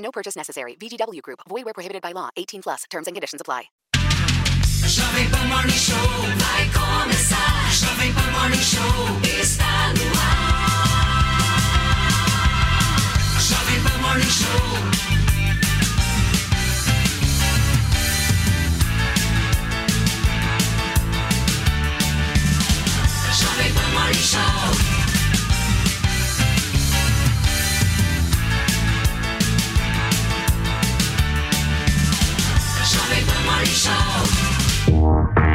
No purchase necessary. VGW Group. Void where prohibited by law. 18 plus. Terms and conditions apply. Jovem Pan Morning Show vai começar. Jovem Pan Morning Show está no ar. Jovem Pan Morning Show. Jovem Pan Morning Show. Morning Show.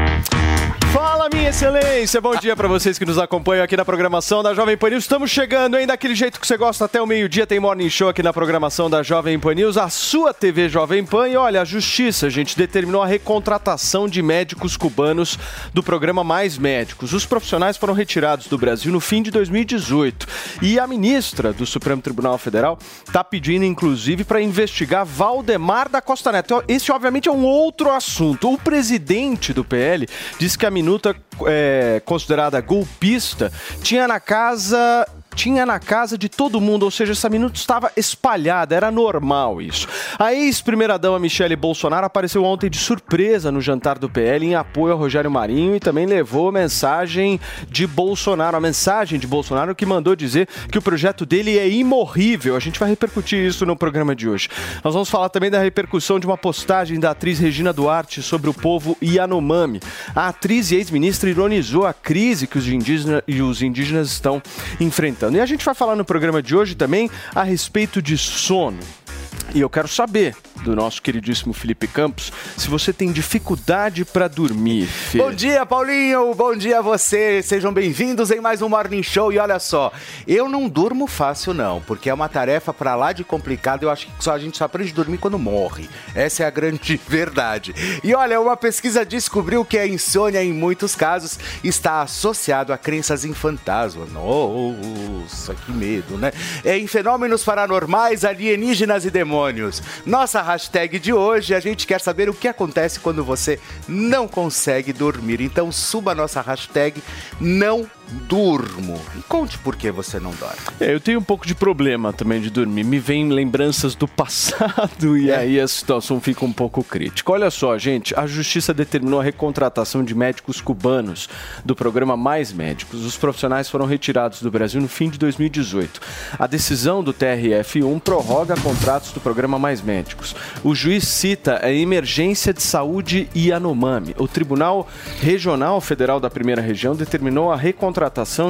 Fala, minha excelência! Bom dia pra vocês que nos acompanham aqui na programação da Jovem Pan News. Estamos chegando, hein? Daquele jeito que você gosta, até o meio-dia tem Morning Show aqui na programação da Jovem Pan News, a sua TV Jovem Pan. E olha, a Justiça, gente, determinou a recontratação de médicos cubanos do programa Mais Médicos. Os profissionais foram retirados do Brasil no fim de 2018. E a ministra do Supremo Tribunal Federal está pedindo, inclusive, para investigar Valdemar da Costa Neto. Esse, obviamente, é um outro assunto. O presidente do PL disse que a minuta é, considerada golpista tinha na casa tinha na casa de todo mundo, ou seja, essa minuta estava espalhada, era normal isso. A ex-primeira-dama Michele Bolsonaro apareceu ontem de surpresa no jantar do PL em apoio a Rogério Marinho e também levou mensagem de Bolsonaro, a mensagem de Bolsonaro que mandou dizer que o projeto dele é imorrível. A gente vai repercutir isso no programa de hoje. Nós vamos falar também da repercussão de uma postagem da atriz Regina Duarte sobre o povo Yanomami. A atriz e ex-ministra ironizou a crise que os indígenas, e os indígenas estão enfrentando. E a gente vai falar no programa de hoje também a respeito de sono. E eu quero saber do nosso queridíssimo Felipe Campos se você tem dificuldade para dormir. Fê. Bom dia, Paulinho. Bom dia a você. Sejam bem-vindos em mais um Morning Show. E olha só, eu não durmo fácil não, porque é uma tarefa para lá de complicada. Eu acho que só a gente só aprende a dormir quando morre. Essa é a grande verdade. E olha, uma pesquisa descobriu que a insônia em muitos casos está associado a crenças em fantasmas. Nossa, que medo, né? É em fenômenos paranormais, alienígenas e demônios. Nossa hashtag de hoje, a gente quer saber o que acontece quando você não consegue dormir. Então suba a nossa hashtag não durmo. E conte por que você não dorme. É, eu tenho um pouco de problema também de dormir. Me vem lembranças do passado e É. aí a situação fica um pouco crítica. Olha só, gente, a justiça determinou a recontratação de médicos cubanos do programa Mais Médicos. Os profissionais foram retirados do Brasil no fim de 2018. A decisão do TRF1 prorroga contratos do programa Mais Médicos. O juiz cita a emergência de saúde Yanomami. O Tribunal Regional Federal da Primeira Região determinou a recontratação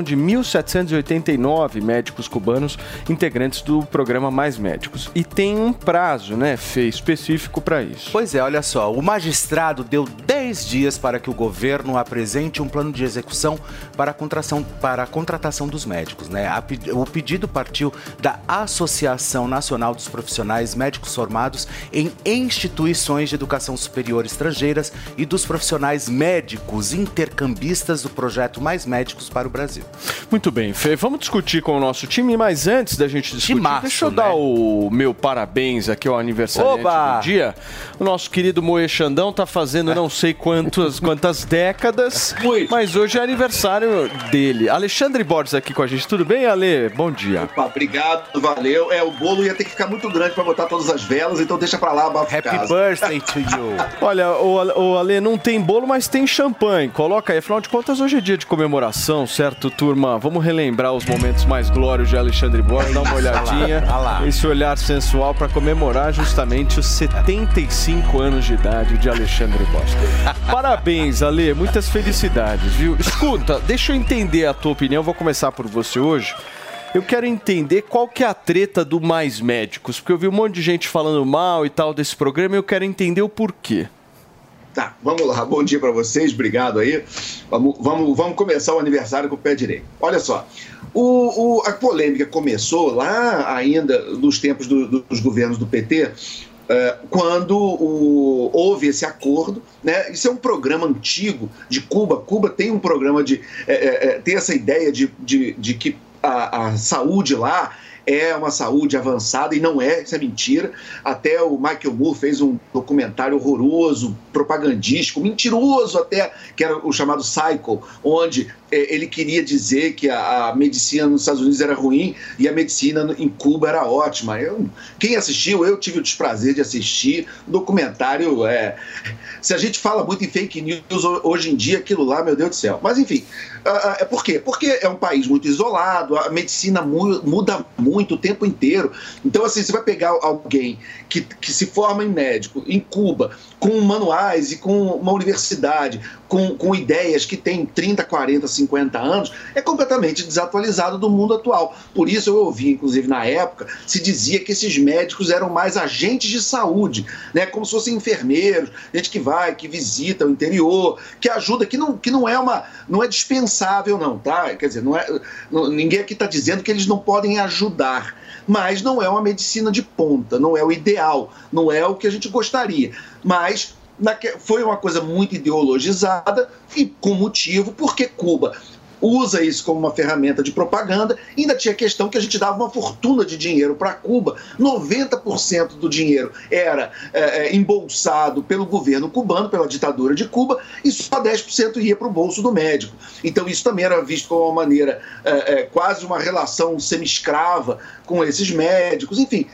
de 1.789 médicos cubanos integrantes do programa Mais Médicos. E tem um prazo, né, Fê, específico para isso. Pois é, olha só, o magistrado deu 10 dias para que o governo apresente um plano de execução para a contratação, para a contratação dos médicos. Né? A o pedido partiu da Associação Nacional dos Profissionais Médicos Formados em instituições de educação superior estrangeiras e dos profissionais médicos intercambistas do projeto Mais Médicos para o Brasil. Muito bem, Fê, vamos discutir com o nosso time, mas antes da gente discutir, Timaço, deixa eu né? dar o meu parabéns aqui ao aniversariante Oba! do dia. O nosso querido Moe Xandão tá fazendo não sei quantas, quantas décadas, mas hoje é aniversário dele. Alexandre Borges aqui com a gente, tudo bem, Ale? Bom dia. Opa, obrigado, valeu. É, o bolo ia ter que ficar muito grande pra botar todas as velas, então deixa pra lá, abafo Happy casa. birthday to you! Olha, o, Ale- o Ale não tem bolo, mas tem champanhe. Coloca aí, afinal de contas, hoje é dia de comemoração, certo, turma? Vamos relembrar os momentos mais glórios de Alexandre Borges, dar uma olhadinha. Esse olhar sensual para comemorar justamente os 75 anos de idade de Alexandre Borges. Parabéns, Ale, muitas felicidades, viu? Escuta, deixa eu entender a tua opinião, vou começar por você hoje. Eu quero entender qual que é a treta do Mais Médicos, porque eu vi um monte de gente falando mal e tal desse programa e eu quero entender o porquê. Tá, vamos lá. Bom dia para vocês, obrigado aí. Vamos, vamos, vamos começar o aniversário com o pé direito. Olha só, o, o, a polêmica começou lá ainda nos tempos do, dos governos do PT, é, quando o, houve esse acordo, né? Isso é um programa antigo de Cuba. Cuba tem um programa de. É, é, tem essa ideia de, de, de que a, a saúde lá é uma saúde avançada e não é, isso é mentira. Até o Michael Moore fez um documentário horroroso, propagandístico, mentiroso até, que era o chamado Cycle, onde ele queria dizer que a, a, medicina nos Estados Unidos era ruim e a medicina em Cuba era ótima. Eu, quem assistiu, eu tive o desprazer de assistir. Documentário é. Se a gente fala muito em fake news hoje em dia, aquilo lá, meu Deus do céu. Mas enfim, uh, é por quê? Porque é um país muito isolado, a medicina mu muda muito o tempo inteiro. Então, assim, você vai pegar alguém que, que se forma em médico em Cuba, com manuais e com uma universidade, com, com ideias que tem 30, 40, 50 anos, é completamente desatualizado do mundo atual. Por isso eu ouvi, inclusive na época, se dizia que esses médicos eram mais agentes de saúde, né? como se fossem enfermeiros, gente que vai, que visita o interior, que ajuda, que não, que não é uma. não é dispensável, não, tá? Quer dizer, não é, não, ninguém aqui está dizendo que eles não podem ajudar mas não é uma medicina de ponta, não é o ideal, não é o que a gente gostaria. Mas foi uma coisa muito ideologizada e com motivo, porque Cuba usa isso como uma ferramenta de propaganda. Ainda tinha a questão que a gente dava uma fortuna de dinheiro para Cuba. 90% do dinheiro era é, é, embolsado pelo governo cubano, pela ditadura de Cuba, e só 10% ia para o bolso do médico. Então isso também era visto como uma maneira, é, é quase uma relação semi-escrava com esses médicos. Enfim,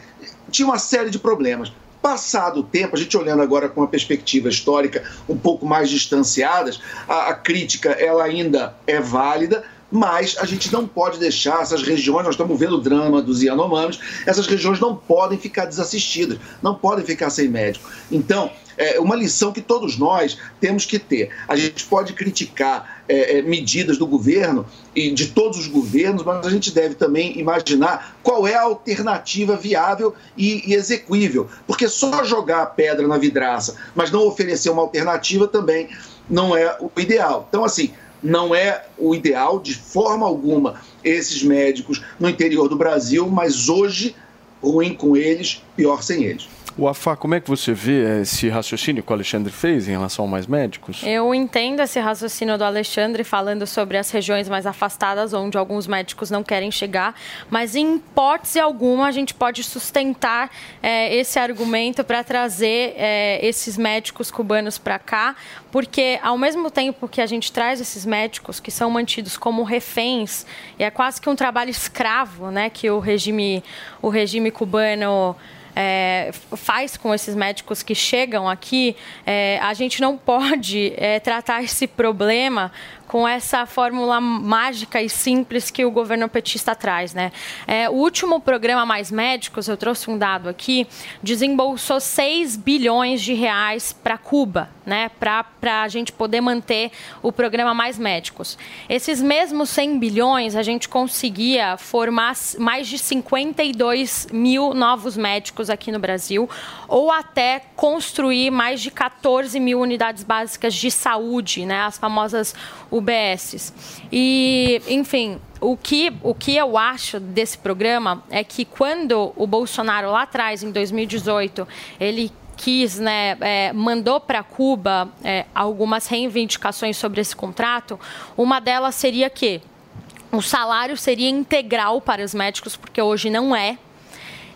tinha uma série de problemas. Passado o tempo, a gente olhando agora com uma perspectiva histórica um pouco mais distanciadas, a, a crítica ela ainda é válida, mas a gente não pode deixar essas regiões, nós estamos vendo o drama dos Yanomamis, essas regiões não podem ficar desassistidas, não podem ficar sem médico. Então, é uma lição que todos nós temos que ter. A gente pode criticar é, é, medidas do governo e de todos os governos, mas a gente deve também imaginar qual é a alternativa viável e, e execuível. Porque só jogar a pedra na vidraça, mas não oferecer uma alternativa também não é o ideal. Então, assim, não é o ideal de forma alguma esses médicos no interior do Brasil, mas hoje ruim com eles, pior sem eles. O Afá, como é que você vê esse raciocínio que o Alexandre fez em relação a mais médicos? Eu entendo esse raciocínio do Alexandre falando sobre as regiões mais afastadas, onde alguns médicos não querem chegar, mas em hipótese alguma a gente pode sustentar é, esse argumento para trazer é, esses médicos cubanos para cá, porque ao mesmo tempo que a gente traz esses médicos que são mantidos como reféns, e é quase que um trabalho escravo, né, que o regime, o regime cubano é, faz com esses médicos que chegam aqui, é, a gente não pode é, tratar esse problema com essa fórmula mágica e simples que o governo petista traz. Né? É, o último programa Mais Médicos, eu trouxe um dado aqui, desembolsou 6 bilhões de reais para Cuba, né? para a gente poder manter o programa Mais Médicos. Esses mesmos 100 bilhões, a gente conseguia formar mais de 52 mil novos médicos aqui no Brasil, ou até construir mais de 14 mil unidades básicas de saúde, né? as famosas UBSs. E, enfim, o que, o que eu acho desse programa é que quando o Bolsonaro lá atrás, em 2018, ele quis, né, é, mandou para Cuba é, algumas reivindicações sobre esse contrato, uma delas seria que o salário seria integral para os médicos, porque hoje não é.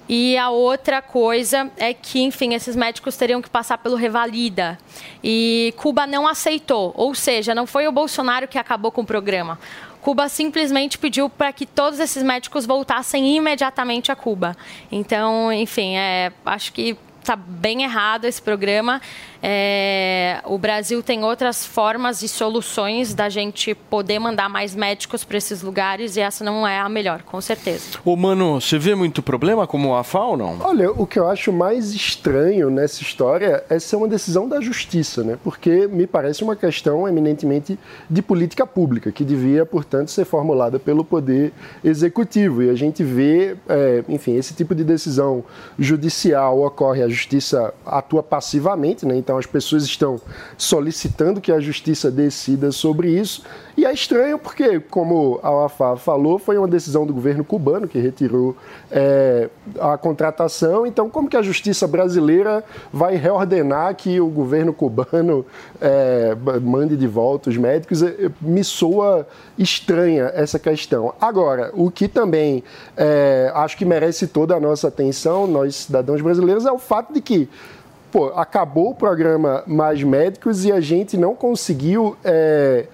E a outra coisa é que, enfim, esses médicos teriam que passar pelo Revalida. E Cuba não aceitou. Ou seja, não foi o Bolsonaro que acabou com o programa. Cuba simplesmente pediu para que todos esses médicos voltassem imediatamente a Cuba. Então, enfim, é, acho que está bem errado esse programa. É, o Brasil tem outras formas e soluções da gente poder mandar mais médicos para esses lugares e essa não é a melhor, com certeza. Ô, mano, você vê muito problema como a FA ou não? Olha, o que eu acho mais estranho nessa história é ser uma decisão da justiça, né? Porque me parece uma questão eminentemente de política pública, que devia, portanto, ser formulada pelo Poder Executivo. E a gente vê, é, enfim, esse tipo de decisão judicial ocorre, a justiça atua passivamente, né? Então, então as pessoas estão solicitando que a justiça decida sobre isso. E é estranho porque, como a UAFA falou, foi uma decisão do governo cubano que retirou é, a contratação. Então, como que a justiça brasileira vai reordenar que o governo cubano é, mande de volta os médicos? É, me soa estranha essa questão. Agora, o que também é, acho que merece toda a nossa atenção, nós cidadãos brasileiros, é o fato de que pô, acabou o programa Mais Médicos e a gente não conseguiu é,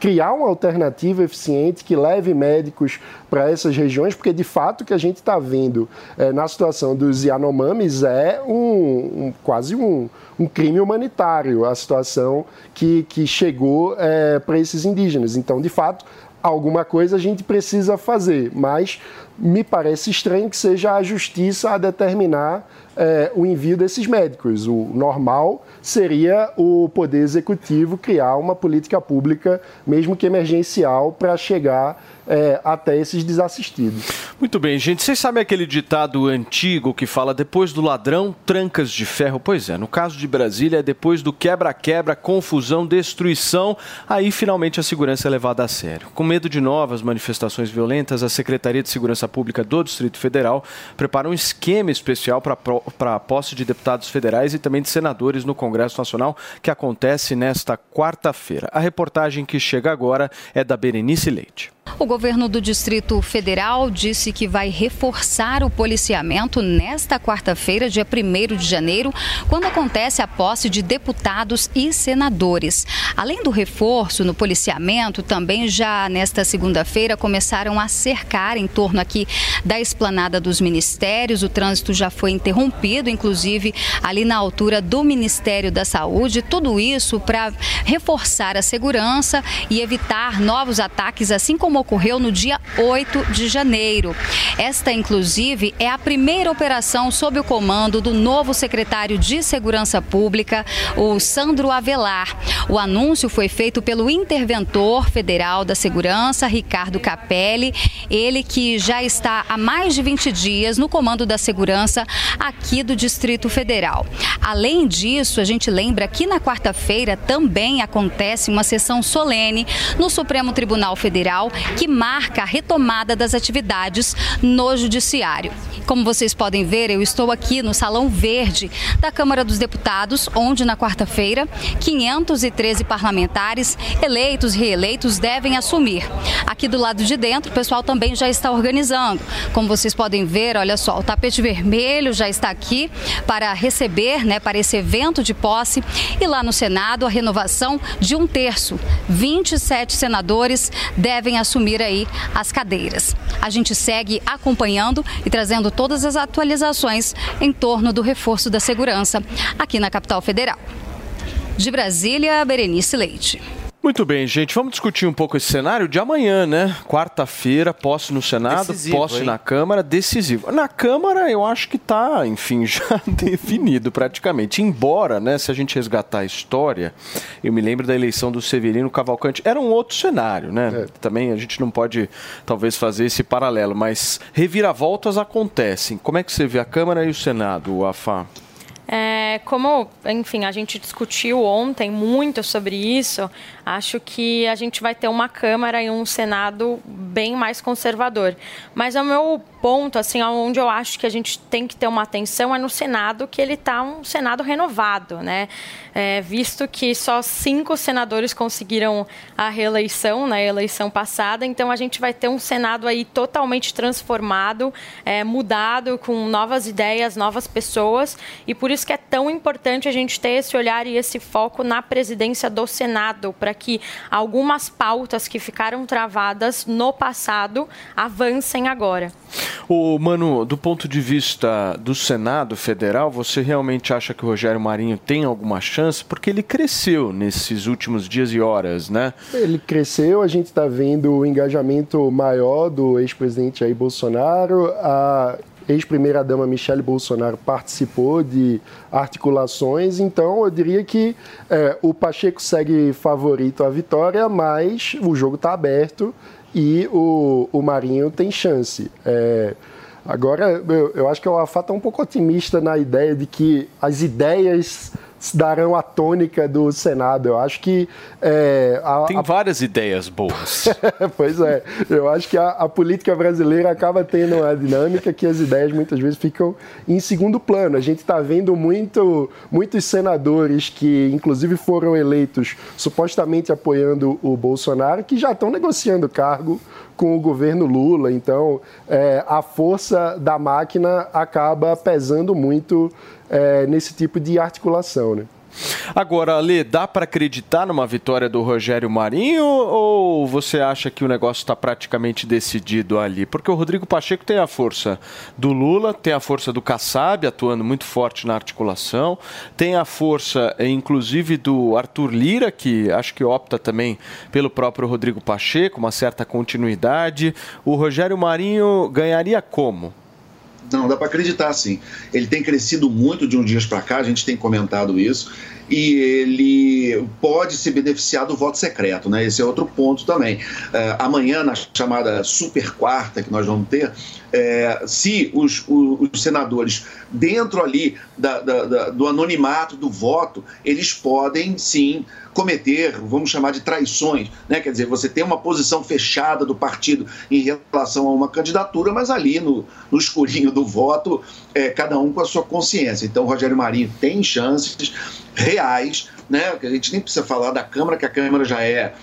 criar uma alternativa eficiente que leve médicos para essas regiões, porque de fato o que a gente está vendo é, na situação dos Yanomamis é um, um quase um, um, crime humanitário, a situação que, que chegou é, para esses indígenas. Então, de fato, alguma coisa a gente precisa fazer, mas me parece estranho que seja a justiça a determinar é, o envio desses médicos. O normal seria o Poder Executivo criar uma política pública, mesmo que emergencial, para chegar é, até esses desassistidos. Muito bem, gente. Vocês sabem aquele ditado antigo que fala depois do ladrão, trancas de ferro? Pois é, no caso de Brasília, é depois do quebra-quebra, confusão, destruição, aí finalmente a segurança é levada a sério. Com medo de novas manifestações violentas, a Secretaria de Segurança Pública do Distrito Federal prepara um esquema especial para a posse de deputados federais e também de senadores no Congresso Nacional, que acontece nesta quarta-feira. A reportagem que chega agora é da Berenice Leite. O governo do Distrito Federal disse que vai reforçar o policiamento nesta quarta-feira, dia 1 de janeiro, quando acontece a posse de deputados e senadores. Além do reforço no policiamento, também já nesta segunda-feira começaram a cercar em torno aqui da esplanada dos ministérios. O trânsito já foi interrompido, inclusive ali na altura do Ministério da Saúde. Tudo isso para reforçar a segurança e evitar novos ataques, assim como ocorreu no dia 8 de janeiro. Esta, inclusive, é a primeira operação sob o comando do novo secretário de Segurança Pública, o Sandro Avelar. O anúncio foi feito pelo interventor federal da Segurança, Ricardo Capelli, ele que já está há mais de 20 dias no comando da segurança aqui do Distrito Federal. Além disso, a gente lembra que na quarta-feira também acontece uma sessão solene no Supremo Tribunal Federal que marca a retomada das atividades no Judiciário. Como vocês podem ver, eu estou aqui no Salão Verde da Câmara dos Deputados, onde na quarta-feira 513 parlamentares eleitos e reeleitos devem assumir. Aqui do lado de dentro, o pessoal também já está organizando. Como vocês podem ver, olha só, o tapete vermelho já está aqui para receber, né, para esse evento de posse. E lá no Senado, a renovação de um terço. 27 senadores devem assumir assumir aí as cadeiras. A gente segue acompanhando e trazendo todas as atualizações em torno do reforço da segurança aqui na capital federal. De Brasília, Berenice Leite. Muito bem, gente. Vamos discutir um pouco esse cenário de amanhã, né? Quarta-feira, posse no Senado, decisivo, posse hein? na Câmara, decisivo. Na Câmara, eu acho que está, enfim, já definido praticamente. Embora, né, se a gente resgatar a história, eu me lembro da eleição do Severino Cavalcante, era um outro cenário, né? É. Também a gente não pode, talvez, fazer esse paralelo, mas reviravoltas acontecem. Como é que você vê a Câmara e o Senado, Afá? É, como, enfim, a gente discutiu ontem muito sobre isso, acho que a gente vai ter uma Câmara e um Senado bem mais conservador. Mas o meu ponto, assim, onde eu acho que a gente tem que ter uma atenção é no Senado, que ele está um Senado renovado, né? É, visto que só cinco senadores conseguiram a reeleição na eleição passada, então a gente vai ter um Senado aí totalmente transformado, é, mudado, com novas ideias, novas pessoas, e por isso que é tão importante a gente ter esse olhar e esse foco na presidência do Senado, para que algumas pautas que ficaram travadas no passado avancem agora. O Mano, do ponto de vista do Senado Federal, você realmente acha que o Rogério Marinho tem alguma chance? Porque ele cresceu nesses últimos dias e horas, né? Ele cresceu, a gente está vendo o engajamento maior do ex-presidente Jair Bolsonaro. A ex-primeira-dama Michele Bolsonaro participou de articulações, então eu diria que é, o Pacheco segue favorito à vitória, mas o jogo está aberto e o, o Marinho tem chance. É, agora, eu, eu, acho que o Afá está um pouco otimista na ideia de que as ideias darão a tônica do Senado. Eu acho que. É, a, Tem a- várias ideias boas. pois é, eu acho que a, a política brasileira acaba tendo uma dinâmica que as ideias muitas vezes ficam em segundo plano. A gente está vendo muito, muitos senadores que, inclusive, foram eleitos supostamente apoiando o Bolsonaro, que já estão negociando cargo com o governo Lula. Então, é, a força da máquina acaba pesando muito é, nesse tipo de articulação. Né? Agora, Ale, dá para acreditar numa vitória do Rogério Marinho ou você acha que o negócio está praticamente decidido ali? Porque o Rodrigo Pacheco tem a força do Lula, tem a força do Kassab atuando muito forte na articulação, tem a força, inclusive, do Arthur Lira, que acho que opta também pelo próprio Rodrigo Pacheco, uma certa continuidade. O Rogério Marinho ganharia como? Não, dá para acreditar sim. Ele tem crescido muito de uns dias para cá, a gente tem comentado isso, e ele pode se beneficiar do voto secreto, né? Esse é outro ponto também. É, amanhã, na chamada super quarta que nós vamos ter, é, se os, os, os senadores, dentro ali da, da, da, do anonimato do voto, eles podem sim cometer, vamos chamar de traições, né? Quer dizer, você tem uma posição fechada do partido em relação a uma candidatura, mas ali no, no escurinho do voto, é, cada um com a sua consciência. Então, Rogério Marinho tem chances reais, né? A gente nem precisa falar da Câmara, que a Câmara já é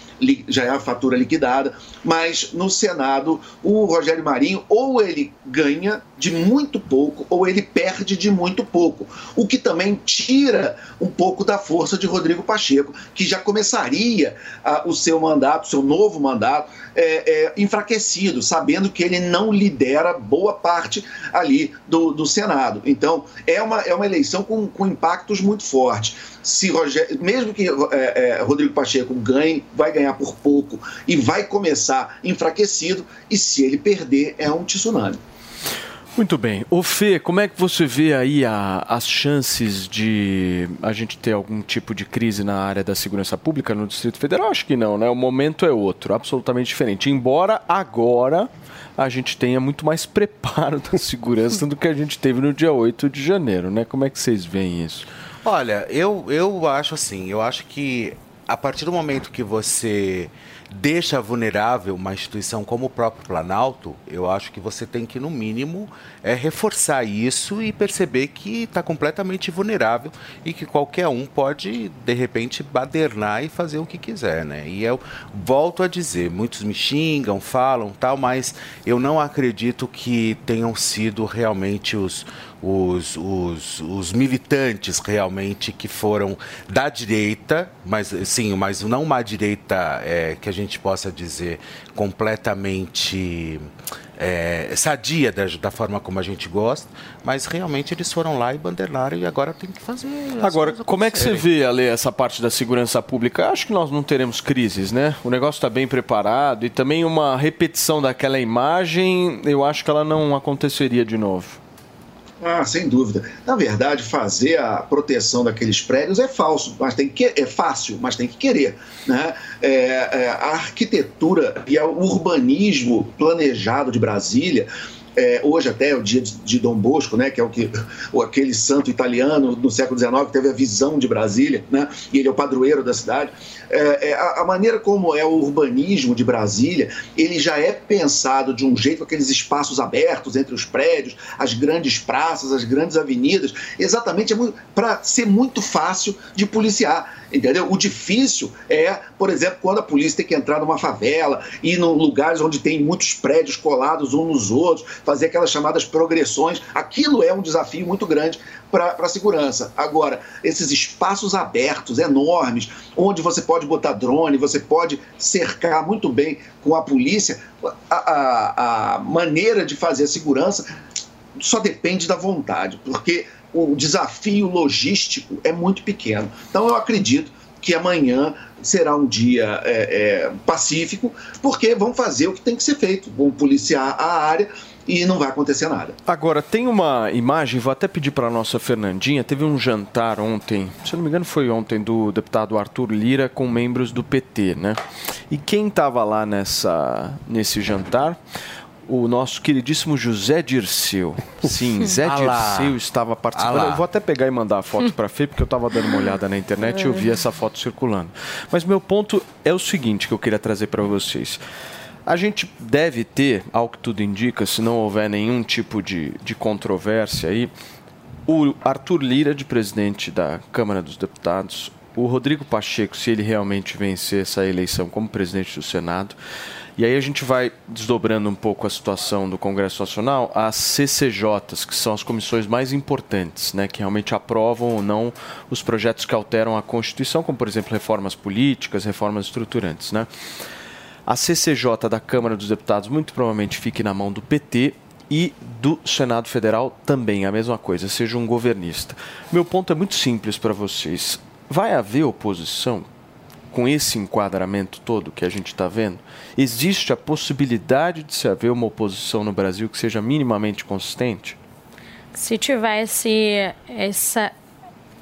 já é a fatura liquidada, mas no Senado o Rogério Marinho ou ele ganha de muito pouco ou ele perde de muito pouco, o que também tira um pouco da força de Rodrigo Pacheco, que já começaria ah, o seu mandato, seu novo mandato, é, é, enfraquecido, sabendo que ele não lidera boa parte ali do, do Senado. Então, é uma, é uma eleição com, com impactos muito fortes. Se Rogério, mesmo que é, é, Rodrigo Pacheco ganhe, vai ganhar por pouco e vai começar enfraquecido, e se ele perder, é um tsunami. Muito bem. O Fê, como é que você vê aí a- as chances de a gente ter algum tipo de crise na área da segurança pública no Distrito Federal? Acho que não, né? O momento é outro, absolutamente diferente. Embora agora a gente tenha muito mais preparo da segurança do que a gente teve no dia 8 de janeiro, né? Como é que vocês veem isso? Olha, eu, eu acho assim, eu acho que a partir do momento que você deixa vulnerável uma instituição como o próprio Planalto, eu acho que você tem que, no mínimo, é, reforçar isso e perceber que está completamente vulnerável e que qualquer um pode, de repente, badernar e fazer o que quiser, né? E eu volto a dizer, muitos me xingam, falam tal, mas eu não acredito que tenham sido realmente os, os, os, os militantes realmente que foram da direita, mas sim, mas não uma direita é, que a gente possa dizer completamente é, sadia da, da forma como a gente gosta, mas realmente eles foram lá e bandeiraram e agora tem que fazer. Agora, como é que você vê, Ale, essa parte da segurança pública? Acho que nós não teremos crises, né? O negócio está bem preparado e também uma repetição daquela imagem, eu acho que ela não aconteceria de novo. Ah, sem dúvida. Na verdade, fazer a proteção daqueles prédios é falso, mas tem que é fácil, mas tem que querer. Né? É, é, a arquitetura e o urbanismo planejado de Brasília. é, hoje até é o dia de, Dom Bosco, né, que é o que o, aquele santo italiano no século XIX que teve a visão de Brasília, né, e ele é o padroeiro da cidade. É, é, a, maneira como é o urbanismo de Brasília, ele já é pensado de um jeito com aqueles espaços abertos entre os prédios, as grandes praças, as grandes avenidas, exatamente para ser muito fácil de policiar. Entendeu? O difícil é, por exemplo, quando a polícia tem que entrar numa favela e em lugares onde tem muitos prédios colados uns nos outros, fazer aquelas chamadas progressões. Aquilo é um desafio muito grande para a segurança. Agora, esses espaços abertos, enormes, onde você pode botar drone, você pode cercar muito bem com a polícia, a, a, a maneira de fazer a segurança só depende da vontade, porque o desafio logístico é muito pequeno. Então, eu acredito que amanhã será um dia é, é, pacífico, porque vão fazer o que tem que ser feito, vão policiar a área e não vai acontecer nada. Agora, tem uma imagem, vou até pedir para a nossa Fernandinha, teve um jantar ontem, se eu não me engano foi ontem, do deputado Arthur Lira com membros do PT, né? E quem estava lá nessa, nesse jantar? o nosso queridíssimo José Dirceu. Sim, Zé Ah. Dirceu estava Ah participando. lá. eu vou até pegar e mandar a foto para a Fê, porque eu estava dando uma olhada na internet e eu vi essa foto circulando. Mas meu ponto é o seguinte que eu queria trazer para vocês. A gente deve ter, ao que tudo indica, se não houver nenhum tipo de, de controvérsia aí, o Arthur Lira, de presidente da Câmara dos Deputados, o Rodrigo Pacheco, se ele realmente vencer essa eleição como presidente do Senado, e aí a gente vai desdobrando um pouco a situação do Congresso Nacional, as CCJs, que são as comissões mais importantes, né, que realmente aprovam ou não os projetos que alteram a Constituição, como por exemplo reformas políticas, reformas estruturantes, né? A CCJ da Câmara dos Deputados muito provavelmente fique na mão do PT e do Senado Federal também, a mesma coisa, seja um governista. Meu ponto é muito simples para vocês. Vai haver oposição com esse enquadramento todo que a gente está vendo? Existe a possibilidade de se haver uma oposição no Brasil que seja minimamente consistente? Se tivesse essa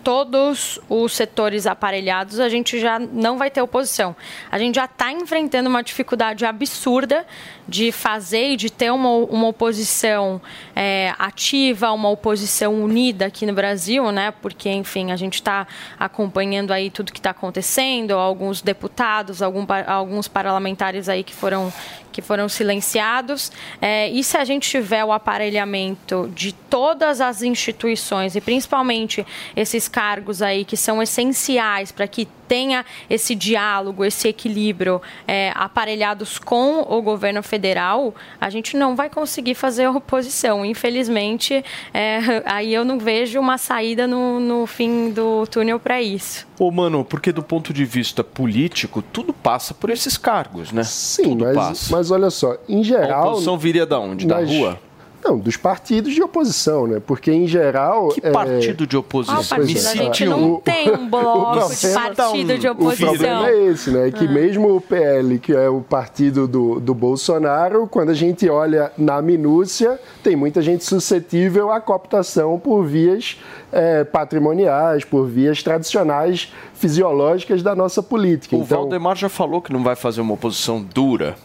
todos os setores aparelhados, a gente já não vai ter oposição. A gente já está enfrentando uma dificuldade absurda de fazer e de ter uma, uma oposição é, ativa, uma oposição unida aqui no Brasil, né? Porque, enfim, a gente está acompanhando aí tudo que está acontecendo, alguns deputados, algum, alguns parlamentares aí que foram que foram silenciados. É, e se a gente tiver o aparelhamento de todas as instituições e principalmente esses cargos aí que são essenciais para que tenha esse diálogo, esse equilíbrio é, aparelhados com o governo federal, a gente não vai conseguir fazer oposição. Infelizmente, é, aí eu não vejo uma saída no, no fim do túnel para isso. Ô, mano, porque do ponto de vista político, tudo passa por esses cargos, né? Sim, tudo mas, passa. mas olha só, em A geral. oposição viria da onde? Da nas- rua? Não, dos partidos de oposição, né? Porque, em geral. Que é, partido de oposição? Ah, partido, a gente não tem um bloco de partido de O problema oposição. é esse, né? Que mesmo o PL, que é o partido do, do Bolsonaro, quando a gente olha na minúcia, tem muita gente suscetível à cooptação por vias eh, patrimoniais, por vias tradicionais fisiológicas da nossa política. O então, Valdemar já falou que não vai fazer uma oposição dura.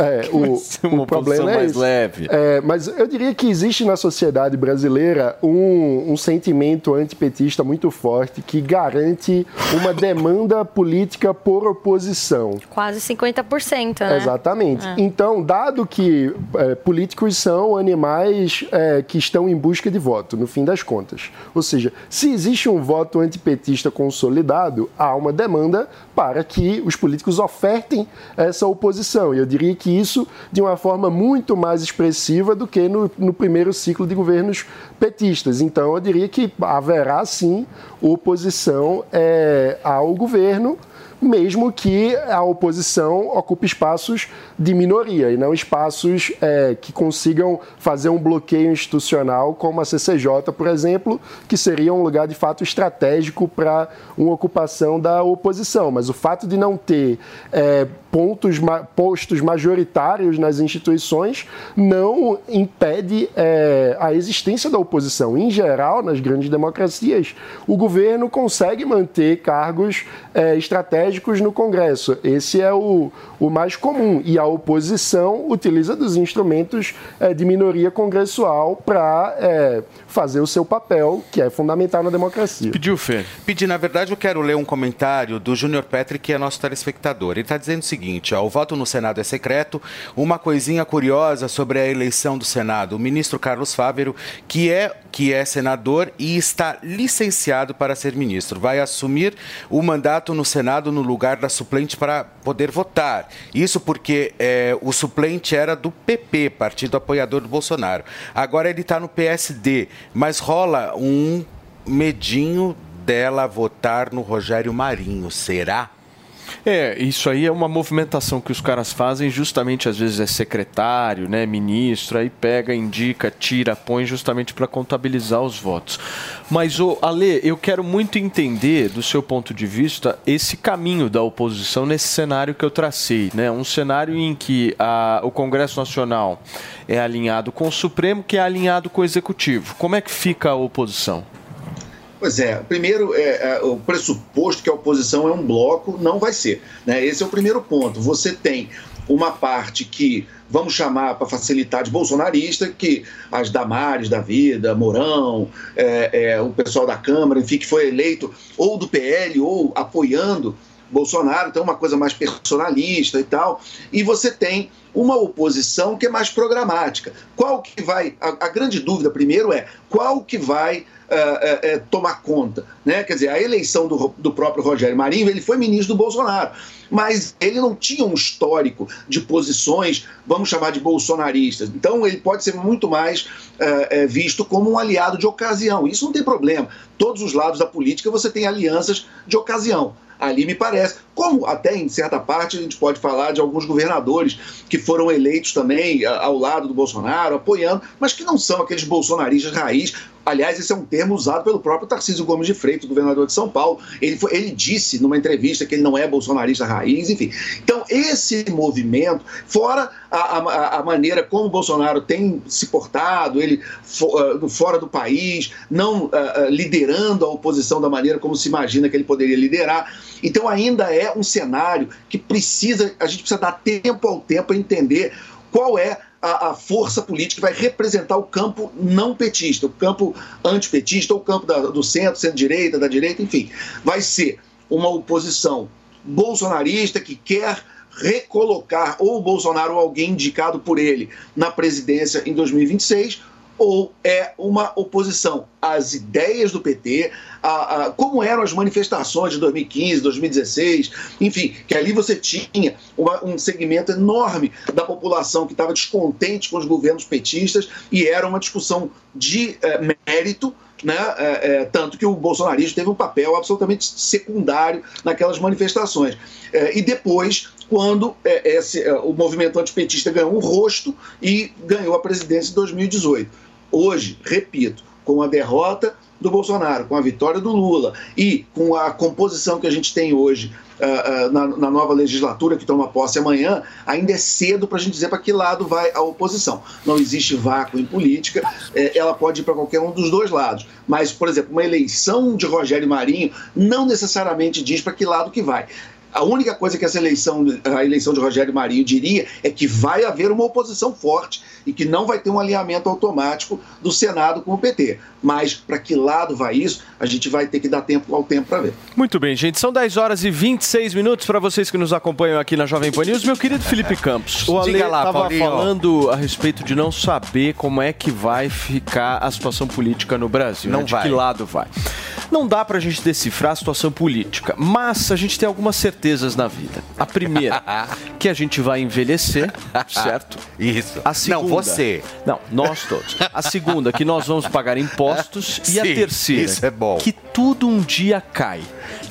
É, o, uma o problema oposição é mais esse. leve. É, mas eu diria que existe na sociedade brasileira um, um sentimento antipetista muito forte que garante uma demanda política por oposição. Quase 50%, né? Exatamente. É. Então, dado que é, políticos são animais é, que estão em busca de voto, no fim das contas. Ou seja, se existe um voto antipetista consolidado, há uma demanda para que os políticos ofertem essa oposição. E eu diria que isso de uma forma muito mais expressiva do que no, no primeiro ciclo de governos petistas. Então, eu diria que haverá sim oposição é, ao governo mesmo que a oposição ocupe espaços de minoria e não espaços é, que consigam fazer um bloqueio institucional, como a CCJ, por exemplo, que seria um lugar de fato estratégico para uma ocupação da oposição. Mas o fato de não ter é, pontos, postos majoritários nas instituições não impede é, a existência da oposição. Em geral, nas grandes democracias, o governo consegue manter cargos é, estratégicos no Congresso. Esse é o, o mais comum. E a oposição utiliza dos instrumentos é, de minoria congressual para é, fazer o seu papel, que é fundamental na democracia. Pediu, Fê? Pedi, na verdade, eu quero ler um comentário do Júnior Petri, que é nosso telespectador. Ele está dizendo o seguinte: ó, o voto no Senado é secreto. Uma coisinha curiosa sobre a eleição do Senado. O ministro Carlos Fávero, que é, que é senador e está licenciado para ser ministro, vai assumir o mandato no Senado no lugar da suplente para poder votar. Isso porque é, o suplente era do PP, partido apoiador do Bolsonaro. Agora ele está no PSD, mas rola um medinho dela votar no Rogério Marinho, será? É, isso aí é uma movimentação que os caras fazem, justamente às vezes é secretário, né, ministro, aí pega, indica, tira, põe justamente para contabilizar os votos. Mas, ô, Ale, eu quero muito entender, do seu ponto de vista, esse caminho da oposição nesse cenário que eu tracei, né? Um cenário em que a, o Congresso Nacional é alinhado com o Supremo, que é alinhado com o Executivo. Como é que fica a oposição? Pois é, primeiro, é, é, o pressuposto que a oposição é um bloco não vai ser. Né? Esse é o primeiro ponto. Você tem uma parte que vamos chamar para facilitar de bolsonarista, que as Damares da vida, Mourão, é, é, o pessoal da Câmara, enfim, que foi eleito ou do PL ou apoiando Bolsonaro, então uma coisa mais personalista e tal. E você tem uma oposição que é mais programática. Qual que vai. A, a grande dúvida, primeiro, é qual que vai uh, uh, uh, tomar conta. Né? Quer dizer, a eleição do, do próprio Rogério Marinho, ele foi ministro do Bolsonaro, mas ele não tinha um histórico de posições, vamos chamar de bolsonaristas. Então, ele pode ser muito mais visto como um aliado de ocasião. Isso não tem problema. Todos os lados da política você tem alianças de ocasião ali me parece. Como até em certa parte a gente pode falar de alguns governadores que foram eleitos também ao lado do Bolsonaro, apoiando, mas que não são aqueles bolsonaristas raiz. Aliás, esse é um termo usado pelo próprio Tarcísio Gomes de Freitas, governador de São Paulo. Ele, foi, ele disse numa entrevista que ele não é bolsonarista raiz, enfim. Então, esse movimento, fora a, a, a maneira como o Bolsonaro tem se portado, ele for, uh, fora do país, não uh, liderando a oposição da maneira como se imagina que ele poderia liderar. Então, ainda é um cenário que precisa, a gente precisa dar tempo ao tempo a entender qual é a, a, força política que vai representar o campo não petista, o campo antipetista, ou o campo da, do centro, centro-direita, da direita, enfim. Vai ser uma oposição bolsonarista que quer recolocar ou o Bolsonaro ou alguém indicado por ele na presidência em 2026 ou é uma oposição às ideias do PT, a, a, como eram as manifestações de 2015, 2016, enfim, que ali você tinha uma, um segmento enorme da população que estava descontente com os governos petistas e era uma discussão de é, mérito. Né? É, é, tanto que o bolsonarismo teve um papel absolutamente secundário naquelas manifestações. e depois, quando esse, o movimento antipetista ganhou um rosto e ganhou a presidência em 2018. Hoje, repito, com a derrota do Bolsonaro, com a vitória do Lula e com a composição que a gente tem hoje uh, uh, na, na, nova legislatura que toma posse amanhã, ainda é cedo para a gente dizer para que lado vai a oposição. Não existe vácuo em política, é, ela pode ir para qualquer um dos dois lados. Mas, por exemplo, uma eleição de Rogério Marinho não necessariamente diz para que lado que vai. A única coisa que essa eleição, a eleição de Rogério Marinho diria é que vai haver uma oposição forte e que não vai ter um alinhamento automático do Senado com o PT. Mas para que lado vai isso, a gente vai ter que dar tempo ao tempo para ver. Muito bem, gente. São 10 horas e 26 minutos para vocês que nos acompanham aqui na Jovem Pan News. Meu querido Felipe Campos, o Ale estava falando a respeito de não saber como é que vai ficar a situação política no Brasil. Não né? De vai. que lado vai. Não dá para a gente decifrar a situação política, mas a gente tem algumas certezas na vida. A primeira, que a gente vai envelhecer, certo? Isso. A segunda, Não, você. Não, nós todos. A segunda, que nós vamos pagar impostos. e a Sim, terceira, isso é bom. que tudo um dia cai.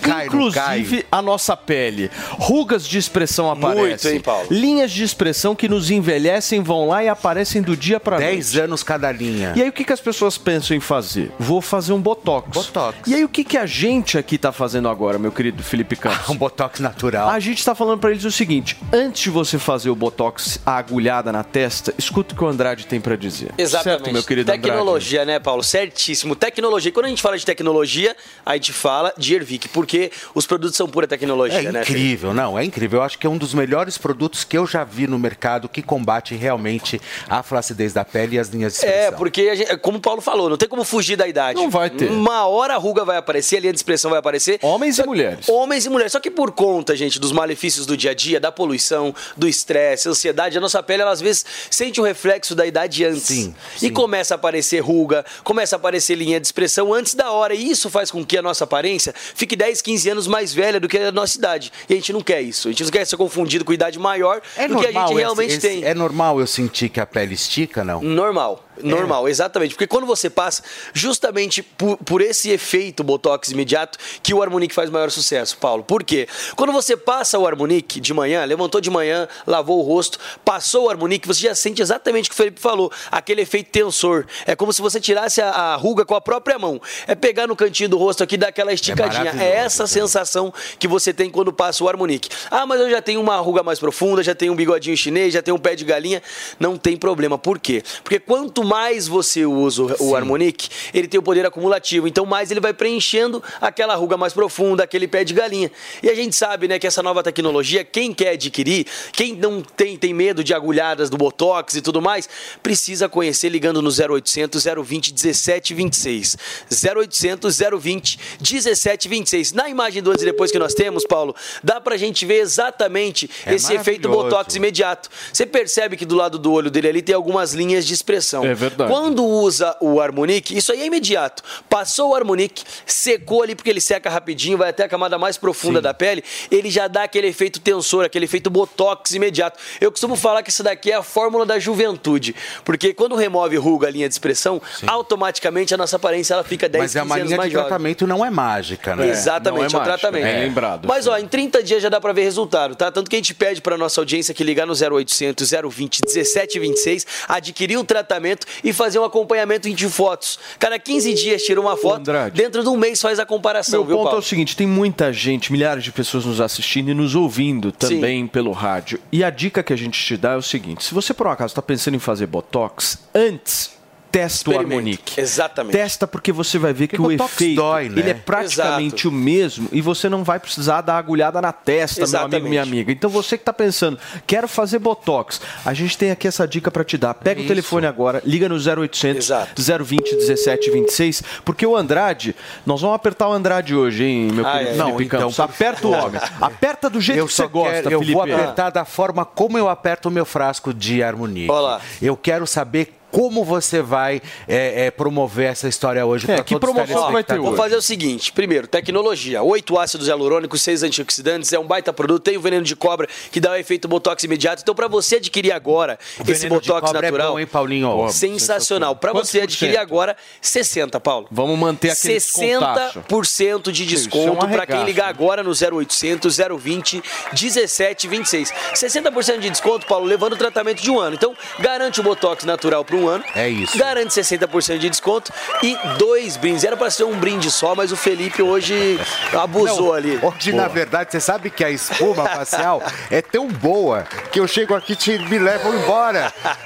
Cai, Inclusive a nossa pele. Rugas de expressão aparecem. Muito, hein, Paulo? Linhas de expressão que nos envelhecem vão lá e aparecem do dia para noite. 10 anos cada linha. E aí o que, que as pessoas pensam em fazer? Vou fazer um botox. Botox. E aí o que, que a gente aqui tá fazendo agora, meu querido Felipe Campos? um botox natural. A gente está falando para eles o seguinte: antes de você fazer o botox, a agulhada na testa, escuta o que o Andrade tem para dizer. Exatamente. Certo, meu querido tecnologia, né, Paulo? Certíssimo. Tecnologia. Quando a gente fala de tecnologia, a gente fala de Ervic, porque os produtos são pura tecnologia, É né? incrível, não, é incrível. Eu acho que é um dos melhores produtos que eu já vi no mercado que combate realmente a flacidez da pele e as linhas de expressão. É, porque, a gente- como o Paulo falou, não tem como fugir da idade. Não vai ter. Uma hora a ruga vai aparecer, a linha de expressão vai aparecer. Homens Só e mulheres. Homens e mulheres. Só que por conta, gente, dos malefícios do dia a dia, da poluição, do estresse, ansiedade, a nossa pele, ela às vezes sente o reflexo da idade antes. Sim, E sim. começa a aparecer ruga, começa a aparecer linha de expressão antes da hora. E isso faz com que a nossa aparência fique 10, 15 anos mais velha do que a nossa idade. E a gente não quer isso. A gente não quer ser confundido com idade maior É do que a gente realmente esse- tem. É normal eu sentir que a pele estica, não? Normal, normal, exatamente. Porque quando você passa, justamente por, por esse efeito Botox imediato, que o Harmonic faz maior sucesso, Paulo. Por quê? Quando você passa o Harmonic de manhã, levantou de manhã, lavou o rosto, passou o Harmonic, você já sente exatamente o que o Felipe falou, aquele efeito tensor. É como se você tirasse a, a ruga com a própria mão. É pegar no cantinho do rosto aqui e dar aquela esticadinha. É, maravilhoso, essa sensação que você tem quando passa o Harmonic. Ah, mas eu já tenho uma ruga mais profunda, já tenho um bigodinho chinês, já tenho um pé de galinha. Não tem problema. Por quê? Porque quanto mais você usa o, o Harmonic, ele tem o poder acumulativo. Então, mais ele vai preenchendo aquela ruga mais profunda, aquele pé de galinha. E a gente sabe, né, que essa nova tecnologia, quem quer adquirir, quem não tem, tem medo de agulhadas do Botox e tudo mais, precisa conhecer ligando no 0800 020 1726. 0800 020 1726. Na imagem do antes e depois que nós temos, Paulo, dá pra gente ver exatamente É esse efeito. Botox imediato. Você percebe que do lado do olho dele ali tem algumas linhas de expressão. É verdade. Quando usa o Harmonic, isso aí é imediato. Passou o Harmonic, secou ali porque ele seca rapidinho, vai até a camada mais profunda da pele, ele já dá aquele efeito tensor, aquele efeito Botox imediato. Eu costumo falar que isso daqui é a fórmula da juventude, porque quando remove ruga, linha de expressão, automaticamente a nossa aparência ela fica 10, Mas é 15 uma linha mais de jovem. tratamento, não é mágica, né? Exatamente, é, o tratamento. Mas, ó, em 30 dias já dá pra ver resultado, tá? Tanto que a gente pede pra nossa audiência que ligar no 0800 020 1726, adquirir o tratamento e fazer um acompanhamento de fotos. Cada 15 dias tira uma foto, dentro de um mês faz a comparação, Meu viu, ponto Paulo? é o seguinte: tem muita gente, milhares de pessoas nos assistindo e nos ouvindo também pelo rádio. E a dica que a gente te dá é o seguinte: se você por um acaso está pensando em fazer botox, antes testa o. Harmonic. Exatamente. Testa porque você vai ver que o botox efeito dói, né? ele é praticamente o mesmo e você não vai precisar dar agulhada na testa, meu amigo, Exatamente. minha amiga. Então você que está pensando, quero fazer botox, a gente tem aqui essa dica para te dar. Pega o Isso. telefone agora, liga no 0800 020 1726, porque o Andrade, nós vamos apertar o Andrade hoje, hein, meu Ah, querido é. Felipe Não, então, Campos. por Aperta o homem. Aperta do jeito eu que você gosta, quero- Eu Felipe. vou apertar da forma como eu aperto o meu frasco de harmonia. Olá. Eu quero saber como você vai é, é, promover essa história hoje É, para que promoção vai ter telespectadores. Vou fazer o seguinte: primeiro, tecnologia. Oito ácidos hialurônicos, seis antioxidantes, é um baita produto. Tem o veneno de cobra que dá o efeito botox imediato. Então, para você adquirir agora O esse botox é natural. bom, hein, Paulinho? Ó, sensacional. Para você adquirir agora, 60, Paulo. Vamos manter aquele descontaço. 60% de é um desconto para quem ligar agora no 0800 020 1726. 60% de desconto, Paulo, levando o tratamento de um ano. Então, garante o botox natural por um ano. É isso. Garante 60% de desconto e dois brindes. Era para ser um brinde só, mas o Felipe hoje abusou Não, ali. Hoje, na verdade, você sabe que a espuma facial é tão boa que eu chego aqui e me levam embora.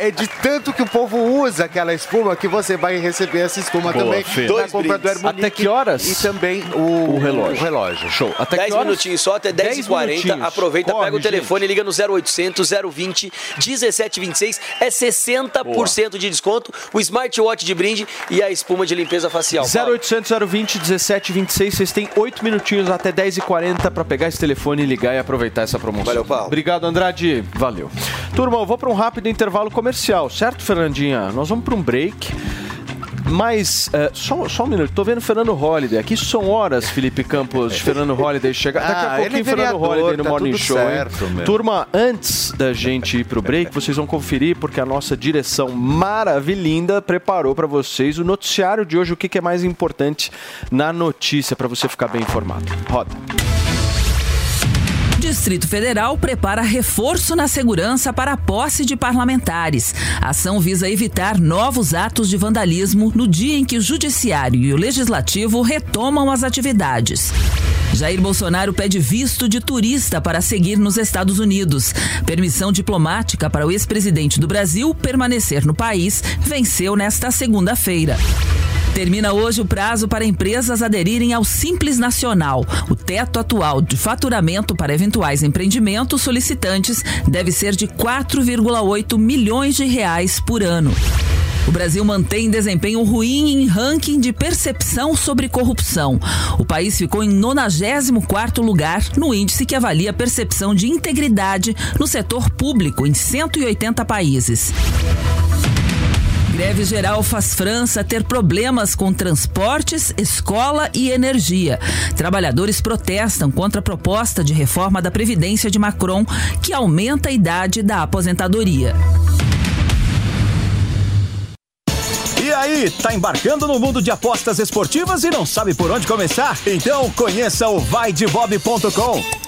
É de tanto que o povo usa aquela espuma que você vai receber essa espuma Boa, também na Dois compra do brindes. Hermonique. Até que horas? E também o, O relógio. O relógio. Show. Até 10 que horas? minutinhos só, até 10 10h40. minutinhos. Aproveita, Corre, pega o telefone, liga no 0800 020 1726. É 60% de desconto. O smartwatch de brinde e a espuma de limpeza facial. Paulo. 0800 020 1726, vocês têm 8 minutinhos até 10h40 para pegar esse telefone ligar e aproveitar essa promoção. Valeu, Paulo. Obrigado, Andrade. Valeu. Turma, eu vou para um rápido intervalo comercial, certo, Fernandinha? Nós vamos para um break. Mas, é, só, só um minuto, tô vendo Fernando Holliday. Aqui são horas, Felipe Campos, de Fernando Holliday chegar. Daqui Ah, a ele pouquinho, é Fernando Holliday no tá Morning Show. hein? certo, meu. Turma, antes da gente ir pro break, vocês vão conferir, porque a nossa direção maravilhinda preparou para vocês o noticiário de hoje, o que que é mais importante na notícia, para você ficar bem informado. Roda. Distrito Federal prepara reforço na segurança para a posse de parlamentares. A ação visa evitar novos atos de vandalismo no dia em que o Judiciário e o Legislativo retomam as atividades. Jair Bolsonaro pede visto de turista para seguir nos Estados Unidos. Permissão diplomática para o ex-presidente do Brasil permanecer no país venceu nesta segunda-feira. Termina hoje o prazo para empresas aderirem ao Simples Nacional. O teto atual de faturamento para eventuais empreendimentos solicitantes deve ser de 4,8 milhões de reais por ano. O Brasil mantém desempenho ruim em ranking de percepção sobre corrupção. O país ficou em 94º lugar no índice que avalia a percepção de integridade no setor público em 180 países. Greve geral faz França ter problemas com transportes, escola e energia. Trabalhadores protestam contra a proposta de reforma da Previdência de Macron, que aumenta a idade da aposentadoria. E aí, tá embarcando no mundo de apostas esportivas e não sabe por onde começar? Então conheça o vaidebob.com.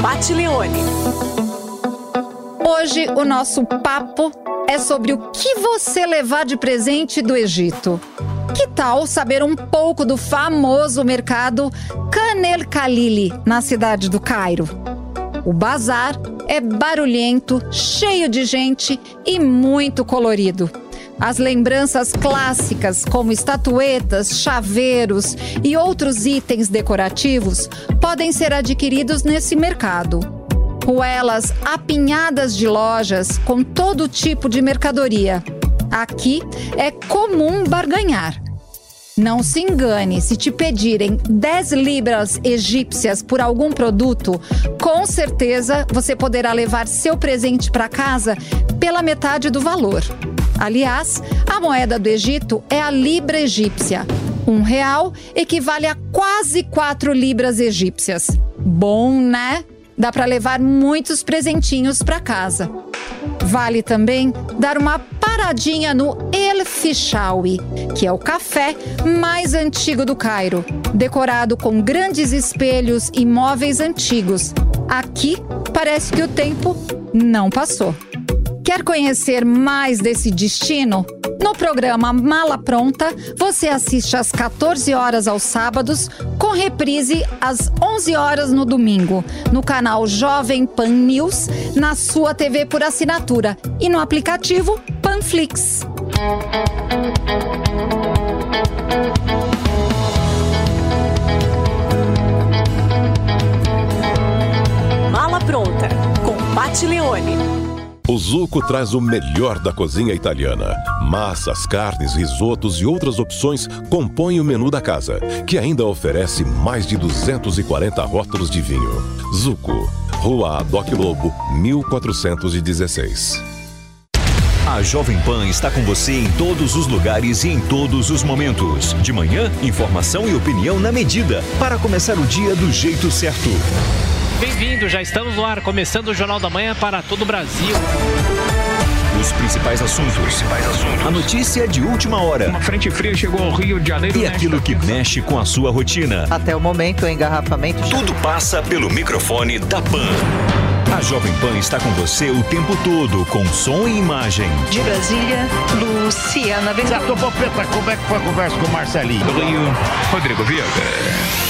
Com Pat Leone. Hoje o nosso papo é sobre o que você levar de presente do Egito. Que tal saber um pouco do famoso mercado Canel Khalili, na cidade do Cairo? O bazar é barulhento, cheio de gente e muito colorido. As lembranças clássicas, como estatuetas, chaveiros e outros itens decorativos, podem ser adquiridos nesse mercado. Ruelas apinhadas de lojas com todo tipo de mercadoria. Aqui é comum barganhar. Não se engane, se te pedirem 10 libras egípcias por algum produto, com certeza você poderá levar seu presente para casa pela metade do valor. Aliás, a moeda do Egito é a libra egípcia. Um real equivale a quase 4 libras egípcias. Bom, né? Dá para levar muitos presentinhos para casa. Vale também dar uma paradinha no El Fishawi, que é o café mais antigo do Cairo, decorado com grandes espelhos e móveis antigos. Aqui parece que o tempo não passou. Quer conhecer mais desse destino? No programa Mala Pronta, você assiste às 14 horas aos sábados, com reprise às 11 horas no domingo, no canal Jovem Pan News, na sua TV por assinatura e no aplicativo Panflix. Mala pronta com Pat Leone. O Zuco traz o melhor da cozinha italiana. Massas, carnes, risotos e outras opções compõem o menu da casa, que ainda oferece mais de 240 rótulos de vinho. Zuco, Rua Adoc Lobo, 1416. A Jovem Pan está com você em todos os lugares e em todos os momentos. De manhã, informação e opinião na medida, para começar o dia do jeito certo. Bem-vindo, já estamos no ar, começando o Jornal da Manhã para todo o Brasil. Os principais assuntos. A notícia de última hora. Uma frente fria chegou ao Rio de Janeiro. E aquilo que mexe com a sua rotina. Até o momento, o engarrafamento. Tudo passa pelo microfone da Pan. A Jovem Pan está com você o tempo todo, com som e imagem. De Brasília, Luciana. Gato Popeta, como é que foi a conversa com o Marcelinho? Rio, Rodrigo Viega.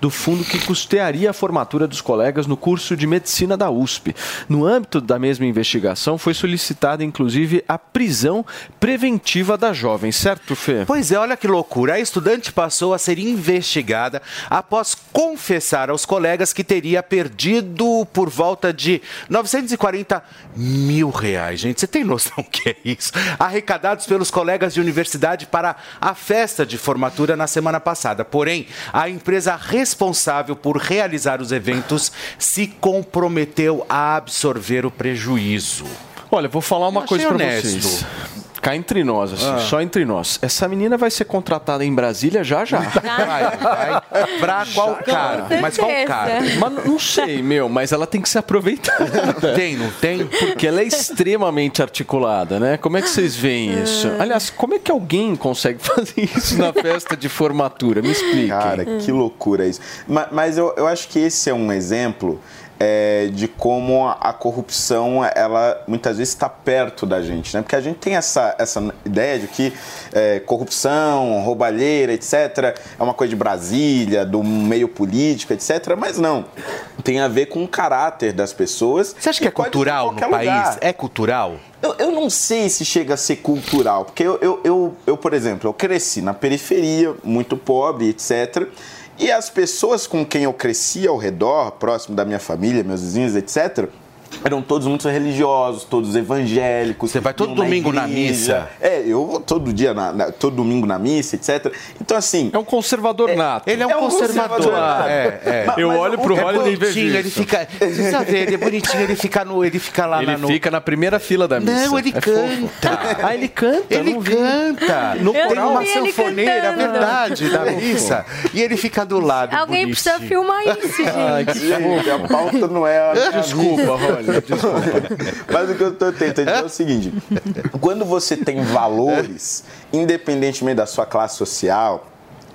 Do fundo que custearia a formatura dos colegas no curso de medicina da USP. No âmbito da mesma investigação, foi solicitada inclusive a prisão preventiva da jovem, certo, Fê? Pois é, olha que loucura. A estudante passou a ser investigada após confessar aos colegas que teria perdido por volta de 940 mil reais. Gente, você tem noção o que é isso? Arrecadados pelos colegas de universidade para a festa de formatura na semana passada. Porém, a empresa responsável por realizar os eventos se comprometeu a absorver o prejuízo. Olha, vou falar uma coisa para vocês. Cá entre nós, assim, Ah. só entre nós. Essa menina vai ser contratada em Brasília já já. Vai, vai. Pra qual cara? Mas qual cara? Mas não- sei, meu, mas ela tem que ser aproveitada. Tem, não tem? Porque ela é extremamente articulada, né? Como é que vocês veem isso? Aliás, como é que alguém consegue fazer isso na festa de formatura? Me explique. Cara, que loucura isso. Ma- Mas, eu, eu acho que esse é um exemplo é, de como a, corrupção, ela muitas vezes está perto da gente, né? Porque a gente tem essa, essa ideia de que é, corrupção, roubalheira, etc., é uma coisa de Brasília, do meio político, etc., mas não. Tem a ver com o caráter das pessoas. Você acha que é cultural no país? É cultural? Eu, eu não sei se chega a ser cultural, porque eu, eu, eu, eu, por exemplo, eu cresci na periferia, muito pobre, etc. E as pessoas com quem eu cresci ao redor, próximo da minha família, meus vizinhos, etc., eram todos muito religiosos, todos evangélicos. Você vai todo domingo na missa? É, eu vou todo dia, na, na- todo domingo na missa, etc. Então, assim... É um conservador nato. Ele é um conservador. nato. É, é. Mas- Eu mas olho o- pro é Holiday e vejo Bonitinho, ele isso. fica. Precisa ver, ele é bonitinho, ele fica no. Ele fica lá Ele na, no. fica na primeira fila da missa. Não, ele É fofo. canta. Ah, ele canta? Ele não vi. canta. No Tem coral. uma ele sanfoneira, cantando. verdade, da missa. E ele fica do lado. Alguém precisa bonitinho. filmar isso, gente. Ai, que gente, a pauta não é a Desculpa, Rolly, desculpa. Mas o que eu tô tentando dizer é o seguinte: quando você tem valores, independentemente da sua classe social,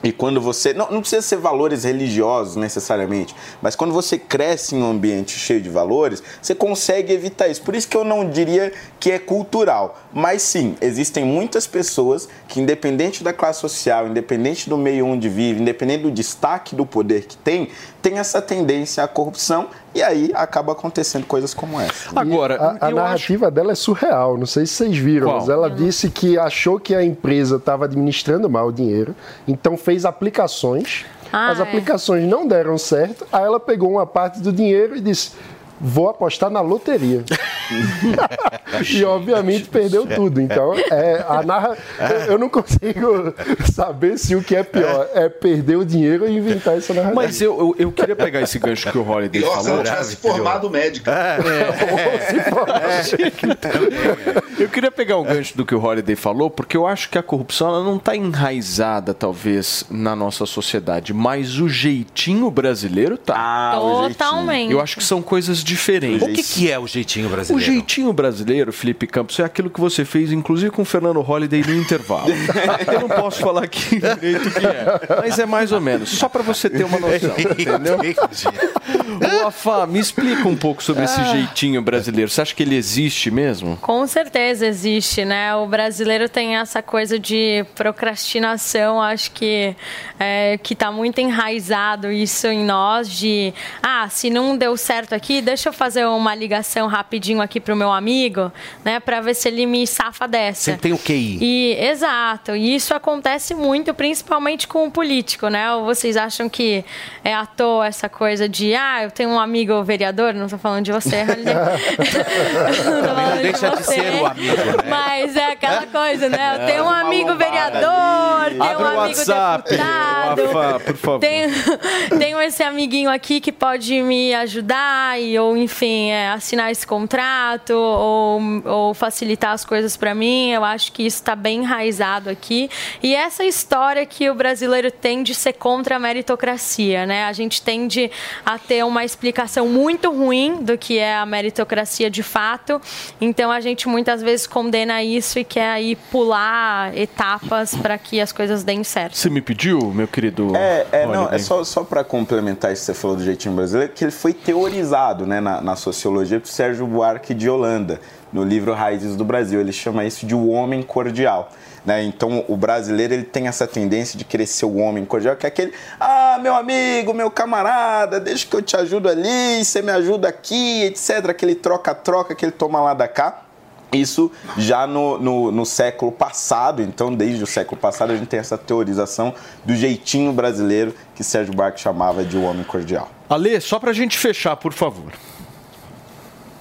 e quando você. Não, não precisa ser valores religiosos necessariamente, mas quando você cresce em um ambiente cheio de valores, você consegue evitar isso. Por isso que eu não diria que é cultural. Mas sim, existem muitas pessoas que, independente da classe social, independente do meio onde vive, independente do destaque do poder que tem, tem essa tendência à corrupção e aí acaba acontecendo coisas como essa. Agora, A, a narrativa dela é surreal, não sei se vocês viram, Qual? mas ela disse que achou que a empresa estava administrando mal o dinheiro, então fez aplicações. Ah, As é. aplicações não deram certo, aí ela pegou uma parte do dinheiro e disse: Vou apostar na loteria. e obviamente perdeu tudo. Então, é, a narra... eu- eu não consigo saber se o que é pior é perder o dinheiro ou inventar essa narrativa. Mas eu, eu, eu queria pegar esse gancho que o Holiday Pior se falou. ela tivesse formado médica. Eu queria pegar um gancho do que o Holiday falou, porque eu acho que a corrupção ela não está enraizada, talvez, na nossa sociedade, mas o jeitinho brasileiro tá. Ah, Totalmente. Eu acho que são coisas diferentes. O que, que é o jeitinho O brasileiro? jeitinho brasileiro, Felipe Campos, é aquilo que você fez, inclusive com o Fernando Holliday no intervalo. Eu não posso falar aqui direito o que é, mas é mais ou menos, só para você ter uma noção, entendeu? Ô, Afá, me explica um pouco sobre esse jeitinho brasileiro. Você acha que ele existe mesmo? Com certeza existe, né? O brasileiro tem essa coisa de procrastinação, acho que é, que está muito enraizado isso em nós de ah, se não deu certo aqui, deixa eu fazer uma ligação rapidinho aqui pro meu amigo, né, para ver se ele me safa dessa. Sempre tem o QI. E exato, e isso acontece muito, principalmente com o político, né? Ou vocês acham que é à toa essa coisa de ah, eu tenho um amigo vereador, não estou falando de você. Não deixa de você, ser o amigo, né? Mas é aquela coisa, né? Eu tenho um amigo vereador, tenho Abre um amigo WhatsApp, deputado. Por favor. Tenho, tenho esse amiguinho aqui que pode me ajudar e, ou enfim, é, assinar esse contrato ou, ou facilitar as coisas para mim. Eu acho que isso está bem enraizado aqui. E essa história que o brasileiro tem de ser contra a meritocracia, né? A gente tende a ter uma explicação muito ruim do que é a meritocracia de fato. Então a gente muitas vezes condena isso e quer aí pular etapas para que as coisas deem certo. Você me pediu, meu querido? É, é, não, é só, só para complementar isso que você falou do jeitinho brasileiro, que ele foi teorizado né, na, na sociologia por Sérgio Buarque de Holanda, no livro Raízes do Brasil. Ele chama isso de o homem cordial. Né? Então, o brasileiro ele tem essa tendência de querer ser o homem cordial, que é aquele, ah, meu amigo, meu camarada, deixa que eu te ajudo ali, você me ajuda aqui, etc. Aquele troca-troca, aquele toma lá da cá. Isso já no, no, no século passado, então desde o século passado a gente tem essa teorização do jeitinho brasileiro que Sérgio Buarque chamava de o homem cordial. Ale, só pra gente fechar, por favor.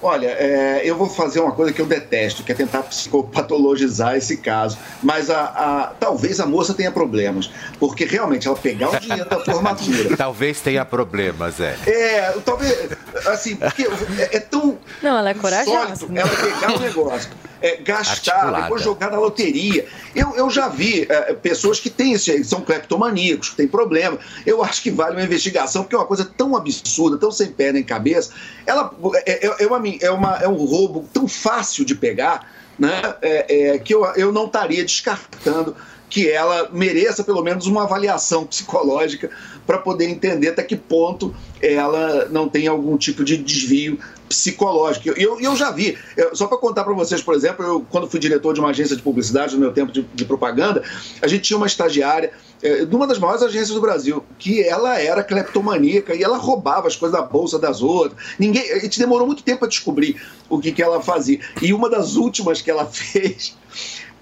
Olha, é, eu vou fazer uma coisa que eu detesto, que é tentar psicopatologizar esse caso. Mas a, a- talvez a moça tenha problemas. Porque realmente ela pegar o dinheiro da formatura. Talvez tenha problemas, é. É, talvez. Assim, porque é, é tão. Não, ela é corajosa. sólido ela pegar o negócio, é, gastar, Articulada. depois jogar na loteria. Eu, eu já vi é, pessoas que têm esse, são cleptomaníacos, que têm problema. Eu acho que vale uma investigação, porque é uma coisa tão absurda, tão sem pé nem cabeça. Ela é, é, é uma, é, uma, é um roubo tão fácil de pegar, né? é, é, que eu, eu não estaria descartando que ela mereça pelo menos uma avaliação psicológica para poder entender até que ponto ela não tem algum tipo de desvio psicológico. E eu, eu já vi, eu- só para contar para vocês, por exemplo, eu, quando fui diretor de uma agência de publicidade no meu tempo de, de propaganda, a gente tinha uma estagiária eh, de uma das maiores agências do Brasil, que ela era cleptomaníaca e ela roubava as coisas da bolsa das outras. Ninguém, a gente demorou muito tempo para descobrir o que, que ela fazia. E uma das últimas que ela fez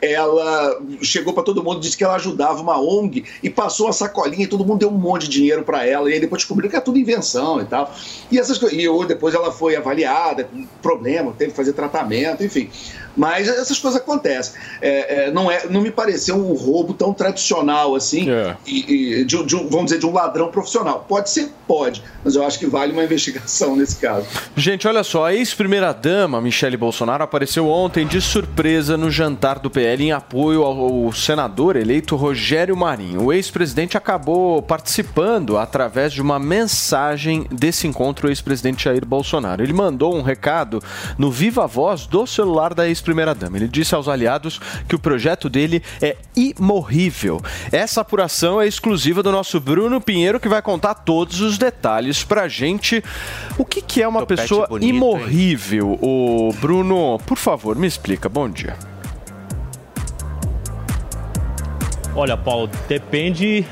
ela chegou para todo mundo, disse que ela ajudava uma ONG e passou a sacolinha e todo mundo deu um monte de dinheiro para ela. E aí depois descobriu que é tudo invenção e tal. E essas. E depois ela foi avaliada com problema, teve que fazer tratamento, enfim. Mas essas coisas acontecem. É, é, não, é, não me pareceu um roubo tão tradicional assim, e, e de, de vamos dizer, de um ladrão profissional. Pode ser? Pode, mas eu acho que vale uma investigação nesse caso. Gente, olha só, a ex-primeira-dama Michele Bolsonaro apareceu ontem de surpresa no jantar do PL em apoio ao, ao senador eleito Rogério Marinho. O ex-presidente acabou participando através de uma mensagem desse encontro, o ex-presidente Jair Bolsonaro. Ele mandou um recado no Viva Voz do celular da ex-primeira-dama. Ele disse aos aliados que o projeto dele é imorrível. Essa apuração é exclusiva do nosso Bruno Pinheiro, que vai contar todos os detalhes pra gente. O que, que é uma Topete pessoa bonito, hein? imorrível? O Bruno, por favor, me explica. Bom dia. Olha, Paulo, depende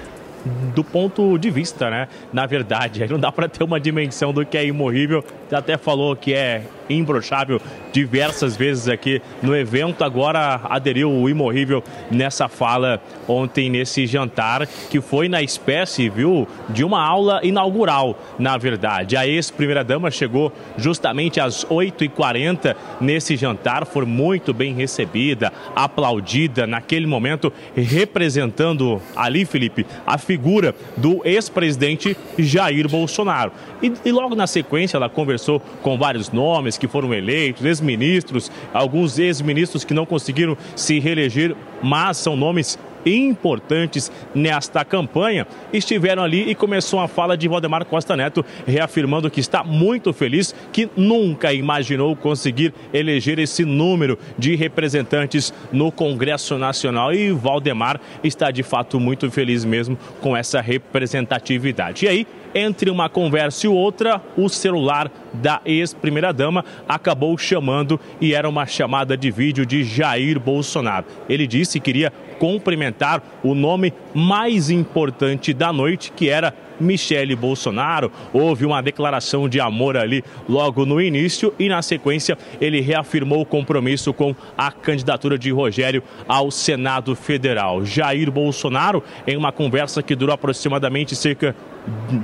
do ponto de vista, né? Na verdade, aí não dá para ter uma dimensão do que é imorrível. Você até falou que é imbrochável diversas vezes aqui no evento. Agora aderiu o imorrível nessa fala ontem nesse jantar que foi na espécie, viu, de uma aula inaugural, na verdade. A ex-primeira-dama chegou justamente às 8h40 nesse jantar, foi muito bem recebida, aplaudida naquele momento, representando ali, Felipe, a figura do ex-presidente Jair Bolsonaro. E, e logo na sequência ela conversou com vários nomes que foram eleitos, ex-ministros, alguns ex-ministros que não conseguiram se reeleger, mas são nomes importantes nesta campanha estiveram ali e começou a fala de Valdemar Costa Neto reafirmando que está muito feliz que nunca imaginou conseguir eleger esse número de representantes no Congresso Nacional e Valdemar está de fato muito feliz mesmo com essa representatividade. E aí entre uma conversa e outra, o celular da ex-primeira-dama acabou chamando e era uma chamada de vídeo de Jair Bolsonaro. Ele disse que queria cumprimentar o nome mais importante da noite, que era Michele Bolsonaro. Houve uma declaração de amor ali logo no início e, na sequência, ele reafirmou o compromisso com a candidatura de Rogério ao Senado Federal. Jair Bolsonaro, em uma conversa que durou aproximadamente cerca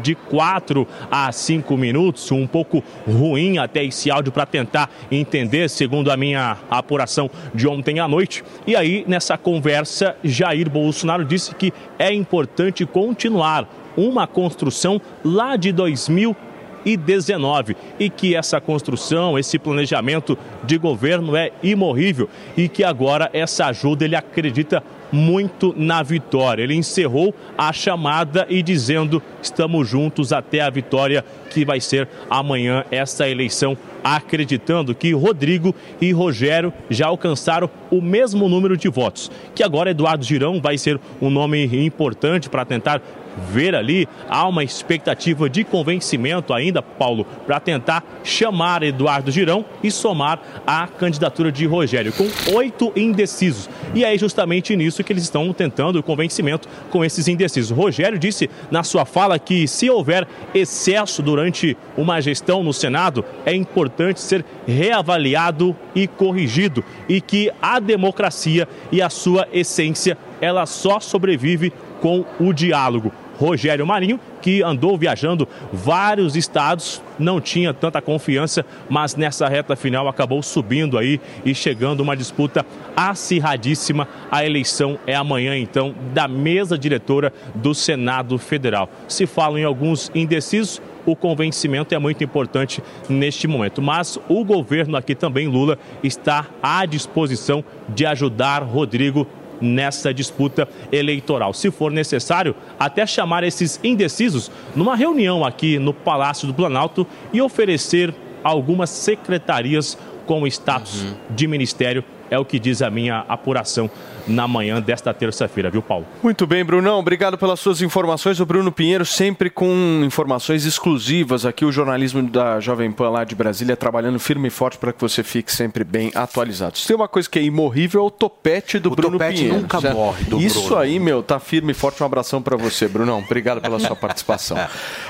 de 4 a 5 minutos, um pouco ruim até esse áudio para tentar entender, segundo a minha apuração de ontem à noite. E aí, nessa conversa, Jair Bolsonaro disse que é importante continuar uma construção lá de 2019 e que essa construção, esse planejamento de governo é imorrível e que agora essa ajuda ele acredita muito na vitória. Ele encerrou a chamada e dizendo: estamos juntos até a vitória que vai ser amanhã essa eleição, acreditando que Rodrigo e Rogério já alcançaram o mesmo número de votos. Que agora Eduardo Girão vai ser um nome importante para tentar ver ali. Há uma expectativa de convencimento ainda, Paulo, para tentar chamar Eduardo Girão e somar a candidatura de Rogério, com oito indecisos. E é justamente nisso que eles estão tentando o convencimento com esses indecisos. Rogério disse na sua fala que se houver excesso durante uma gestão no Senado, é importante ser reavaliado e corrigido e que a democracia e a sua essência ela só sobrevive com o diálogo. Rogério Marinho, que andou viajando vários estados, não tinha tanta confiança, mas nessa reta final acabou subindo aí e chegando uma disputa acirradíssima. A eleição é amanhã, então, da mesa diretora do Senado Federal. Se falam em alguns indecisos, o convencimento é muito importante neste momento. Mas o governo aqui também, Lula, está à disposição de ajudar Rodrigo nessa disputa eleitoral. Se for necessário, até chamar esses indecisos numa reunião aqui no Palácio do Planalto e oferecer algumas secretarias com status de ministério. É o que diz a minha apuração na manhã desta terça-feira, viu, Paulo? Muito bem, Brunão. Obrigado pelas suas informações. O Bruno Pinheiro sempre com informações exclusivas aqui, o jornalismo da Jovem Pan lá de Brasília, trabalhando firme e forte para que você fique sempre bem atualizado. Se tem uma coisa que é imorrível, é o topete do Bruno topete Pinheiro. nunca certo? morre do Isso Bruno. aí, meu, tá firme e forte. Um abração para você, Brunão. Obrigado pela sua participação.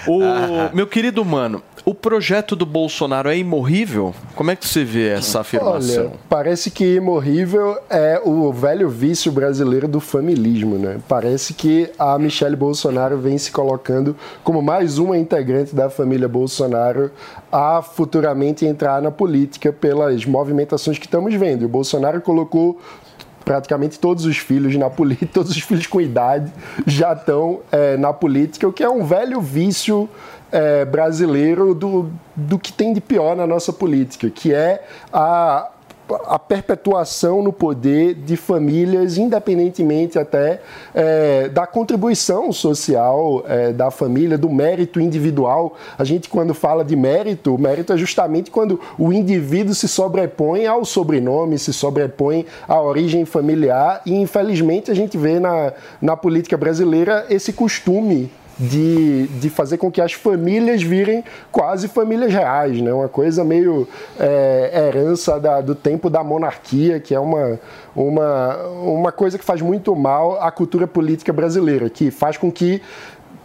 O meu querido mano, o projeto do Bolsonaro é imorrível? Como é que você vê essa afirmação? Olha, parece que imorrível é o velho vício brasileiro do familismo, né? Parece que a Michelle Bolsonaro vem se colocando como mais uma integrante da família Bolsonaro a futuramente entrar na política pelas movimentações que estamos vendo. O Bolsonaro colocou praticamente todos os filhos na política, todos os filhos com idade já estão é, na política, o que é um velho vício é, brasileiro do, do que tem de pior na nossa política, que é a a perpetuação no poder de famílias, independentemente até é, da contribuição social é, da família, do mérito individual. A gente, quando fala de mérito, o mérito é justamente quando o indivíduo se sobrepõe ao sobrenome, se sobrepõe à origem familiar, e infelizmente a gente vê na, na política brasileira esse costume de, de fazer com que as famílias virem quase famílias reais, né? Uma coisa meio é, herança da- do tempo da monarquia, que é uma, uma, uma coisa que faz muito mal à cultura política brasileira, que faz com que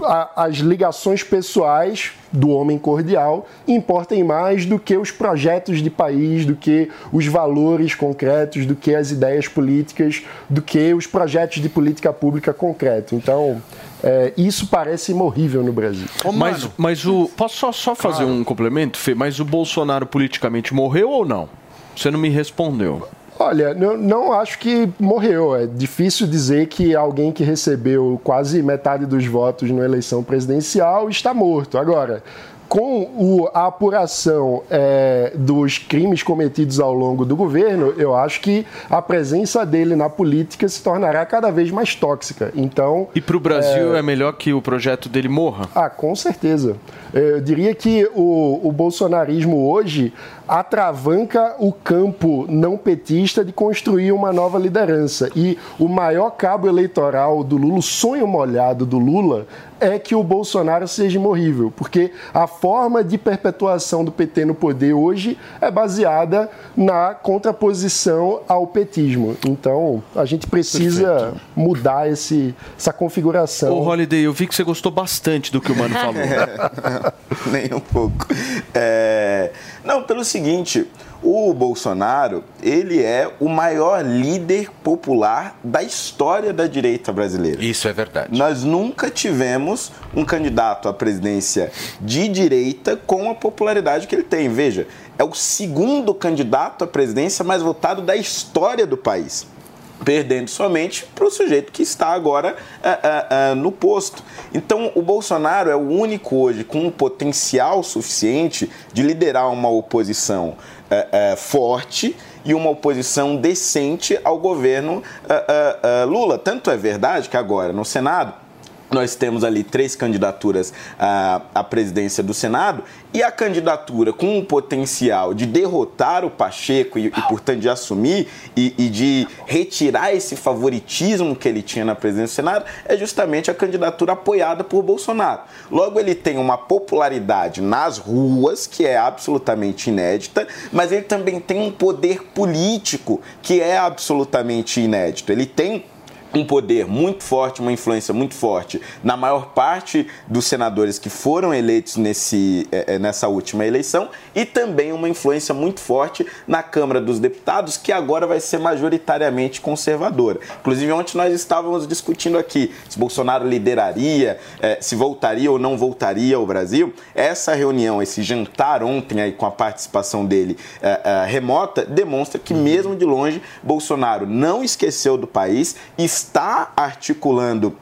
a- as ligações pessoais do homem cordial importem mais do que os projetos de país, do que os valores concretos, do que as ideias políticas, do que os projetos de política pública concreto. Então, é, isso parece horrível no Brasil. mas, mas o. Posso só, só fazer um complemento, Fê? Mas o Bolsonaro politicamente morreu ou não? Você não me respondeu. Olha, não, não acho que morreu. É difícil dizer que alguém que recebeu quase metade dos votos na eleição presidencial está morto. Agora, com o- a apuração é, dos crimes cometidos ao longo do governo, eu acho que a presença dele na política se tornará cada vez mais tóxica. Então, E para o Brasil é... melhor que o projeto dele morra? ah, com certeza. Eu diria que o, o bolsonarismo hoje atravanca o campo não petista de construir uma nova liderança. E o maior cabo eleitoral do Lula, o sonho molhado do Lula, é que o Bolsonaro seja imorrível, porque a forma de perpetuação do PT no poder hoje é baseada na contraposição ao petismo. Então, a gente precisa mudar esse, essa configuração. Ô, Holiday, eu vi que você gostou bastante do que o Mano falou. Nem um pouco. É, Não, pelo seguinte, o Bolsonaro, ele é o maior líder popular da história da direita brasileira. Isso é verdade. Nós nunca tivemos um candidato à presidência de direita com a popularidade que ele tem. Veja, é o segundo candidato à presidência mais votado da história do país perdendo somente para o sujeito que está agora ah, ah, ah, no posto. Então, o Bolsonaro é o único hoje com um potencial suficiente de liderar uma oposição ah, ah, forte e uma oposição decente ao governo ah, Lula. Tanto é verdade que agora no Senado nós temos ali três candidaturas à, à presidência do Senado e a candidatura com o potencial de derrotar o Pacheco e, e, portanto, de assumir e, e de retirar esse favoritismo que ele tinha na presidência do Senado é justamente a candidatura apoiada por Bolsonaro. Logo, ele tem uma popularidade nas ruas que é absolutamente inédita, mas ele também tem um poder político que é absolutamente inédito. Ele tem um poder muito forte, uma influência muito forte na maior parte dos senadores que foram eleitos nesse, eh, eh, nessa última eleição e também uma influência muito forte na Câmara dos Deputados, que agora vai ser majoritariamente conservadora. Inclusive, ontem nós estávamos discutindo aqui se Bolsonaro lideraria, eh, se voltaria ou não voltaria ao Brasil. Essa reunião, esse jantar ontem aí com a participação dele remota, demonstra que mesmo de longe, Bolsonaro não esqueceu do país, está articulando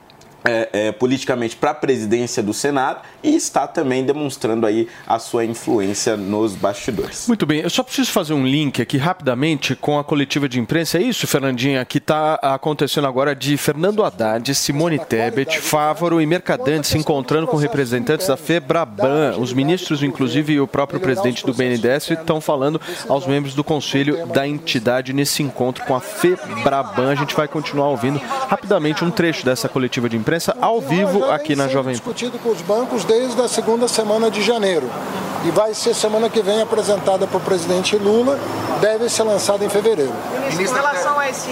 é, é, politicamente para a presidência do Senado e está também demonstrando aí a sua influência nos bastidores. Muito bem, eu só preciso fazer um link aqui rapidamente com a coletiva de imprensa. É isso, Fernandinha, que está acontecendo agora de Fernando Haddad, Simone Tebet, Fávaro e Mercadante se encontrando com representantes da FEBRABAN. Os ministros, inclusive, e o próprio presidente do BNDES estão falando aos membros do conselho da entidade nesse encontro com a FEBRABAN. A gente vai continuar ouvindo rapidamente um trecho dessa coletiva de imprensa ao vivo aqui na Jovem Pan. discutido com os bancos desde a segunda semana de janeiro. E vai ser semana que vem apresentada para o presidente Lula, deve ser lançada em fevereiro. Ministro, com relação a esse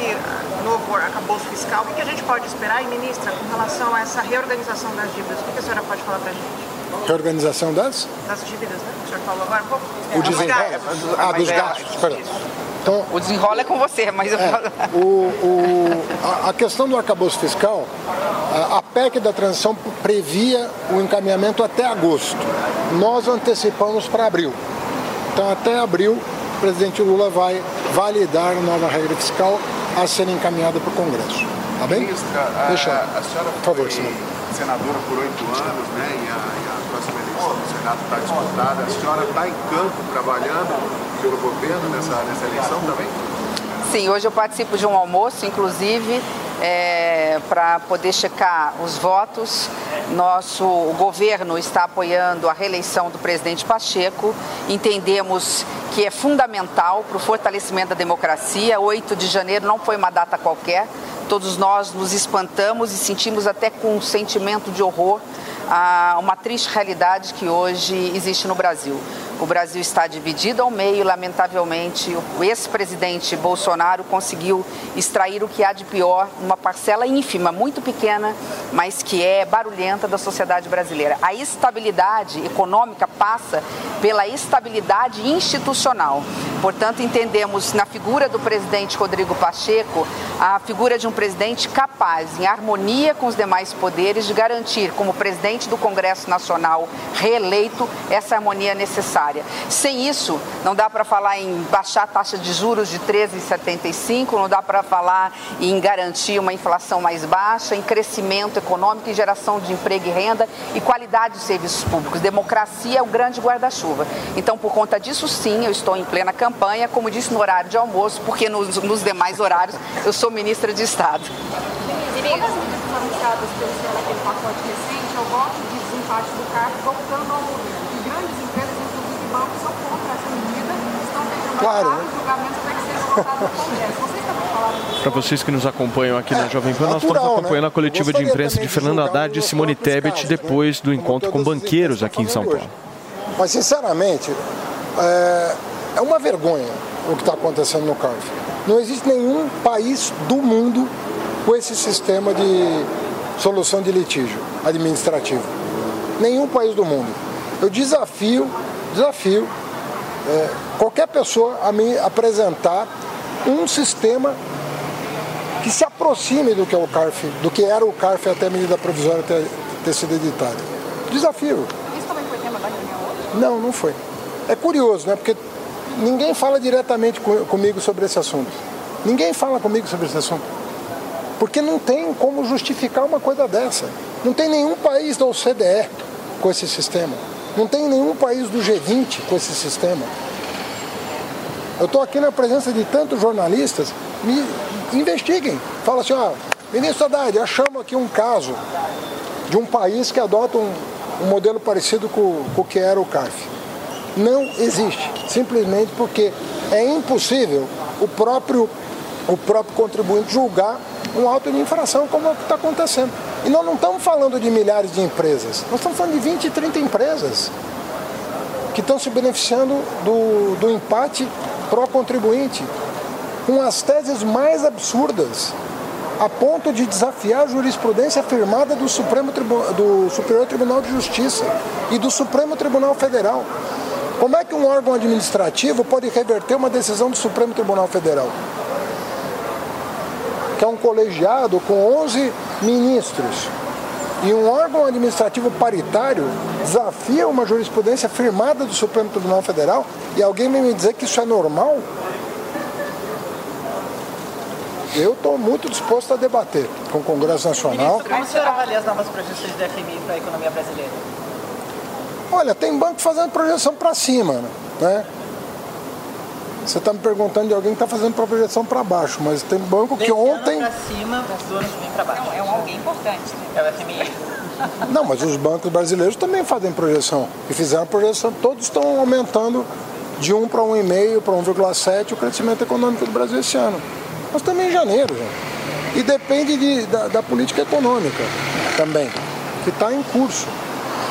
novo arcabouço fiscal, o que a gente pode esperar? E, ministra, com relação a essa reorganização das dívidas, o que a senhora pode falar para a gente? Reorganização das? Das dívidas, né? O senhor falou agora há pouco. O desenrola. Ah, dos gastos. Espera. Então, O desenrola é com você, mas eu É, o, o- a, a questão do arcabouço fiscal, a, a PEC da transição previa o encaminhamento até agosto. Nós antecipamos para abril. Então, até abril, o presidente Lula vai validar a nova regra fiscal a ser encaminhada para o Congresso. Tá bem? Ministra, a, Deixa. a senhora Por favor, foi senhor. senadora por oito anos, né? E a, e a próxima eleição do Senado está disputada. A senhora está em campo trabalhando pelo governo nessa, nessa eleição também? Sim, hoje eu participo de um almoço, inclusive, para poder checar os votos. Nosso governo está apoiando a reeleição do presidente Pacheco. Entendemos que é fundamental para o fortalecimento da democracia. 8 de janeiro não foi uma data qualquer. Todos nós nos espantamos e sentimos até com um sentimento de horror a uma triste realidade que hoje existe no Brasil. O Brasil está dividido ao meio, lamentavelmente. O ex-presidente Bolsonaro conseguiu extrair o que há de pior, uma parcela ínfima, muito pequena, mas que é barulhenta da sociedade brasileira. A estabilidade econômica passa pela estabilidade institucional. Portanto, entendemos na figura do presidente Rodrigo Pacheco a figura de um presidente capaz, em harmonia com os demais poderes, de garantir, como presidente do Congresso Nacional reeleito, essa harmonia necessária. Sem isso, não dá para falar em baixar a taxa de juros de 13,75, não dá para falar em garantir uma inflação mais baixa, em crescimento econômico, em geração de emprego e renda e qualidade dos serviços públicos. Democracia é o grande guarda-chuva. Então, por conta disso, sim, eu estou em plena campanha, como disse no horário de almoço, porque nos, nos demais horários eu sou ministra de Estado. Uma das medidas pelo senhor naquele pacote recente é de desempate do CARF voltando ao governo. E grandes empresas, inclusive bancos, são contra essa medida, estão tentando Claro, vários né? julgamentos que seja votado no Congresso. Vocês também falaram disso? Para vocês que nos acompanham aqui na Jovem Pan, nós estamos né? acompanhando a coletiva de imprensa de Fernando Haddad e Simone Tebet casos, né? depois do encontro com banqueiros aqui em São Paulo. Mas, sinceramente, é, é uma vergonha o que está acontecendo no CARF. Não existe nenhum país do mundo com esse sistema de solução de litígio administrativo. Nenhum país do mundo. Eu desafio, desafio é, qualquer pessoa a me apresentar um sistema que se aproxime do que é o CARF, do que era o CARF até a medida provisória ter, ter sido editada. Desafio. Isso também foi tema da reunião hoje? Não, não foi. É curioso, né? Porque ninguém fala diretamente co- comigo sobre esse assunto. Ninguém fala comigo sobre esse assunto. Porque não tem como justificar uma coisa dessa. Não tem nenhum país da OCDE com esse sistema. Não tem nenhum país do G20 com esse sistema. Eu estou aqui na presença de tantos jornalistas, me investiguem. Fala assim, ó, ministro Haddad, achamos aqui um caso de um país que adota um, um modelo parecido com, com o que era o CARF. Não existe, simplesmente porque é impossível o próprio, o próprio contribuinte julgar um auto de infração como é o que está acontecendo. E nós não estamos falando de milhares de empresas, nós estamos falando de 20, 30 empresas que estão se beneficiando do, do empate pró-contribuinte, com as teses mais absurdas, a ponto de desafiar a jurisprudência afirmada do, Supremo Tribu- do Superior Tribunal de Justiça e do Supremo Tribunal Federal. Como é que um órgão administrativo pode reverter uma decisão do Supremo Tribunal Federal? Que é um colegiado com 11 ministros. E um órgão administrativo paritário desafia uma jurisprudência firmada do Supremo Tribunal Federal e alguém vem me dizer que isso é normal? Eu estou muito disposto a debater com o Congresso Nacional. Ministro, como o senhor avalia as novas projeções do FMI para a economia brasileira? Olha, tem banco fazendo projeção para cima, né? Você está me perguntando de alguém que está fazendo projeção para baixo, mas tem banco que ontem. Para cima, que vem para baixo. Não, é um alguém importante. Né? É o FMI. Não, mas os bancos brasileiros também fazem projeção. E fizeram projeção, todos estão aumentando de 1 para 1,5 para 1,7 o crescimento econômico do Brasil esse ano. Nós estamos em janeiro, gente. E depende de, da, da política econômica também, que está em curso.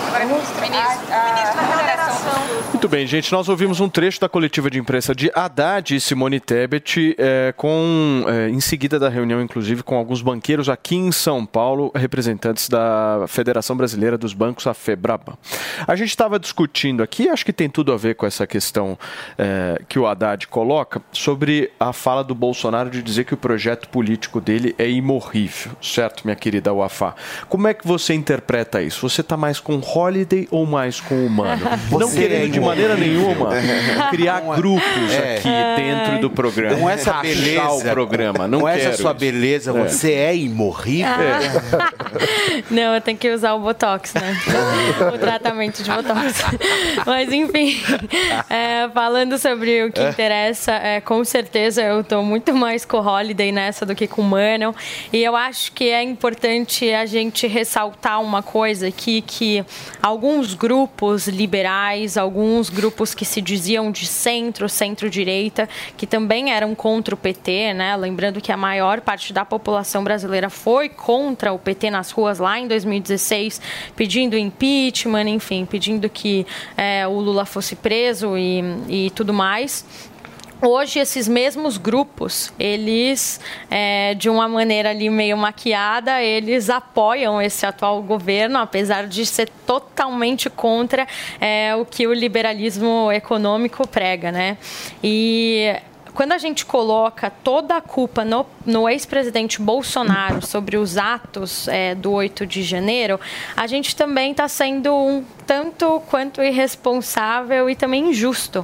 Agora, ministro, ministro, ministro, na relação Muito bem, gente. Nós ouvimos um trecho da coletiva de imprensa de Haddad e Simone Tebet, eh, com, eh, em seguida da reunião, inclusive, com alguns banqueiros aqui em São Paulo, representantes da Federação Brasileira dos Bancos, a FEBRABAN. A gente estava discutindo aqui, acho que tem tudo a ver com essa questão eh, que o Haddad coloca, sobre a fala do Bolsonaro de dizer que o projeto político dele é imorrível, certo, minha querida Wafá? Como é que você interpreta isso? Você está mais com Holiday ou mais com humano? Não Você querendo é de maneira nenhuma criar grupos É. aqui dentro do programa. Com essa Rachar beleza, o programa. Não com essa sua isso. beleza, É. você é imorrível. Não, eu tenho que usar o Botox, né? o tratamento de Botox. Mas, enfim, é, falando sobre o que interessa, é, com certeza eu estou muito mais com o Holiday nessa do que com o Manon. E eu acho que é importante a gente ressaltar uma coisa aqui, que alguns grupos liberais, alguns grupos que se diziam de centro, centro-direita, que também eram contra o PT, né? Lembrando que a maior parte da população brasileira foi contra o PT nas ruas lá em 2016, pedindo impeachment, enfim, pedindo que é, o Lula fosse preso e, e tudo mais. Hoje, esses mesmos grupos, eles, é, de uma maneira ali meio maquiada, eles apoiam esse atual governo, apesar de ser totalmente contra é, o que o liberalismo econômico prega, né? E quando a gente coloca toda a culpa no, no ex-presidente Bolsonaro sobre os atos é, do 8 de janeiro, a gente também está sendo um tanto quanto irresponsável e também injusto.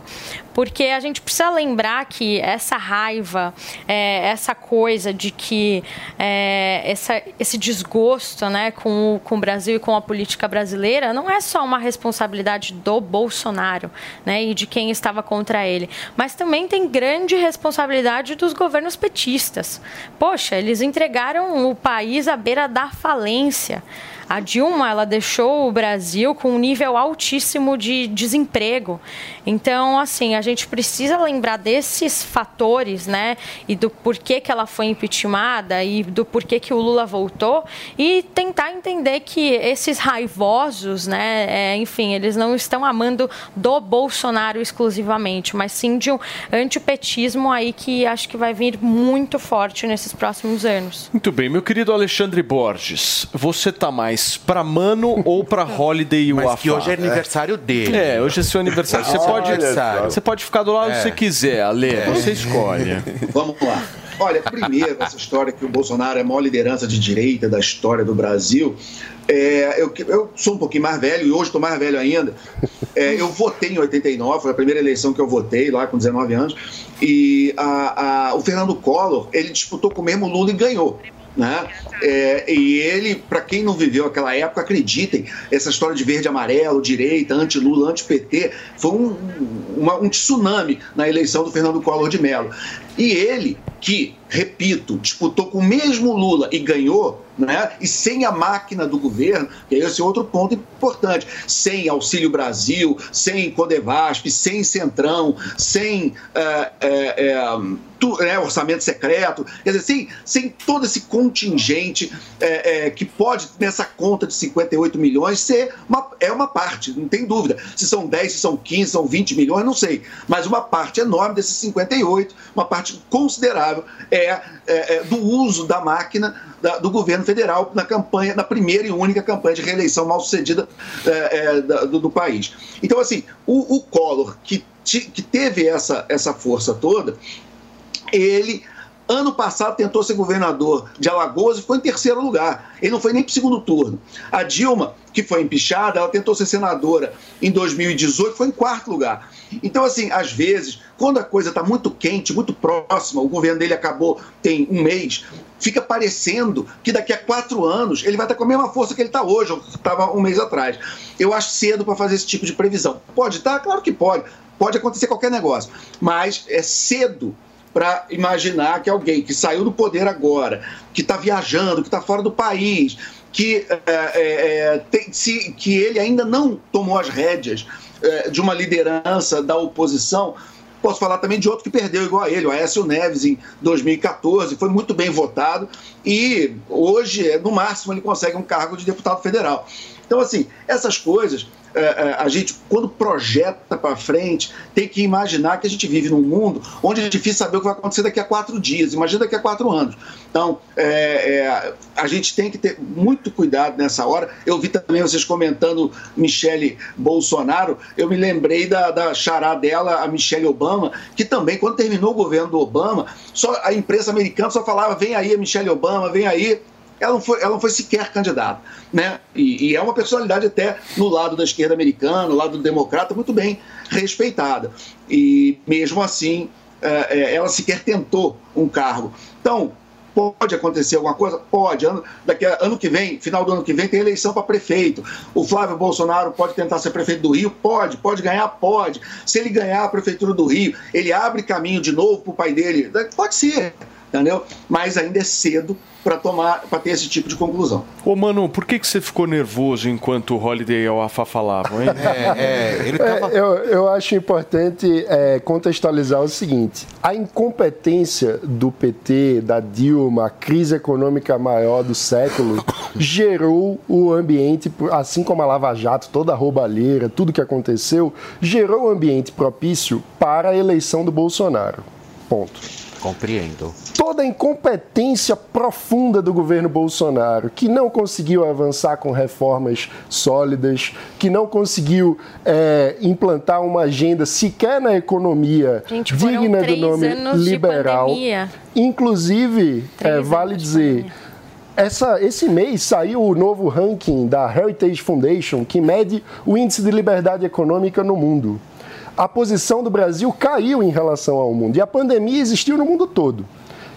Porque a gente precisa lembrar que essa raiva, é, essa coisa de que é, essa, esse desgosto né, com, o, com o Brasil e com a política brasileira não é só uma responsabilidade do Bolsonaro né, e de quem estava contra ele, mas também tem grande responsabilidade dos governos petistas. Poxa, eles entregaram o país à beira da falência. A Dilma ela deixou o Brasil com um nível altíssimo de desemprego. Então, assim, a gente precisa lembrar desses fatores, né? E do porquê que ela foi impeachmentada e do porquê que o Lula voltou e tentar entender que esses raivosos, né? é, enfim, eles não estão amando do Bolsonaro exclusivamente, mas sim de um antipetismo aí que acho que vai vir muito forte nesses próximos anos. Muito bem, meu querido Alexandre Borges, você tá mais pra Mano ou pra Holiday e Mas Wafá? que hoje é aniversário dele. É, hoje é seu aniversário. Você pode, só. você pode ficar do lado É. que você quiser, Ale. É. Você escolhe. Vamos lá. Olha, primeiro, essa história que o Bolsonaro é a maior liderança de direita da história do Brasil. é, eu, eu sou um pouquinho mais velho e hoje estou mais velho ainda. É, eu votei em 89, foi a primeira eleição que eu votei lá com 19 anos. E a- a- o Fernando Collor, ele disputou com o mesmo Lula e ganhou. Né? É, e ele, para quem não viveu aquela época, acreditem, essa história de verde amarelo, direita, anti-Lula, anti-PT, foi um, uma- um tsunami na eleição do Fernando Collor de Mello. E ele, que, repito, disputou com o mesmo Lula e ganhou, né? e sem a máquina do governo, e esse é outro ponto importante, sem Auxílio Brasil, sem Codevasp, sem Centrão, sem é, é, é, tu- né, orçamento secreto, quer dizer, sem, sem todo esse contingente é, é, que pode, nessa conta de 58 milhões, ser uma, é uma parte, não tem dúvida. Se são 10, se são 15, são 20 milhões, não sei. Mas uma parte enorme desses 58, uma parte considerável, é, é, é do uso da máquina da- do governo federal na campanha, na primeira e única campanha de reeleição mal sucedida é, é, do, do país. Então, assim, o, o Collor, que, que teve essa, essa força toda, ele Ano passado tentou ser governador de Alagoas e ficou em terceiro lugar. Ele não foi nem para o segundo turno. A Dilma, que foi empichada, ela tentou ser senadora em 2018, foi em quarto lugar. Então, assim, às vezes, quando a coisa está muito quente, muito próxima, o governo dele acabou tem um mês, fica parecendo que daqui a quatro anos ele vai estar com a mesma força que ele está hoje, ou estava um mês atrás. Eu acho cedo para fazer esse tipo de previsão. Pode estar? Claro que pode. Pode acontecer qualquer negócio. Mas é cedo para imaginar que alguém que saiu do poder agora, que está viajando, que está fora do país, que, é, é, tem, se, que ele ainda não tomou as rédeas é, de uma liderança da oposição. Posso falar também de outro que perdeu igual a ele, o Aécio Neves, em 2014, foi muito bem votado e hoje, no máximo, ele consegue um cargo de deputado federal. Então, assim, essas coisas é, é, a gente, quando projeta para frente, tem que imaginar que a gente vive num mundo onde é difícil saber o que vai acontecer daqui a quatro dias. Imagina daqui a quatro anos. Então, é, é, a gente tem que ter muito cuidado nessa hora. Eu vi também vocês comentando Michele Bolsonaro. Eu me lembrei da, da chará dela, a Michelle Obama, que também, quando terminou o governo do Obama, só a imprensa americana só falava: vem aí a Michelle Obama, vem aí ela não foi, ela não foi sequer candidata. Né? E, e, é uma personalidade até no lado da esquerda americana, no lado do democrata, muito bem respeitada. E mesmo assim, é, é, ela sequer tentou um cargo. Então, pode acontecer alguma coisa? Pode. Ano, daqui a, ano que vem, final do ano que vem, tem eleição para prefeito. O Flávio Bolsonaro pode tentar ser prefeito do Rio? Pode. Pode ganhar? Pode. Se ele ganhar a prefeitura do Rio, ele abre caminho de novo para o pai dele? Pode ser. Entendeu? Mas ainda é cedo para tomar, para ter esse tipo de conclusão. Ô, Mano, por que, que você ficou nervoso enquanto o Holiday e o Afa falavam, hein? é, é, ele tava... é, eu, eu acho importante é, contextualizar o seguinte: a incompetência do PT, da Dilma, a crise econômica maior do século, gerou o ambiente, assim como a Lava Jato, toda a roubalheira, tudo que aconteceu, gerou o um ambiente propício para a eleição do Bolsonaro. Ponto. Compreendo. Toda a incompetência profunda do governo Bolsonaro, que não conseguiu avançar com reformas sólidas, que não conseguiu é, implantar uma agenda sequer na economia Gente, digna do nome liberal. Inclusive, é, vale dizer. Essa, esse mês saiu o novo ranking da Heritage Foundation, que mede o índice de liberdade econômica no mundo a posição do Brasil caiu em relação ao mundo. E a pandemia existiu no mundo todo.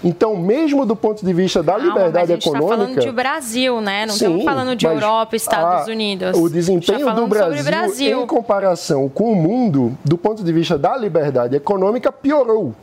Então, mesmo do ponto de vista da Calma, liberdade mas a gente econômica. Estamos falando de Brasil, né? Não sim, estamos falando de Europa, Estados a, Unidos. O desempenho do Brasil, Brasil, em comparação com o mundo, do ponto de vista da liberdade econômica, piorou.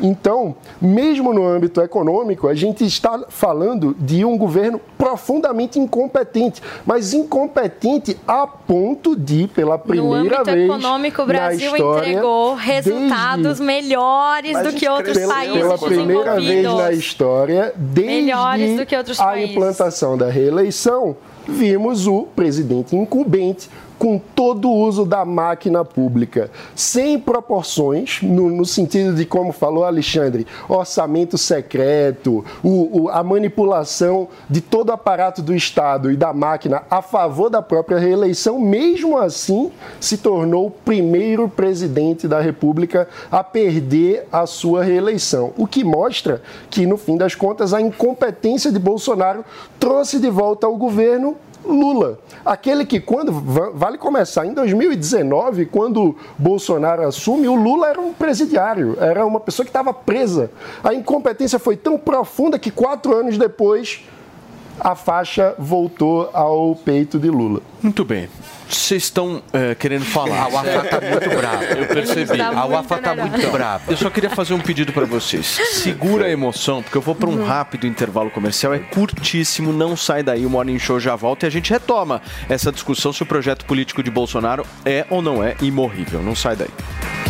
Então, mesmo no âmbito econômico, a gente está falando de um governo profundamente incompetente, mas incompetente a ponto de, pela primeira vez. No econômico, o Brasil história, entregou resultados desde, melhores do que outros pela, países. Pela primeira vez na história, desde melhores do que outros a países. implantação da reeleição, vimos o presidente incumbente com todo o uso da máquina pública, sem proporções, no, no sentido de, como falou Alexandre, orçamento secreto, o, o, a manipulação de todo o aparato do Estado e da máquina a favor da própria reeleição, mesmo assim, se tornou o primeiro presidente da República a perder a sua reeleição. O que mostra que, no fim das contas, a incompetência de Bolsonaro trouxe de volta ao governo Lula. Aquele que, quando vale começar, em 2019, quando Bolsonaro assume, o Lula era um presidiário, era uma pessoa que estava presa. A incompetência foi tão profunda que quatro anos depois a faixa voltou ao peito de Lula. Muito bem. Vocês estão é, querendo falar. A UAFA está muito brava. Eu percebi. Tá a UAFA está muito brava. Eu só queria fazer um pedido para vocês. Segura a emoção, porque eu vou para um rápido intervalo comercial. É curtíssimo, não sai daí. O Morning Show já volta e a gente retoma essa discussão se o projeto político de Bolsonaro é ou não é imorrível. Não sai daí.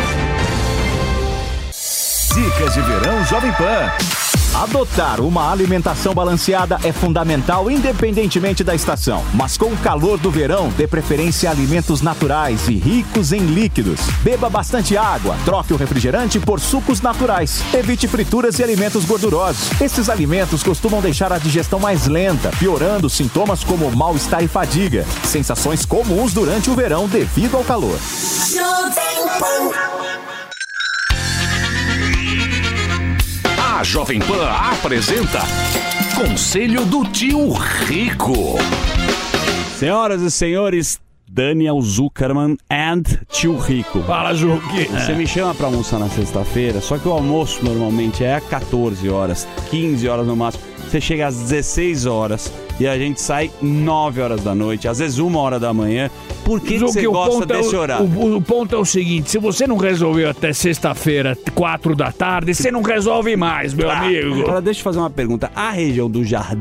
Dicas de Verão Jovem Pan. Adotar uma alimentação balanceada é fundamental independentemente da estação. Mas com o calor do verão, dê preferência a alimentos naturais e ricos em líquidos. Beba bastante água, troque o refrigerante por sucos naturais. Evite frituras e alimentos gordurosos. Esses alimentos costumam deixar a digestão mais lenta, piorando sintomas como mal-estar e fadiga, sensações comuns durante o verão devido ao calor. A Jovem Pan apresenta Conselho do Tio Rico. Senhoras e senhores, Daniel Zuckerman and Tio Rico. Fala, Zuki. Você É. me chama pra almoçar na sexta-feira, só que o almoço normalmente é 14 horas, 15 horas no máximo. Você chega às 16 horas e a gente sai 9 horas da noite, às vezes uma hora da manhã. Por que, que você gosta ponto é o- desse horário? O, o ponto é o seguinte: se você não resolveu até sexta-feira, quatro da tarde, você não resolve mais, meu amigo. Agora deixa eu fazer uma pergunta. A região do Jardim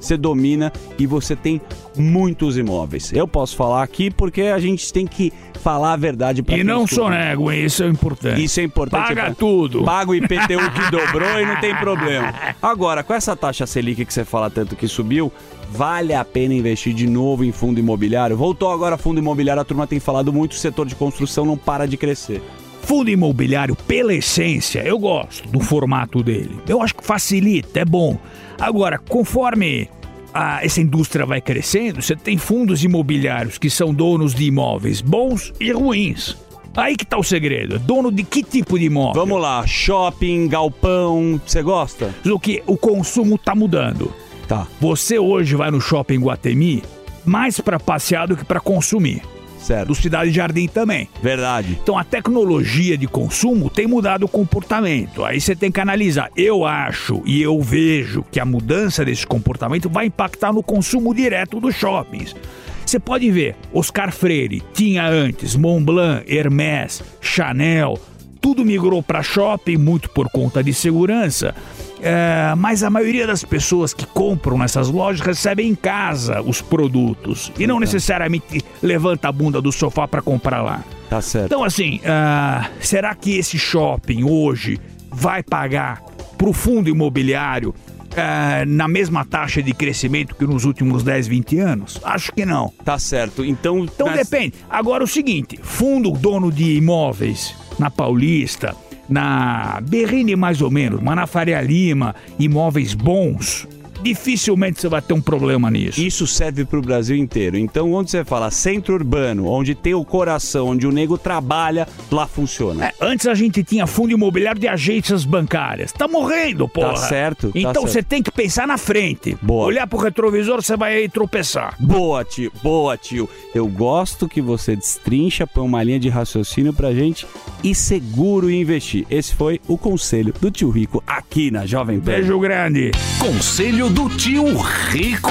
você domina e você tem muitos imóveis. Eu posso falar aqui porque a gente tem que falar a verdade pra E não sonego, hein? Isso é importante. Isso é importante. Paga Eu- tudo. Paga o IPTU que dobrou e não tem problema. Agora, com essa taxa Selic que você fala tanto que subiu, vale a pena investir de novo em fundo imobiliário? Voltou agora fundo imobiliário, a turma tem falado muito, o setor de construção não para de crescer. Fundo imobiliário, pela essência, eu gosto do formato dele. Eu acho que facilita, é bom. Agora, conforme a- essa indústria vai crescendo, você tem fundos imobiliários que são donos de imóveis bons e ruins. Aí que tá o segredo. Dono de que tipo de imóvel? Vamos lá, shopping, galpão, você gosta? O que? O consumo tá mudando. Tá. Você hoje vai no shopping Guatemi mais para passear do que para consumir. Certo. Do Cidade Jardim também. Verdade. Então a tecnologia de consumo tem mudado o comportamento. Aí você tem que analisar. Eu acho e eu vejo que a mudança desse comportamento vai impactar no consumo direto dos shoppings. Você pode ver, Oscar Freire tinha antes Montblanc, Hermès, Chanel, tudo migrou para shopping muito por conta de segurança. É, mas a maioria das pessoas que compram nessas lojas recebem em casa os produtos e não necessariamente levanta a bunda do sofá para comprar lá. Tá certo. Então, assim, ah, será que esse shopping hoje vai pagar para o fundo imobiliário ah, na mesma taxa de crescimento que nos últimos 10, 20 anos? Acho que não. Tá certo. Então, Então nessa- depende. Agora o seguinte, fundo dono de imóveis na Paulista, na Berrine mais ou menos, mas na Faria Lima, imóveis bons, dificilmente você vai ter um problema nisso. Isso serve pro Brasil inteiro. Então, onde você fala centro urbano, onde tem o coração, onde o nego trabalha, lá funciona. É, antes a gente tinha fundo imobiliário de agências bancárias. Tá morrendo, porra. Tá certo, tá Então você tem que pensar na frente. Boa. Olhar pro retrovisor, você vai aí tropeçar. Boa, tio. Boa, tio. Eu gosto que você destrincha, põe uma linha de raciocínio pra gente e seguro investir. Esse foi o conselho do tio Rico aqui na Jovem Pan. Beijo grande. Conselho do Tio Rico.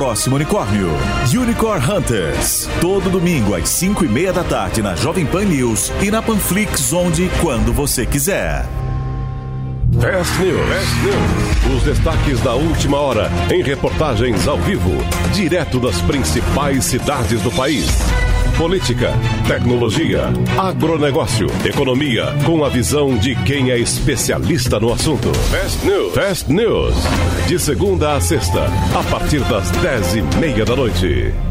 unicórnio. Unicorn Hunters. Todo domingo às 5 e meia da tarde na Jovem Pan News e na Panflix, onde quando você quiser. Fast News. Os destaques da última hora em reportagens ao vivo, direto das principais cidades do país. Política, tecnologia, agronegócio, economia, com a visão de quem é especialista no assunto. Fast News. Fast News. De segunda a sexta, a partir das dez e meia da noite.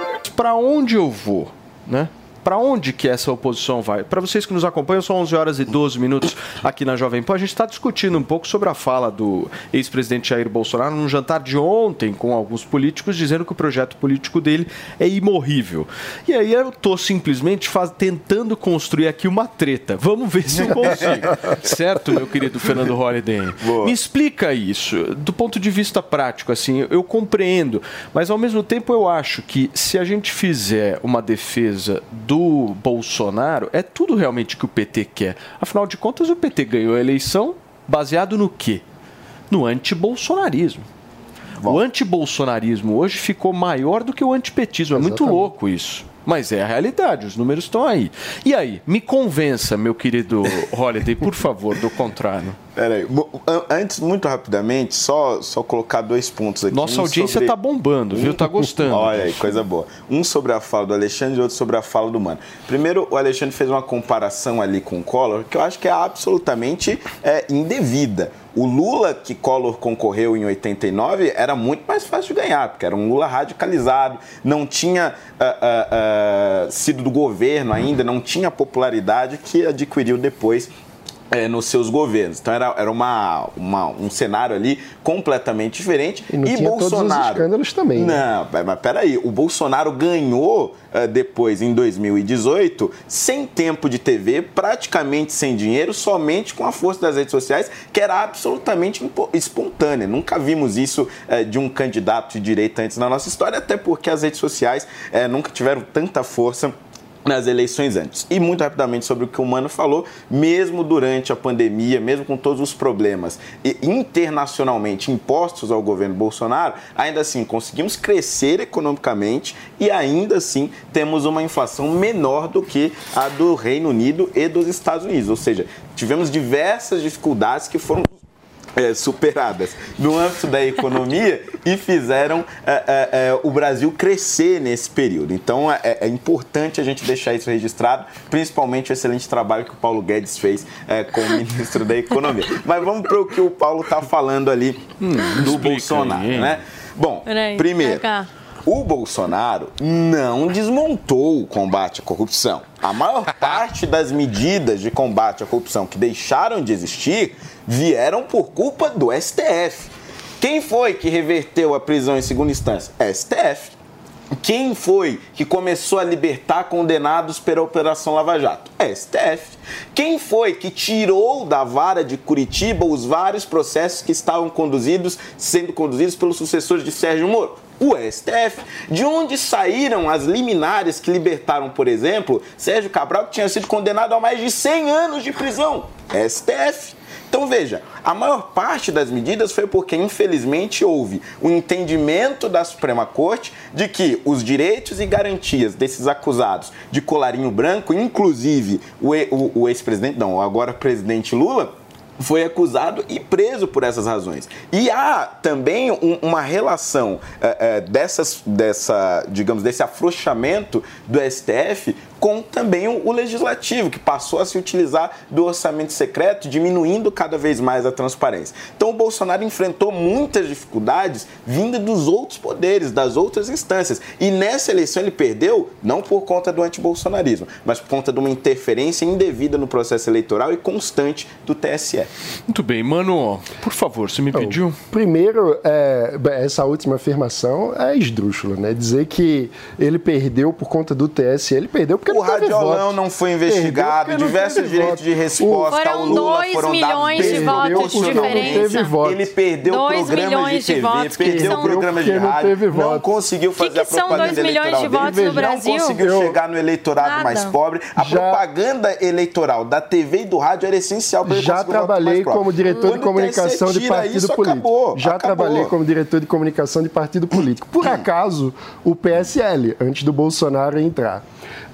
Pra onde eu vou, né? Para onde que essa oposição vai? Para vocês que nos acompanham, são 11 horas e 12 minutos aqui na Jovem Pan. A gente está discutindo um pouco sobre a fala do ex-presidente Jair Bolsonaro num jantar de ontem com alguns políticos, dizendo que o projeto político dele é imorrível. E aí eu estou simplesmente faz, tentando construir aqui uma treta. Vamos ver se eu consigo. certo, meu querido Fernando Holliday? Me explica isso, do ponto de vista prático, assim, eu compreendo, mas ao mesmo tempo eu acho que se a gente fizer uma defesa do Bolsonaro, é tudo realmente que o PT quer. Afinal de contas, o PT ganhou a eleição baseado no quê? No antibolsonarismo. O antibolsonarismo hoje ficou maior do que o antipetismo. É muito louco isso. Mas é a realidade, os números estão aí. E aí, me convença, meu querido Holiday, por favor, do contrário. Peraí, antes, muito rapidamente, só, só colocar dois pontos aqui. Nossa Um audiência sobre- tá bombando, viu? Tá gostando. Olha aí, coisa boa. Um sobre a fala do Alexandre e outro sobre a fala do Mano. Primeiro, o Alexandre fez uma comparação ali com o Collor, que eu acho que é absolutamente é, indevida. O Lula que Collor concorreu em 89 era muito mais fácil de ganhar, porque era um Lula radicalizado, não tinha ah, ah, ah, sido do governo ainda, não tinha a popularidade que adquiriu depois é, nos seus governos. Então era, era uma, uma- um cenário ali completamente diferente. E não tinha todos os escândalos também, né? Não, mas mas peraí, o Bolsonaro ganhou eh, depois, em 2018, sem tempo de TV, praticamente sem dinheiro, somente com a força das redes sociais, que era absolutamente espontânea. Nunca vimos isso eh, de um candidato de direita antes na nossa história, até porque as redes sociais eh, nunca tiveram tanta força nas eleições antes. E muito rapidamente sobre o que o Mano falou, mesmo durante a pandemia, mesmo com todos os problemas internacionalmente impostos ao governo Bolsonaro, ainda assim conseguimos crescer economicamente e ainda assim temos uma inflação menor do que a do Reino Unido e dos Estados Unidos. Ou seja, tivemos diversas dificuldades que foram é, superadas no âmbito da economia e fizeram é, é, é, o Brasil crescer nesse período. Então é, é importante a gente deixar isso registrado, principalmente o excelente trabalho que o Paulo Guedes fez é, como ministro da Economia. Mas vamos para o que o Paulo está falando ali do Bolsonaro, aí. né? Bom, Peraí, primeiro. O Bolsonaro não desmontou o combate à corrupção. A maior parte das medidas de combate à corrupção que deixaram de existir vieram por culpa do STF. Quem foi que reverteu a prisão em segunda instância? STF. Quem foi que começou a libertar condenados pela Operação Lava Jato? STF. Quem foi que tirou da vara de Curitiba os vários processos que estavam conduzidos, sendo conduzidos pelos sucessores de Sérgio Moro? O STF. De onde saíram as liminares que libertaram, por exemplo, Sérgio Cabral, que tinha sido condenado a mais de 100 anos de prisão? STF. Então veja, a maior parte das medidas foi porque, infelizmente, houve o entendimento da Suprema Corte de que os direitos e garantias desses acusados de colarinho branco, inclusive o, ex-presidente, não, agora presidente Lula, foi acusado e preso por essas razões. E há também um- uma relação eh, eh, dessas, dessa, digamos, desse afrouxamento do STF com também o, legislativo, que passou a se utilizar do orçamento secreto, diminuindo cada vez mais a transparência. Então o Bolsonaro enfrentou muitas dificuldades vindas dos outros poderes, das outras instâncias. E nessa eleição ele perdeu não por conta do antibolsonarismo, mas por conta de uma interferência indevida no processo eleitoral e constante do TSE. Muito bem, mano, por favor, você me pediu? Primeiro, é, essa última afirmação é esdrúxula, né? Dizer que ele perdeu por conta do TSE, ele perdeu porque O Radiolão não foi investigado, diversos direitos de resposta Foram ao Lula foram milhões dados de votos voto. Ele perdeu Dois programas de TV, perdeu são- programas de não rádio, não conseguiu fazer que a propaganda milhões de eleitoral votos dele, no Brasil? não conseguiu chegar no eleitorado Nada. mais pobre. A propaganda eleitoral da TV e do rádio era essencial para ele Já trabalhei como diretor de Quando comunicação de partido isso, político. Acabou, Já acabou. trabalhei como diretor de comunicação de partido político. Por acaso, o PSL, antes do Bolsonaro entrar.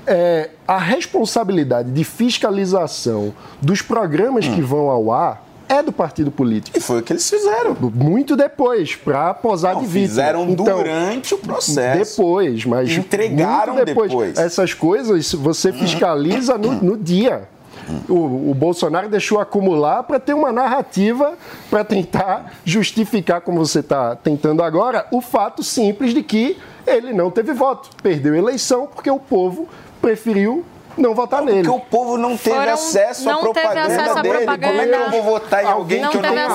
É, a responsabilidade de fiscalização dos programas que vão ao ar é do partido político. E foi o que eles fizeram. Muito depois, para posar Não, de vítima. fizeram Então, durante o processo. Depois, mas Entregaram depois. depois. Essas coisas você fiscaliza no, no dia. O, o Bolsonaro deixou acumular para ter uma narrativa para tentar justificar, como você está tentando agora, o fato simples de que ele não teve voto. Perdeu a eleição porque o povo preferiu não votar nele. Porque o povo não teve Foram- acesso à não teve propaganda acesso à dele. propaganda. Como é que eu vou votar em alguém Não que eu não conheço,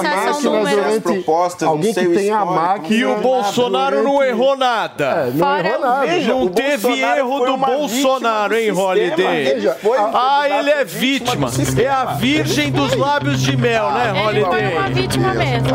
as propostas, Alguém não sei que o tem a máquina- E o Bolsonaro não errou nada. É, não Fora- errou nada. Veja, Não teve Bolsonaro erro do Bolsonaro, hein, Holiday? foi ah, ele é vítima. É a virgem dos lábios de mel, né, Ele foi uma Holiday? vítima mesmo.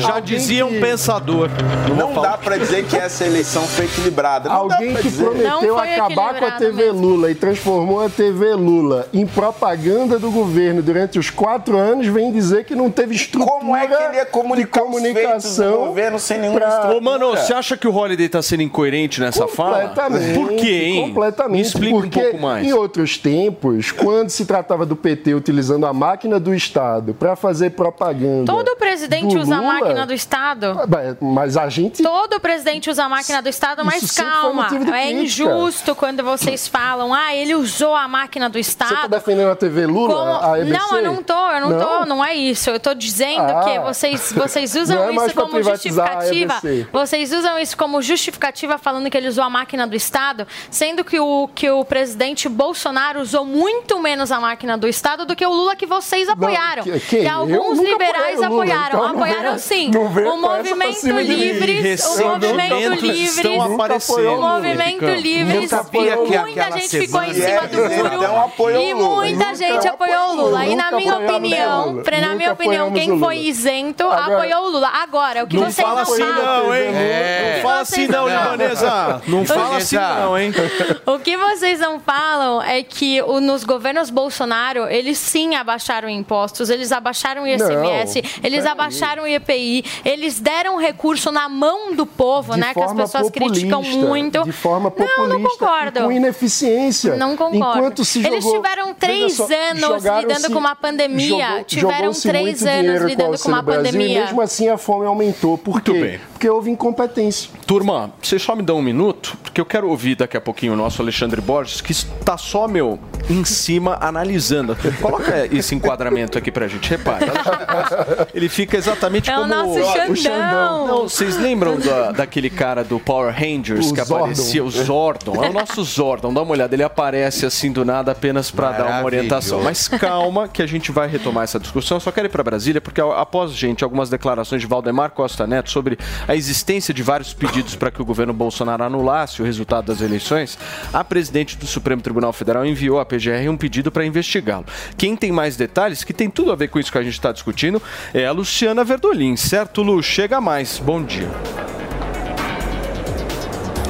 Já dizia um pensador. Não dá pra dizer que essa eleição foi equilibrada. Alguém que prometeu acabar com a TV. Lula e transformou a TV Lula em propaganda do governo durante os quatro anos vem dizer que não teve estrutura Como é que ele ia comunicar de os feitos do comunicação governo sem nenhuma pra- estrutura? Ô, mano, você acha que o Holiday tá sendo incoerente nessa fala? Completamente. Por quê, hein? Completamente. Me explica porque um pouco mais. Em outros tempos, quando se tratava do PT utilizando a máquina do Estado para fazer propaganda. Todo presidente usa a máquina do Estado. Mas a gente. Todo presidente usa a máquina do Estado, mas calma. É crítica. injusto quando vocês falam, ah, ele usou a máquina do Você está Estado. defendendo a TV Lula? Como- A EBC? Não, eu não tô, eu não, tô, não é isso. Eu tô dizendo Ah. que vocês, vocês usam Não é isso como justificativa. Vocês usam isso como justificativa falando que ele usou a máquina do Estado, sendo que o, que o presidente Bolsonaro usou muito menos a máquina do Estado do que o Lula que vocês apoiaram. que- quem? Que Eu alguns liberais Lula, apoiaram. então não apoiaram sim. não O movimento livres, o movimento livres, estão o movimento livres, que muita aquela gente ficou em cima do então apoiou e o Lula. muita Nunca gente apoiou o Lula. E na minha opinião, na minha opinião, quem foi isento Agora- apoiou o Lula. Agora, o que Não vocês fala não assim falam. não, hein? É. Não fala assim não, libanesa. Não fala assim não, hein? O que vocês não falam é que o- nos governos Bolsonaro, eles sim abaixaram impostos, eles abaixaram o ICMS, Não, eles abaixaram o IPI, eles deram recurso na mão do povo, de né? Que as pessoas criticam muito. De forma populista. Não, não concordo. e Com ineficiência. Não concordo. Enquanto se Eles jogou- tiveram três só, anos lidando com uma pandemia. jogou- Tiveram três anos lidando o com uma Brasil, pandemia. E mesmo assim a fome aumentou. Por Muito quê? bem. Porque houve incompetência. Turma, vocês só me dão um minuto, porque eu quero ouvir daqui a pouquinho o nosso Alexandre Borges, que está só, meu, em cima analisando. Coloca esse enquadramento aqui pra gente, repare. Ele fica exatamente É o como nosso Xandão. Não, vocês lembram da- daquele cara do Power Rangers O que Zordon. aparecia, o Zordon? É o nosso Zordon, dá uma olhada, ele aparece assim do nada apenas para dar uma orientação. Mas calma que a gente vai retomar essa discussão. Eu só quero ir para Brasília porque após, gente, algumas declarações de Valdemar Costa Neto sobre a existência de vários pedidos para que o governo Bolsonaro anulasse o resultado das eleições, a presidente do Supremo Tribunal Federal enviou à PGR um pedido para investigá-lo. Quem tem mais detalhes, que tem tudo a ver com isso que a gente está discutindo, é a Luciana Verdolim, certo, Lu? Chega mais. Bom dia.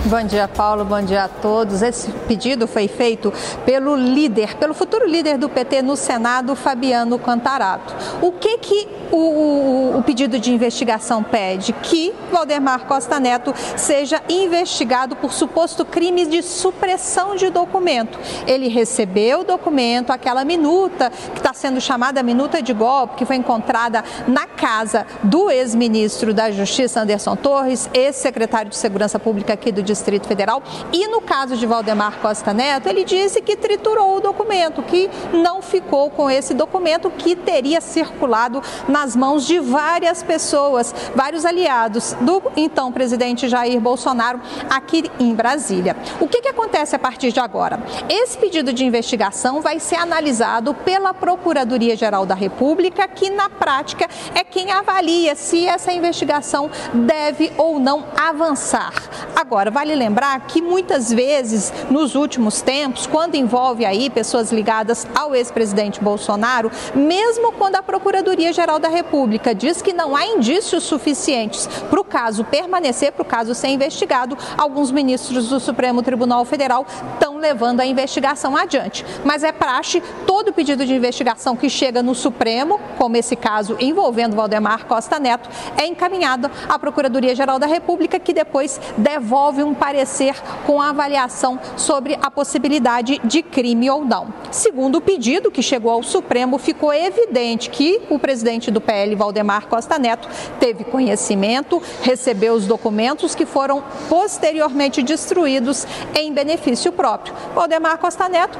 Bom dia, Paulo. Bom dia a todos. Esse pedido foi feito pelo líder, pelo futuro líder do PT no Senado, Fabiano Cantarato. O que que o, o- o pedido de investigação pede? Que Valdemar Costa Neto seja investigado por suposto crime de supressão de documento. Ele recebeu o documento, aquela minuta que está sendo chamada minuta de golpe, que foi encontrada na casa do ex-ministro da Justiça, Anderson Torres, ex-secretário de Segurança Pública aqui do Distrito Federal. E no caso de Valdemar Costa Neto, ele disse que triturou o documento, que não ficou com esse documento que teria circulado nas mãos de várias pessoas, vários aliados do então presidente Jair Bolsonaro aqui em Brasília. O que, que acontece a partir de agora? Esse pedido de investigação vai ser analisado pela Procuradoria-Geral da República, que na prática é quem avalia se essa investigação deve ou não avançar. Agora, vale lembrar que muitas vezes, nos últimos tempos, quando envolve aí pessoas ligadas ao ex-presidente Bolsonaro, mesmo quando a Procuradoria-Geral da República diz que não há indícios suficientes para o caso permanecer, para o caso ser investigado, alguns ministros do Supremo Tribunal Federal estão levando a investigação adiante. Mas é praxe todo pedido de investigação que chega no Supremo, como esse caso envolvendo Valdemar Costa Neto, é encaminhado à Procuradoria-Geral da República, que depois devolve um parecer com a avaliação sobre a possibilidade de crime ou não. Segundo o pedido que chegou ao Supremo, ficou evidente que o presidente do PL, Valdemar Costa Neto, teve conhecimento, recebeu os documentos que foram posteriormente destruídos em benefício próprio. Valdemar Costa Neto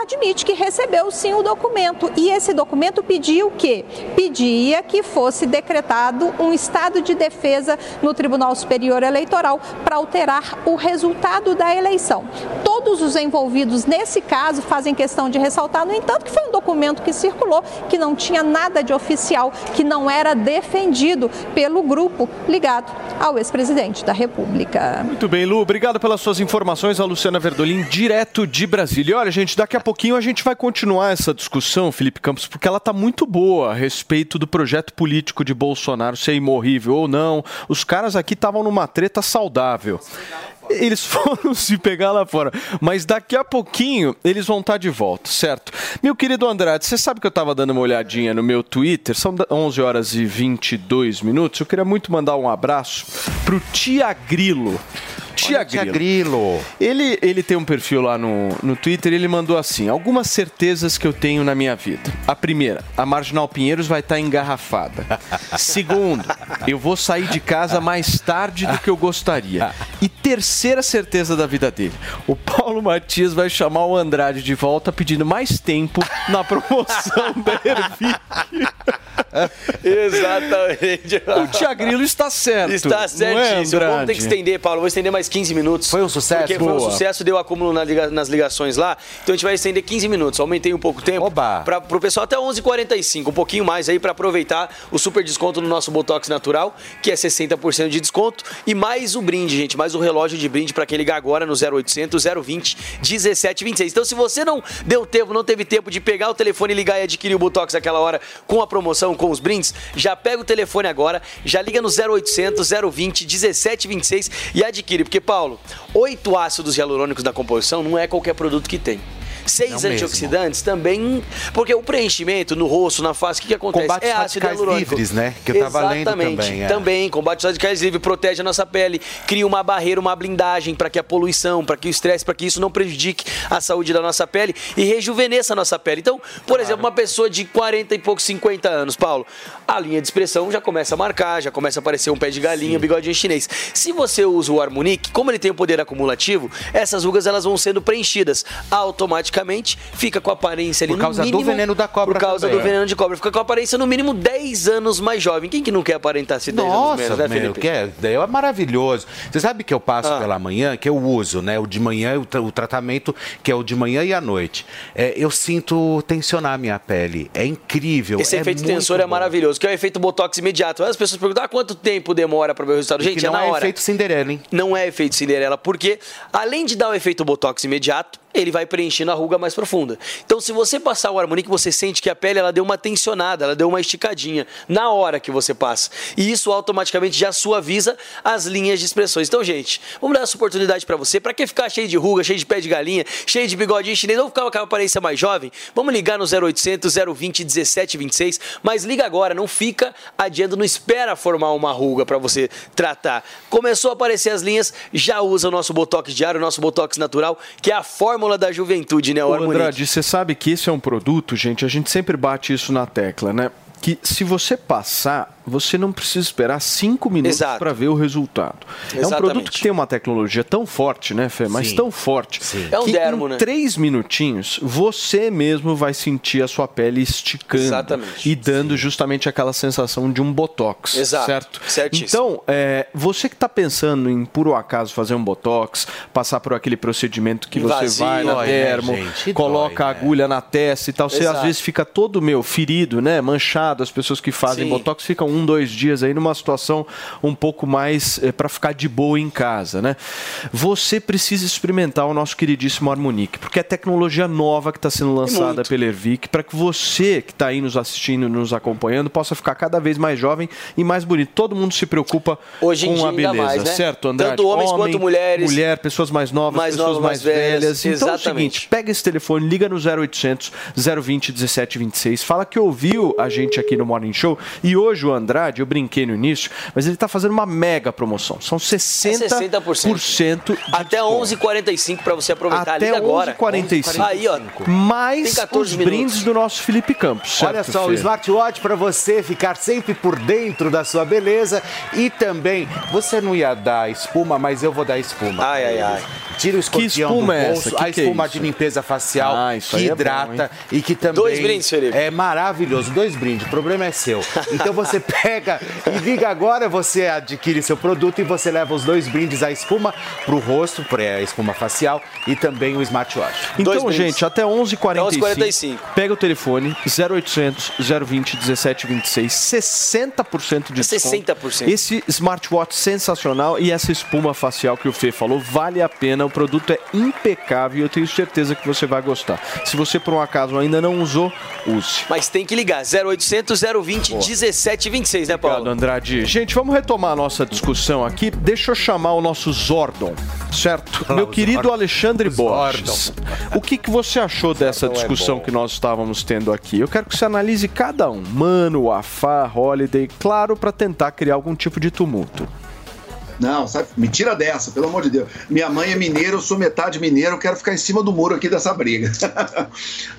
admite que recebeu sim o documento e esse documento pedia o quê? Pedia que fosse decretado um estado de defesa no Tribunal Superior Eleitoral para alterar o resultado da eleição. Todo todos os envolvidos nesse caso fazem questão de ressaltar, no entanto, que foi um documento que circulou, que não tinha nada de oficial, que não era defendido pelo grupo ligado ao ex-presidente da República. Muito bem, Lu, obrigado pelas suas informações. A Luciana Verdolim, direto de Brasília. Olha, gente, daqui a pouquinho a gente vai continuar essa discussão, Felipe Campos, porque ela está muito boa a respeito do projeto político de Bolsonaro ser imorrível ou não. Os caras aqui estavam numa treta saudável. Eles foram se pegar lá fora. Mas daqui a pouquinho eles vão estar de volta, certo? Meu querido Andrade, você sabe que eu estava dando uma olhadinha no meu Twitter, são 11 horas e 22 minutos. Eu queria muito mandar um abraço pro Tia Grilo. Tia Grilo. Grilo. Ele, ele tem um perfil lá no, no Twitter ele mandou assim: algumas certezas que eu tenho na minha vida. A primeira, a Marginal Pinheiros vai estar engarrafada. Segundo, eu vou sair de casa mais tarde do que eu gostaria. E terceira certeza da vida dele: o Paulo Matias vai chamar o Andrade de volta pedindo mais tempo na promoção da Ervic. Exatamente. O Tia Grilo está certo. Está é, certíssimo. Vamos ter que estender, Paulo. Vou estender mais 15 minutos. Foi um sucesso? Porque foi um Boa. sucesso, deu acúmulo na liga- nas ligações lá. Então a gente vai estender 15 minutos. Aumentei um pouco o tempo. Para o pessoal até 11h45. Um pouquinho mais aí para aproveitar o super desconto no nosso Botox Natural, que é 60% de desconto. E mais o brinde, gente. Mais o relógio de brinde para quem ligar agora no 0800 020 1726. Então se você não deu tempo, não teve tempo de pegar o telefone e ligar e adquirir o Botox naquela hora com a promoção, com os brindes, já pega o telefone agora, já liga no 0800 020 1726 e adquire. Porque, Paulo, oito ácidos hialurônicos da composição não é qualquer produto que tem. Seis mesmo. antioxidantes também. Porque o preenchimento no rosto, na face, o que, que acontece? Combate é ácido hialurônico. livres, né? Que eu tava lendo Exatamente. também, é. Também, combate os radicais livres, protege a nossa pele, cria uma barreira, uma blindagem para que a poluição, para que o estresse, para que isso não prejudique a saúde da nossa pele e rejuvenesça a nossa pele. Então, por exemplo, uma pessoa de 40 e poucos, 50 anos, Paulo, a linha de expressão já começa a marcar, já começa a aparecer um pé de galinha, um bigodinho chinês. Se você usa o Harmonic, como ele tem o poder acumulativo, essas rugas elas vão sendo preenchidas automaticamente, fica com a aparência ali Por no causa do mínimo- veneno da cobra Por causa também. do veneno de cobra, fica com a aparência no mínimo 10 anos mais jovem. Quem que não quer aparentar-se 10 anos Nossa, menos, né, meu, Felipe? que é, é maravilhoso. Você sabe que eu passo Ah. pela manhã, que eu uso, né? O de manhã, o, tra- o tratamento que é o de manhã e à noite. É, eu sinto tensionar a minha pele. É incrível. Esse é efeito tensor é bom. maravilhoso, que é o efeito botox imediato. As pessoas perguntam, ah, quanto tempo demora para ver o resultado? E Gente, é não na é hora. efeito Cinderela, hein? Não é efeito Cinderela, porque além de dar o efeito botox imediato, ele vai preenchendo a ruga mais profunda. Então, se você passar o Harmonic, você sente que a pele ela deu uma tensionada, ela deu uma esticadinha na hora que você passa. E isso automaticamente já suaviza as linhas de expressões. Então, gente, vamos dar essa oportunidade para você. Para que ficar cheio de ruga, cheio de pé de galinha, cheio de bigodinho chinês, ou ficar com a aparência mais jovem? Vamos ligar no 0800 020 1726, mas liga agora, não fica adiando, não espera formar uma ruga para você tratar. Começou a aparecer as linhas, já usa o nosso Botox diário, o nosso Botox natural, que é a fórmula da juventude, né, o Ô, Harmonic? Andrade, você sabe que esse é um produto, gente, a gente sempre bate isso na tecla, né? Que se você passar, você não precisa esperar cinco minutos para ver o resultado. É um Exatamente. produto que tem uma tecnologia tão forte, né, Fê? Mas Sim. tão forte. É um que dermo, em né? três minutinhos, você mesmo vai sentir a sua pele esticando. Exatamente. E dando justamente aquela sensação de um botox. Exato. Certo? Certíssimo. Então, é, você que está pensando em, por um acaso, fazer um botox, passar por aquele procedimento que você Invasivo. vai na Dói, né, dermo, gente? coloca a agulha na testa e tal. Você Exato. às vezes fica todo meu ferido, né? Manchado. As pessoas que fazem Sim. botox ficam um, dois dias aí numa situação um pouco mais para ficar de boa em casa, né? Você precisa experimentar o nosso queridíssimo Harmonic, porque é tecnologia nova que está sendo lançada pela Ervic para que você que está aí nos assistindo, nos acompanhando, possa ficar cada vez mais jovem e mais bonito. Todo mundo se preocupa Hoje com a beleza, mais, né? certo, Andrade? Tanto homens quanto mulheres. Mulher, pessoas mais novas, Mais pessoas novas, mais, velhas. velhas. Então é o Exatamente. seguinte, pega esse telefone, liga no 0800 020 1726, fala que ouviu a gente aqui no Morning Show e hoje o Andrade, eu brinquei no início, mas ele está fazendo uma mega promoção. São 60%, É 60%. Até 11h45 para você aproveitar. até Liga agora. 11h45. Aí, ó. mais Tem 14 os minutos. brindes do nosso Felipe Campos. Certo, Olha só, o Fê? smartwatch para você ficar sempre por dentro da sua beleza e também você não ia dar espuma, mas eu vou dar espuma. Ai, ai, ai. Tira o escorpião espuma do é bolso, essa? Que a que é espuma isso? de limpeza facial Ah, isso que aí é bom, hidrata e que também Dois brindes, Felipe. é maravilhoso. Dois brindes, o problema é seu. Então você pega e liga agora, você adquire seu produto e você leva os dois brindes, a espuma pro rosto, pra espuma facial e também o smartwatch. Então, gente, até 11h45. 11h45. Pega o telefone 0800 020 1726, 60% de desconto. 60%. Esse smartwatch sensacional e essa espuma facial que o Fê falou, vale a pena. O produto é impecável e eu tenho certeza que você vai gostar. Se você, por um acaso, ainda não usou, use. Mas tem que ligar. 0800 020 1726, né, Paulo? Obrigado, Andrade. Gente, vamos retomar a nossa discussão aqui. Deixa eu chamar o nosso Zordon, certo? Meu querido Alexandre Borges. O que, que você achou dessa discussão que nós estávamos tendo aqui? Eu quero que você analise cada um. Mano, Afá, Holiday, claro, para tentar criar algum tipo de tumulto. Não, sabe? Me tira dessa, pelo amor de Deus. Minha mãe é mineira, eu sou metade mineiro, eu quero ficar em cima do muro aqui dessa briga.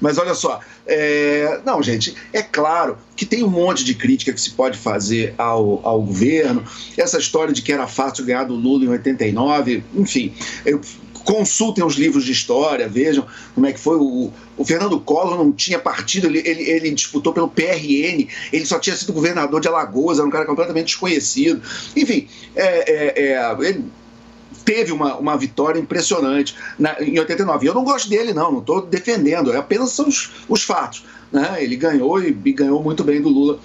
Mas olha só, é... não, gente, é claro que tem um monte de crítica que se pode fazer ao, ao governo. Essa história de que era fácil ganhar do Lula em 89, enfim. Eu consultem os livros de história, vejam como é que foi. O, o Fernando Collor não tinha partido, ele, ele, ele, disputou pelo PRN, ele só tinha sido governador de Alagoas, era um cara completamente desconhecido. Enfim, é, é, é, ele teve uma, uma vitória impressionante na, em 89. Eu não gosto dele, não, não estou defendendo, é apenas são os, os fatos. Né? Ele ganhou e, e ganhou muito bem do Lula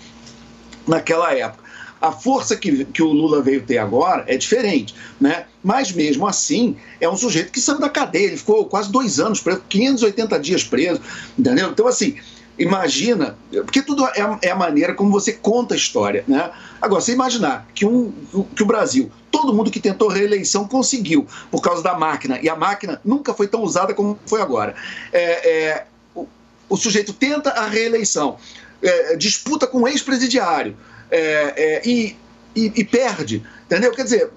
naquela época. A força que, que o Lula veio ter agora é diferente, né? Mas mesmo assim, é um sujeito que saiu da cadeia, ele ficou quase dois anos preso, 580 dias preso, entendeu? Então, assim, imagina, porque tudo é, é a maneira como você conta a história, né? Agora, você imaginar que, um, que o Brasil, todo mundo que tentou reeleição conseguiu, por causa da máquina, e a máquina nunca foi tão usada como foi agora. É, é, o, o, sujeito tenta a reeleição, é, disputa com um ex-presidiário, é, é, e, e, e perde, entendeu? Quer dizer,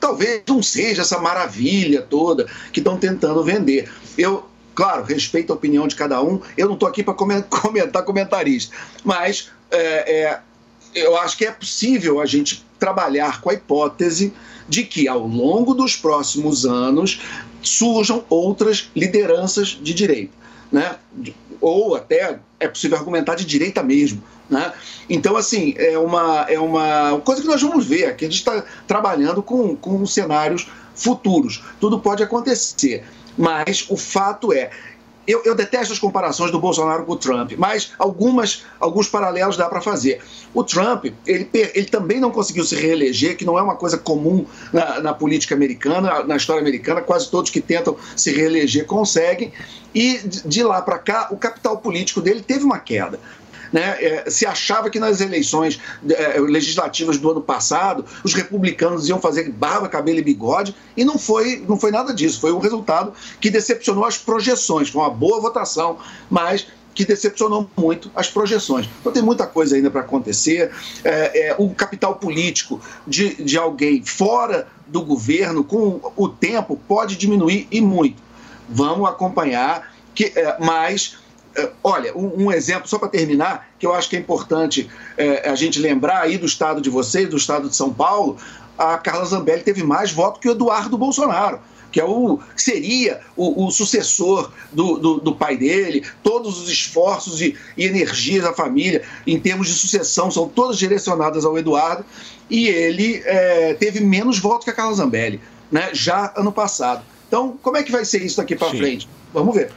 talvez não seja essa maravilha toda que estão tentando vender. Eu, claro, respeito a opinião de cada um, eu não estou aqui para comentar comentarista, mas é, é, eu acho que é possível a gente trabalhar com a hipótese de que ao longo dos próximos anos surjam outras lideranças de direita, né? ou até é possível argumentar de direita mesmo. Né? Então, assim, é uma, é uma coisa que nós vamos ver. Aqui a gente está trabalhando com, com cenários futuros. Tudo pode acontecer. Mas o fato é. Eu, eu detesto as comparações do Bolsonaro com o Trump, mas algumas, alguns paralelos dá para fazer. O Trump, ele, ele também não conseguiu se reeleger, que não é uma coisa comum na, na política americana, na história americana. Quase todos que tentam se reeleger conseguem. E de lá para cá, o capital político dele teve uma queda né, é, se achava que nas eleições é, legislativas do ano passado os republicanos iam fazer barba, cabelo e bigode, e não foi, não foi nada disso. Foi um resultado que decepcionou as projeções. Foi uma boa votação, mas que decepcionou muito as projeções. Então tem muita coisa ainda para acontecer. É, é, o capital político de, de alguém fora do governo, com o tempo, pode diminuir e muito. Vamos acompanhar, que, é, mas olha, um, um, exemplo, só para terminar, que eu acho que é importante é, a gente lembrar aí do estado de vocês, do estado de São Paulo, a Carla Zambelli teve mais votos que o Eduardo Bolsonaro que é o seria o, o sucessor do, do, do, pai dele, todos os esforços e, e energias da família em termos de sucessão são todas direcionadas ao Eduardo e ele é, teve menos votos que a Carla Zambelli, né, já ano passado. Então, como é que vai ser isso daqui para frente? Vamos ver.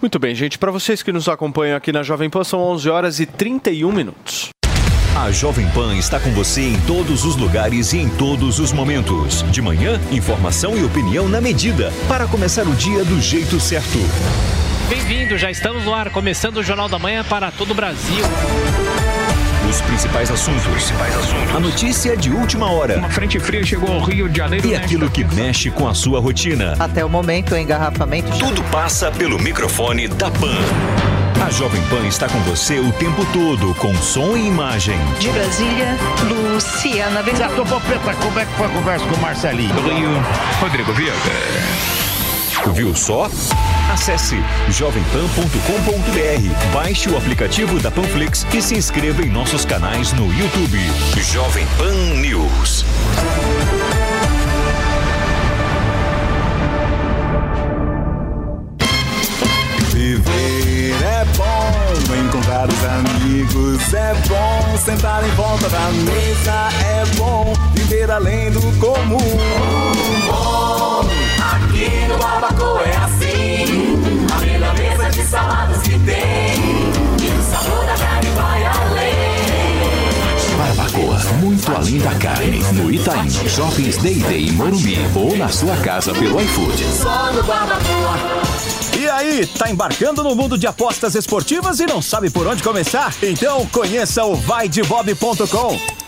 Muito bem, gente. Para vocês que nos acompanham aqui na Jovem Pan, são 11 horas e 31 minutos. A Jovem Pan está com você em todos os lugares e em todos os momentos. De manhã, informação e opinião na medida, para começar o dia do jeito certo. Bem-vindo, já estamos no ar, começando o Jornal da Manhã para todo o Brasil. Os principais assuntos. principais assuntos. A notícia de última hora. Uma frente fria chegou ao Rio de Janeiro. E aquilo que mexe com a sua rotina. Até o momento, o engarrafamento. Tudo passa pelo microfone da Pan. A Jovem Pan está com você o tempo todo, com som e imagem. De Brasília, Luciana Bezerra. Popeta, como é que foi a conversa com o Marcelinho? Rio, Rodrigo Viega. Viu só? Acesse jovempan.com.br, baixe o aplicativo da Panflix e se inscreva em nossos canais no YouTube. Jovem Pan News. Viver é bom, encontrar os amigos. É bom sentar em volta da mesa. É bom viver além do comum. Bom, aqui no Barbacoa é assim. A melhor mesa de saladas que tem. E o sabor da carne vai além. Barbacoa, muito além da carne. No Itaim, Shoppings Day Day em Morumbi ou na sua casa pelo iFood. Só no Barbacoa. E aí, tá embarcando no mundo de apostas esportivas e não sabe por onde começar? Então conheça o vaidebob.com.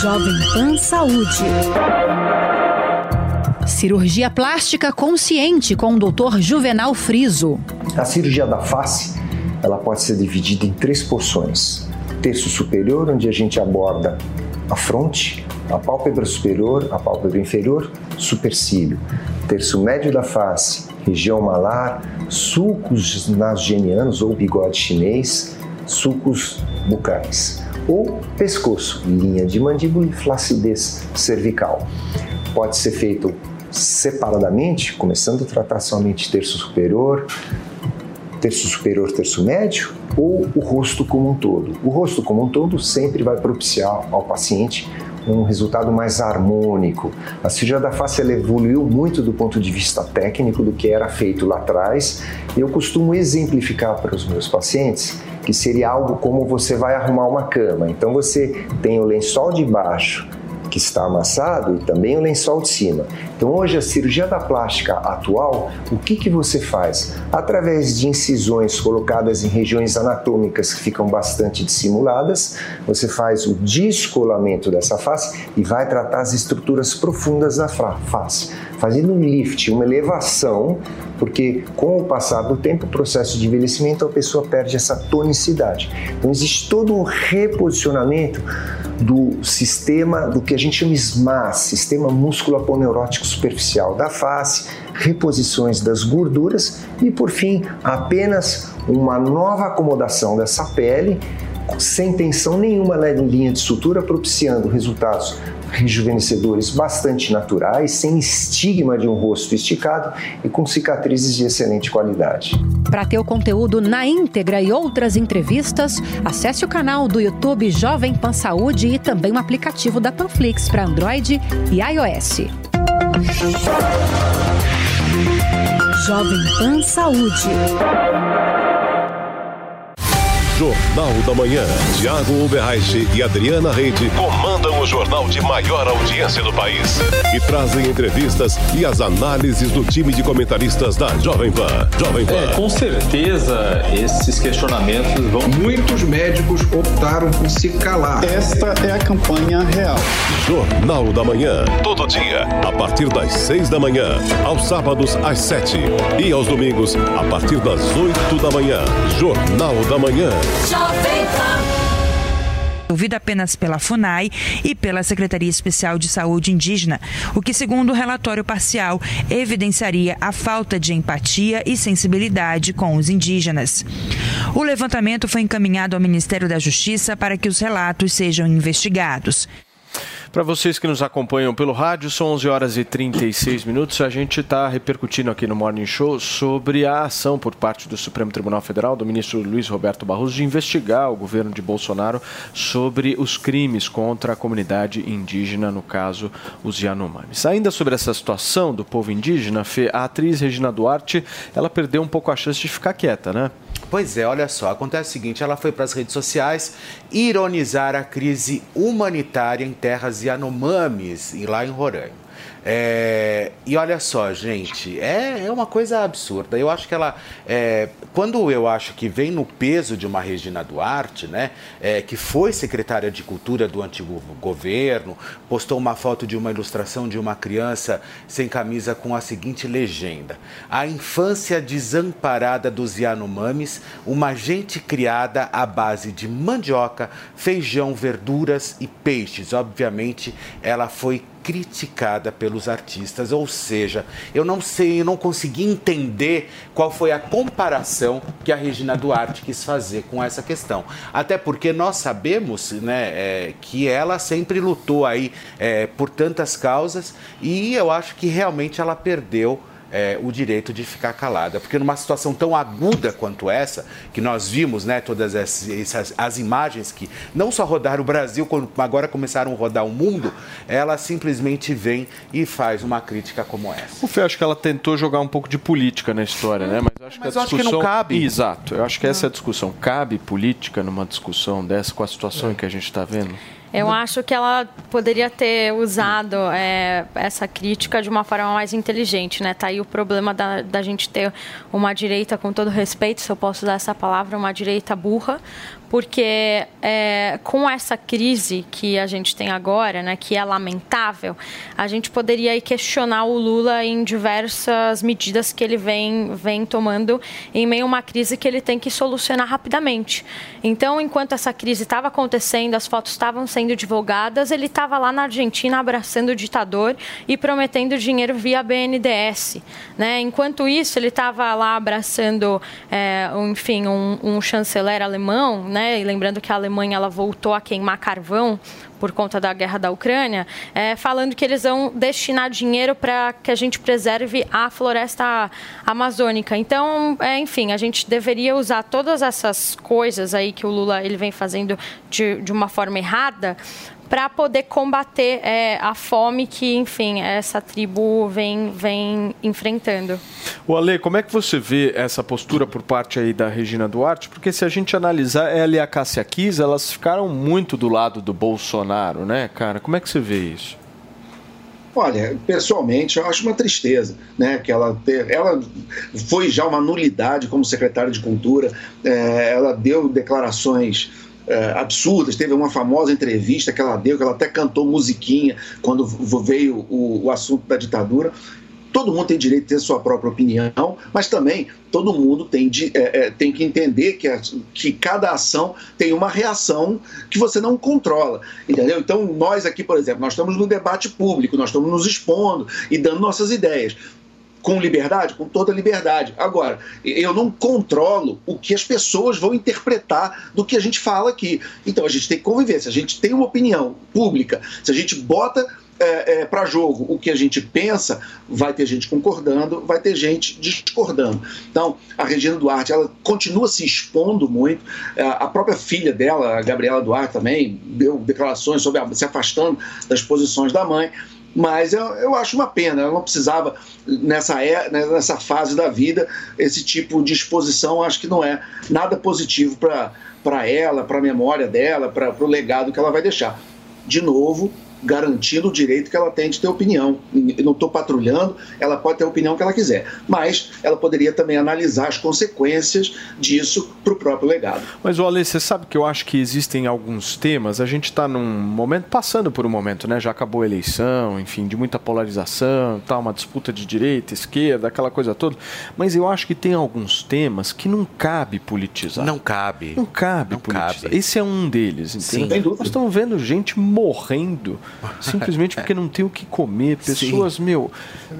Jovem Pan Saúde. Cirurgia plástica consciente com o Dr. Juvenal Friso. A cirurgia da face, ela pode ser dividida em três porções. Terço superior, onde a gente aborda a fronte, a pálpebra superior, a pálpebra inferior, supercílio. Terço médio da face, região malar, sulcos nasogenianos ou bigode chinês, sulcos bucais. Ou pescoço, linha de mandíbula e flacidez cervical. Pode ser feito separadamente, começando a tratar somente terço superior, terço superior, terço médio, ou o rosto como um todo. O rosto como um todo sempre vai propiciar ao paciente um resultado mais harmônico. A cirurgia da face evoluiu muito do ponto de vista técnico do que era feito lá atrás. Eu costumo exemplificar para os meus pacientes que seria algo como você vai arrumar uma cama. Então você tem o lençol de baixo que está amassado e também o lençol de cima. Então hoje a cirurgia da plástica atual, o que, que você faz? Através de incisões colocadas em regiões anatômicas que ficam bastante dissimuladas, você faz o descolamento dessa face e vai tratar as estruturas profundas da face, fazendo um lift, uma elevação, porque com o passar do tempo, o processo de envelhecimento, a pessoa perde essa tonicidade. Então existe todo um reposicionamento do sistema, do que a gente chama SMAS, Sistema Músculo-Aponeurótico Superficial da face, reposições das gorduras e, por fim, apenas uma nova acomodação dessa pele sem tensão nenhuma na linha de sutura, propiciando resultados rejuvenescedores bastante naturais, sem estigma de um rosto esticado e com cicatrizes de excelente qualidade. Para ter o conteúdo na íntegra e outras entrevistas, acesse o canal do YouTube Jovem Pan Saúde e também o aplicativo da Panflix para Android e iOS. Jovem Pan Saúde. Jornal da Manhã. Tiago Uberreich e Adriana Reide comandam o jornal de maior audiência do país e trazem entrevistas e as análises do time de comentaristas da Jovem Pan. Jovem Pan. É, com certeza esses questionamentos vão. Muitos médicos optaram por se calar. Esta é a campanha real. Jornal da Manhã. Todo dia, a partir das seis da manhã. Aos sábados, às sete. E aos domingos, a partir das oito da manhã. Jornal da Manhã. Jovem Ouvida apenas pela FUNAI e pela Secretaria Especial de Saúde Indígena, o que, segundo o relatório parcial, evidenciaria a falta de empatia e sensibilidade com os indígenas. O levantamento foi encaminhado ao Ministério da Justiça para que os relatos sejam investigados. Para vocês que nos acompanham pelo rádio, são 11 horas e 36 minutos. A gente está repercutindo aqui no Morning Show sobre a ação por parte do Supremo Tribunal Federal, do ministro Luiz Roberto Barroso, de investigar o governo de Bolsonaro sobre os crimes contra a comunidade indígena, no caso, os Yanomamis. Ainda sobre essa situação do povo indígena, a atriz Regina Duarte, ela perdeu um pouco a chance de ficar quieta, né? Pois é, olha só, acontece o seguinte, ela foi para as redes sociais ironizar a crise humanitária em terras Yanomamis, lá em Roraima. É, e olha só, gente, é, é uma coisa absurda. Eu acho que ela, é, quando eu acho que vem no peso de uma Regina Duarte, né, é, que foi secretária de Cultura do antigo governo, postou uma foto de uma ilustração de uma criança sem camisa com a seguinte legenda: A infância desamparada dos Yanomamis, uma gente criada à base de mandioca, feijão, verduras e peixes. Obviamente, ela foi criticada pelos artistas, ou seja, eu não sei, eu não consegui entender qual foi a comparação que a Regina Duarte quis fazer com essa questão. Até porque nós sabemos né, é, que ela sempre lutou aí é, por tantas causas e eu acho que realmente ela perdeu é, o direito de ficar calada. Porque numa situação tão aguda quanto essa, que nós vimos né, todas essas as imagens que não só rodaram o Brasil, como agora começaram a rodar o mundo, ela simplesmente vem e faz uma crítica como essa. O Fê, acho que ela tentou jogar um pouco de política na história, né? Mas eu acho Mas que a eu acho que discussão... não cabe. Exato. Eu acho que essa é a discussão. Cabe política numa discussão dessa com a situação que a gente está vendo? Eu acho que ela poderia ter usado é, essa crítica de uma forma mais inteligente, né? Tá aí o problema da, da gente ter uma direita, com todo respeito, se eu posso usar essa palavra, uma direita burra, porque é, com essa crise que a gente tem agora, né, que é lamentável, a gente poderia questionar o Lula em diversas medidas que ele vem, vem tomando em meio a uma crise que ele tem que solucionar rapidamente. Então, enquanto essa crise estava acontecendo, as fotos estavam sendo divulgadas, ele estava lá na Argentina abraçando o ditador e prometendo dinheiro via BNDES. Né? Enquanto isso, ele estava lá abraçando, é, enfim, um, um chanceler alemão, né? E lembrando que a Alemanha ela voltou a queimar carvão por conta da guerra da Ucrânia, é, falando que eles vão destinar dinheiro para que a gente preserve a floresta amazônica. Então, é, enfim, a gente deveria usar todas essas coisas aí que o Lula ele vem fazendo de, de uma forma errada para poder combater é, a fome que, enfim, essa tribo vem, vem enfrentando. O Ale, como é que você vê essa postura por parte aí da Regina Duarte? Porque se a gente analisar ela e a Cássia Kiss, elas ficaram muito do lado do Bolsonaro, né, cara? Como é que você vê isso? Olha, pessoalmente, eu acho uma tristeza, né? Que ela, ter, ela foi já uma nulidade como secretária de Cultura, é, ela deu declarações é, absurdas. Teve uma famosa entrevista que ela deu, que ela até cantou musiquinha quando veio o, o assunto da ditadura. Todo mundo tem direito de ter sua própria opinião, mas também todo mundo tem, de, é, é, tem que entender que, a, que cada ação tem uma reação que você não controla, entendeu? Então, nós aqui, por exemplo, nós estamos no debate público, nós estamos nos expondo e dando nossas ideias com liberdade? Com toda liberdade. Agora, eu não controlo o que as pessoas vão interpretar do que a gente fala aqui. Então a gente tem que conviver. Se a gente tem uma opinião pública, se a gente bota é, é, para jogo o que a gente pensa, vai ter gente concordando, vai ter gente discordando. Então, a Regina Duarte, ela continua se expondo muito. É, a própria filha dela, a Gabriela Duarte, também deu declarações sobre a, se afastando das posições da mãe. Mas eu, eu acho uma pena, ela não precisava, nessa, é, nessa fase da vida, esse tipo de exposição, acho que não é nada positivo para ela, para a memória dela, para o legado que ela vai deixar. De novo, garantindo o direito que ela tem de ter opinião. Eu não estou patrulhando, ela pode ter a opinião que ela quiser, mas ela poderia também analisar as consequências disso para o próprio legado. Mas, o Ale, você sabe que eu acho que existem alguns temas, a gente está num momento, passando por um momento, né? Já acabou a eleição, enfim, de muita polarização, tá, uma disputa de direita, esquerda, aquela coisa toda, mas eu acho que tem alguns temas que não cabe politizar. Não cabe. Não cabe Não politizar. cabe. Esse é um deles, Sim. entende? Nós estamos vendo gente morrendo simplesmente porque não tem o que comer. Pessoas, meu,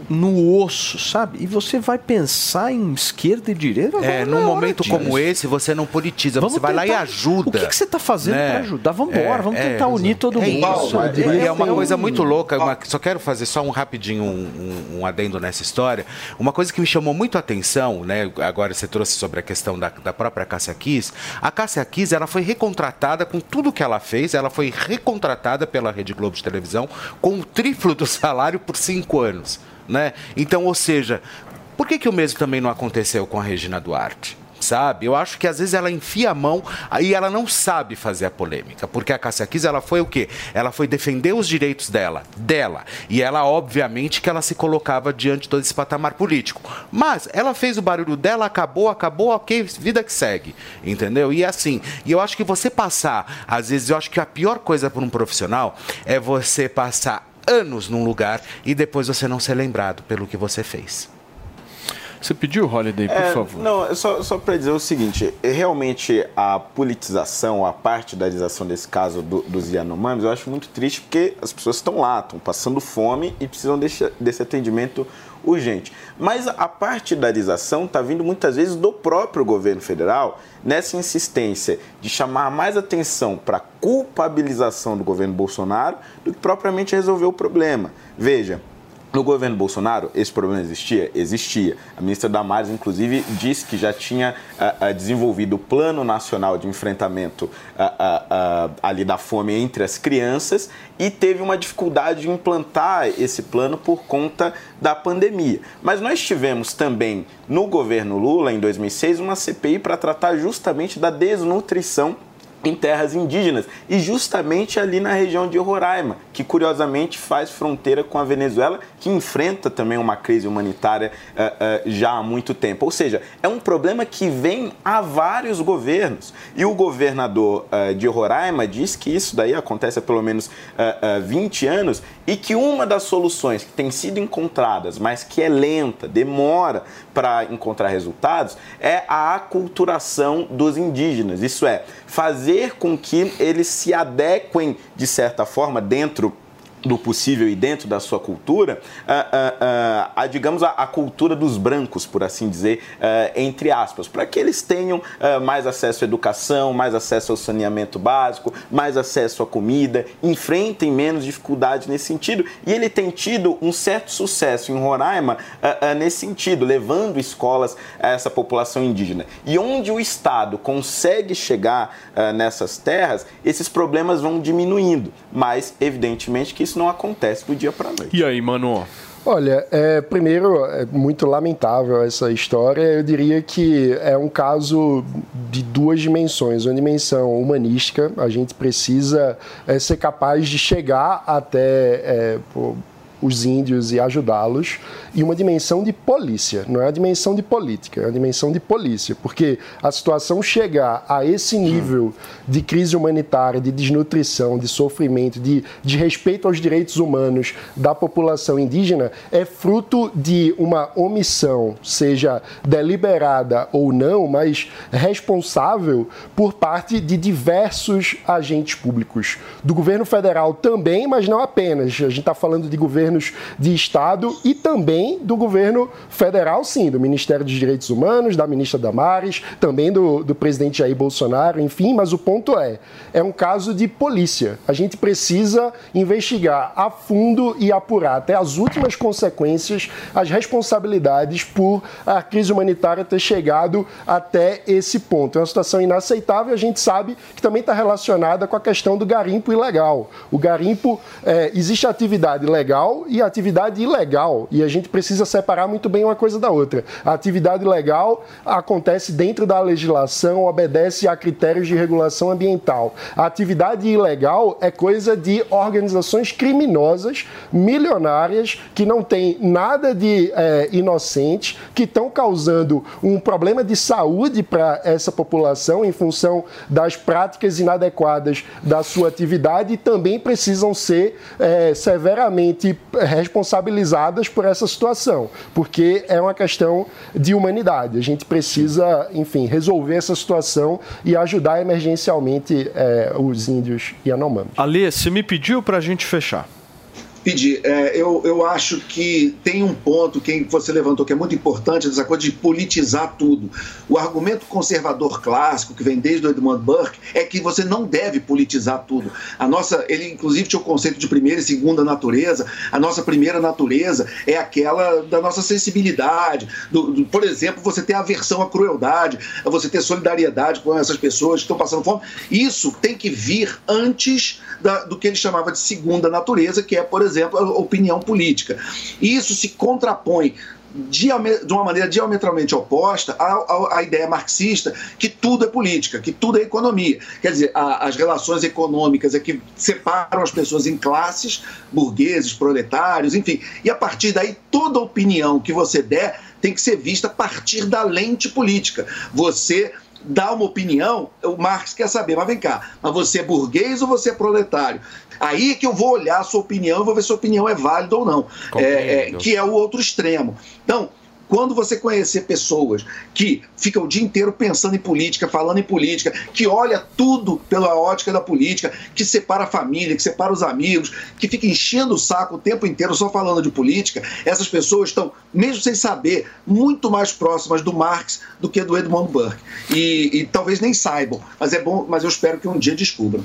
no osso, sabe? E você vai pensar em esquerda e direita. É, num não é momento disso. como esse, você não politiza, Vamos você vai lá e tentar- ajuda. O que, que você está fazendo né? para ajudar? Vamos embora, vamos tentar unir todo é mundo. Isso, e é uma Eu- coisa muito louca. uma- só quero fazer só um rapidinho um, um- um adendo nessa história. Uma coisa que me chamou muito a atenção, né? Agora você trouxe sobre a questão da, da própria Cássia Kiss. A Cássia Kiss, ela foi recontratada com tudo que ela fez. Ela foi recontratada pela Rede Globo de televisão com o triplo do salário por cinco anos, né? Então, ou seja, por que, que o mesmo também não aconteceu com a Regina Duarte? Sabe? Eu acho que às vezes ela enfia a mão aí ela não sabe fazer a polêmica, porque a Cássia Kiss ela foi o quê? Ela foi defender os direitos dela, dela, e ela obviamente que ela se colocava diante todo esse patamar político. Mas ela fez o barulho dela, acabou, acabou, ok, vida que segue, entendeu? E assim, e eu acho que você passar, às vezes eu acho que a pior coisa para um profissional é você passar anos num lugar e depois você não ser lembrado pelo que você fez. Você pediu, Holiday, por É, favor? Não, é só, só para dizer o seguinte: realmente a politização, a partidização desse caso do- dos Yanomamis, eu acho muito triste porque as pessoas estão lá, estão passando fome e precisam desse, desse atendimento urgente. Mas a partidarização está vindo muitas vezes do próprio governo federal nessa insistência de chamar mais atenção para a culpabilização do governo Bolsonaro do que propriamente resolver o problema. Veja, no governo Bolsonaro, esse problema existia? Existia. A ministra Damares, inclusive, disse que já tinha ah, ah, desenvolvido o Plano Nacional de Enfrentamento ah, ali da fome entre as crianças e teve uma dificuldade de implantar esse plano por conta da pandemia. Mas nós tivemos também, no governo Lula, em 2006, uma CPI para tratar justamente da desnutrição em terras indígenas e justamente ali na região de Roraima, que curiosamente faz fronteira com a Venezuela, que enfrenta também uma crise humanitária eh, eh, já há muito tempo. Ou seja, é um problema que vem há vários governos. E o governador eh, de Roraima diz que isso daí acontece há pelo menos eh, eh, 20 anos e que uma das soluções que tem sido encontradas, mas que é lenta, demora para encontrar resultados, é a aculturação dos indígenas. Isso é, fazer com que eles se adequem, de certa forma, dentro do possível e dentro da sua cultura, a, a- a- a, digamos, a, cultura dos brancos, por assim dizer, entre aspas, para que eles tenham mais acesso à educação, mais acesso ao saneamento básico, mais acesso à comida, enfrentem menos dificuldades nesse sentido. E ele tem tido um certo sucesso em Roraima nesse sentido, levando escolas a essa população indígena. E onde o Estado consegue chegar nessas terras, esses problemas vão diminuindo. Mas, evidentemente, que isso não acontece do dia para a noite. E aí, Mano? Olha, é, primeiro, é muito lamentável essa história. Eu diria que é um caso de duas dimensões. Uma dimensão humanística, a gente precisa é, ser capaz de chegar até é, os índios e ajudá-los, e uma dimensão de polícia, não é a dimensão de política, é a dimensão de polícia, porque a situação chegar a esse nível de crise humanitária, de desnutrição, de sofrimento, de, de respeito aos direitos humanos da população indígena é fruto de uma omissão, seja deliberada ou não, mas responsável por parte de diversos agentes públicos. Do governo federal também, mas não apenas. A gente está falando de governos de Estado e também do governo federal, sim, do Ministério dos Direitos Humanos, da ministra Damares, também do, do presidente Jair Bolsonaro, enfim, mas o ponto é, é um caso de polícia. A gente precisa investigar a fundo e apurar até as últimas consequências, as responsabilidades por a crise humanitária ter chegado até esse ponto. É uma situação inaceitável e a gente sabe que também está relacionada com a questão do garimpo ilegal. O garimpo, é, existe atividade legal e atividade ilegal, e a gente precisa separar muito bem uma coisa da outra. A atividade legal acontece dentro da legislação, obedece a critérios de regulação ambiental. A atividade ilegal é coisa de organizações criminosas, milionárias, que não têm nada de é, inocente, que estão causando um problema de saúde para essa população em função das práticas inadequadas da sua atividade e também precisam ser é, severamente responsabilizadas por essa situação, porque é uma questão de humanidade. A gente precisa, enfim, resolver essa situação e ajudar emergencialmente é, os índios Yanomami. Alê, você me pediu para a gente fechar. Pedir, é, eu, eu acho que tem um ponto que você levantou que é muito importante, essa coisa de politizar tudo. O argumento conservador clássico, que vem desde o Edmund Burke, é que você não deve politizar tudo. A nossa, ele inclusive tinha o conceito de primeira e segunda natureza. A nossa primeira natureza é aquela da nossa sensibilidade. Do, do, por exemplo, você ter aversão à crueldade, você ter solidariedade com essas pessoas que estão passando fome. Isso tem que vir antes da, do que ele chamava de segunda natureza, que é, por exemplo, a opinião política. E isso se contrapõe de uma maneira diametralmente oposta à, à- à ideia marxista que tudo é política, que tudo é economia. Quer dizer, a- as relações econômicas é que separam as pessoas em classes, burgueses, proletários, enfim. E a partir daí, toda opinião que você der tem que ser vista a partir da lente política. Você dá uma opinião, o Marx quer saber, mas vem cá, mas você é burguês ou você é proletário? Aí é que eu vou olhar a sua opinião e vou ver se a opinião é válida ou não. É, é, que é o outro extremo. Então, quando você conhecer pessoas que ficam o dia inteiro pensando em política, falando em política, que olha tudo pela ótica da política, que separa a família, que separa os amigos, que fica enchendo o saco o tempo inteiro só falando de política, essas pessoas estão, mesmo sem saber, muito mais próximas do Marx do que do Edmund Burke. E, e talvez nem saibam, mas é bom, mas eu espero que um dia descubram.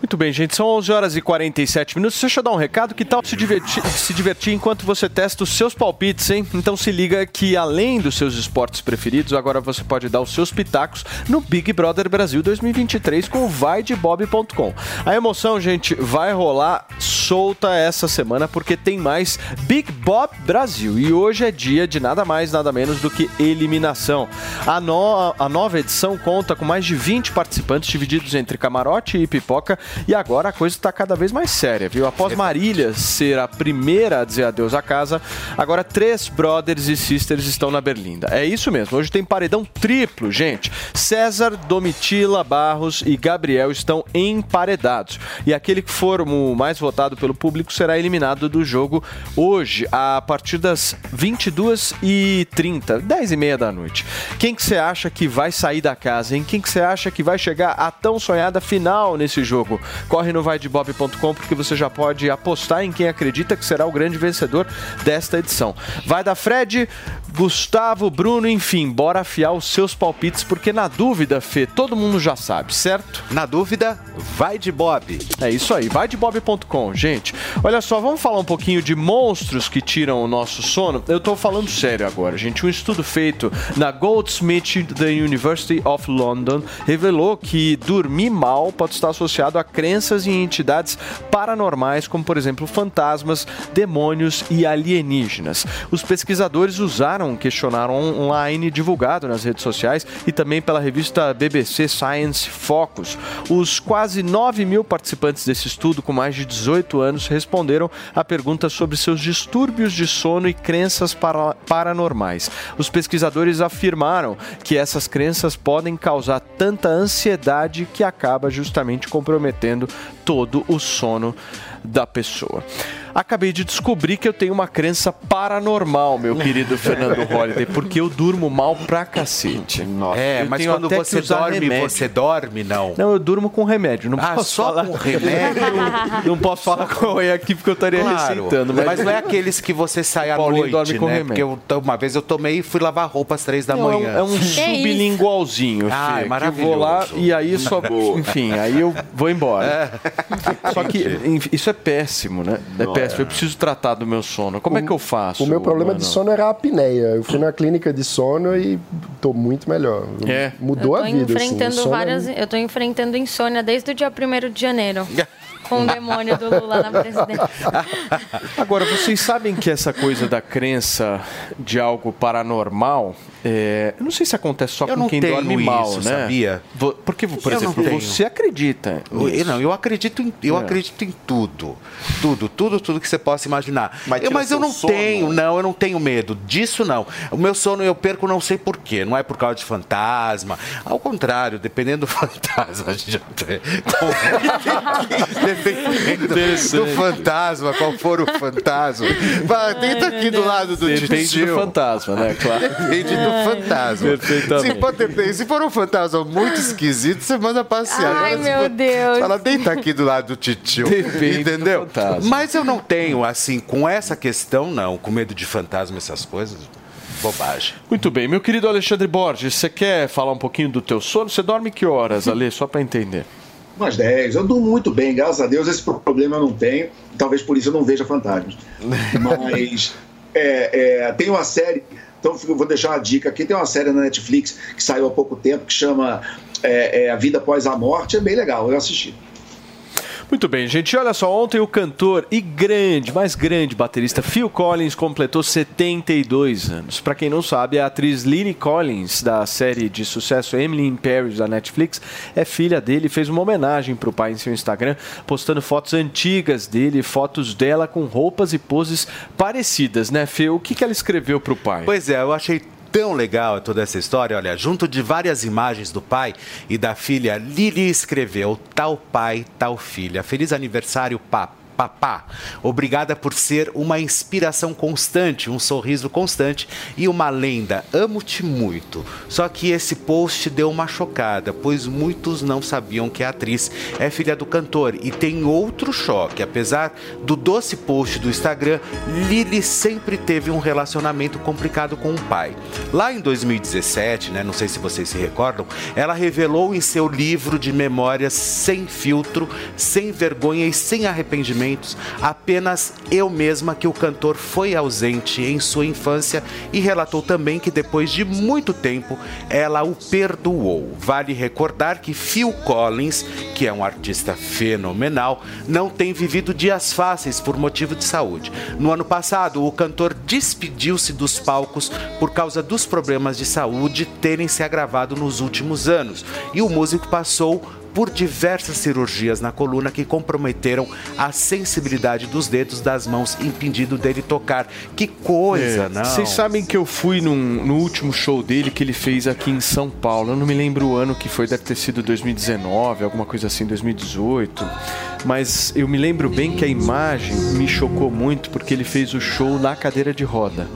Muito bem, gente. São 11 horas e 47 minutos. Deixa eu dar um recado. Que tal se divertir, se divertir enquanto você testa os seus palpites, hein? Então se liga que além dos seus esportes preferidos, agora você pode dar os seus pitacos no Big Brother Brasil 2023 com o vaidebob.com. A emoção, gente, vai rolar solta essa semana porque tem mais Big Bob Brasil. E hoje é dia de nada mais, nada menos do que eliminação. A, no- a nova edição conta com mais de 20 participantes divididos entre camarote e pipoca. E agora a coisa está cada vez mais séria, viu? Após Marília ser a primeira a dizer adeus à casa, agora três brothers e sisters estão na berlinda. É isso mesmo, hoje tem paredão triplo, gente. César, Domitila, Barros e Gabriel estão emparedados. E aquele que for o mais votado pelo público será eliminado do jogo hoje, a partir das 22h30, 10h30 da noite. Quem que você acha que vai sair da casa, hein? Quem que você acha que vai chegar à tão sonhada final nesse jogo? Corre no vaidebob.com porque você já pode apostar em quem acredita que será o grande vencedor desta edição. Vai da Fred, Gustavo, Bruno, enfim, bora afiar os seus palpites, porque na dúvida, Fê, todo mundo já sabe, certo? Na dúvida, vai de Bob. É isso aí, vai de bob.com, gente. Olha só, vamos falar um pouquinho de monstros que tiram o nosso sono. Eu tô falando sério agora, gente. Um estudo feito na Goldsmith da University of London revelou que dormir mal pode estar associado a crenças em entidades paranormais, como por exemplo fantasmas, demônios e alienígenas. Os pesquisadores usaram um questionário online divulgado nas redes sociais e também pela revista BBC Science Focus. Os quase 9 mil participantes desse estudo, com mais de 18 anos, responderam a perguntas sobre seus distúrbios de sono e crenças para- paranormais. Os pesquisadores afirmaram que essas crenças podem causar tanta ansiedade que acaba justamente comprometendo todo o sono da pessoa. Acabei de descobrir que eu tenho uma crença paranormal, meu querido Fernando Holliday, porque eu durmo mal pra cacete. É, Eu mas quando você dorme, remédio. você dorme, não? Não, eu durmo com remédio. Não Ah, posso só falar com remédio? Não posso falar qual é aqui porque eu estaria Claro, receitando. mas... não é aqueles que você sai à Paulinho noite, dorme com né? remédio. Porque eu, uma vez eu tomei e fui lavar roupa às três da Não, é um- manhã. é um sublingualzinho, Ah, é que eu vou lá maravilhoso. e aí só, enfim, aí eu vou embora. Só que isso é péssimo, né? É Não, péssimo. é. Eu preciso tratar do meu sono. Como é que eu faço? O meu problema de sono era a apneia. Eu fui na clínica de sono e tô muito melhor. É. Mudou a vida. assim. enfrentando O é várias. Eu tô enfrentando insônia desde o dia 1 de janeiro. com o demônio do Lula na presidência. Agora, vocês sabem que essa coisa da crença de algo paranormal, é, eu não sei se acontece só Eu com não quem tenho dorme mal, isso, né? sabia? Porque, por Eu exemplo, você acredita. Eu, não, eu acredito em, eu É. acredito em tudo. Tudo, tudo, tudo que você possa imaginar. Mas Eu- mas eu não sono? tenho, não, eu não tenho medo disso não. O meu sono eu perco não sei porquê, não é por causa de fantasma. Ao contrário, dependendo do fantasma, a gente já tem. Dependendo do fantasma, qual for o fantasma. Vai, tenta aqui do lado do Depende titio. do fantasma, né? Claro. Depende do fantasma. Perfeitamente. Se, pode depender. Se for um fantasma muito esquisito, você manda passear. Ai, se meu for- Deus. Fala, deita aqui do lado do titio. Depende entendeu? Mas eu não tenho, assim, com essa questão, não. Com medo de fantasma, essas coisas. Bobagem. Muito bem, meu querido Alexandre Borges, você quer falar um pouquinho do teu sono? Você dorme que horas, Ale? Só para entender. Umas 10. Eu durmo muito bem, graças a Deus. Esse problema eu não tenho. Talvez por isso eu não veja fantasmas. Mas é, é, tem uma série. Então eu vou deixar uma dica aqui. Tem uma série na Netflix que saiu há pouco tempo que chama é, é, A Vida Após a Morte. É bem legal, eu assisti. Muito bem, gente. Olha só, ontem o cantor e grande, mais grande baterista Phil Collins completou 72 anos. Para quem não sabe, a atriz Lily Collins, da série de sucesso Emily in Paris da Netflix, é filha dele e fez uma homenagem para o pai em seu Instagram, postando fotos antigas dele, fotos dela com roupas e poses parecidas, né, Phil? O que, que ela escreveu para o pai? Pois é, eu achei tão legal toda essa história. Olha, junto de várias imagens do pai e da filha, Lili escreveu tal pai, tal filha. Feliz aniversário, papo papá. Obrigada por ser uma inspiração constante, um sorriso constante e uma lenda. Amo-te muito. Só que esse post deu uma chocada, pois muitos não sabiam que a atriz é filha do cantor. E tem outro choque. Apesar do doce post do Instagram, Lily sempre teve um relacionamento complicado com o pai. Lá em 2017, né, não sei se vocês se recordam, ela revelou em seu livro de memórias sem filtro, sem vergonha e sem arrependimento apenas eu mesma que o cantor foi ausente em sua infância e relatou também que depois de muito tempo ela o perdoou. Vale recordar que Phil Collins, que é um artista fenomenal, não tem vivido dias fáceis por motivo de saúde. No ano passado, o cantor despediu-se dos palcos por causa dos problemas de saúde terem se agravado nos últimos anos e o músico passou por diversas cirurgias na coluna que comprometeram a sensibilidade dos dedos das mãos, impedindo dele tocar. Que coisa, É, não? Vocês sabem que eu fui num- no último show dele que ele fez aqui em São Paulo. Eu não me lembro o ano que foi, deve ter sido 2019, alguma coisa assim, 2018. Mas eu me lembro bem que a imagem me chocou muito porque ele fez o show na cadeira de roda.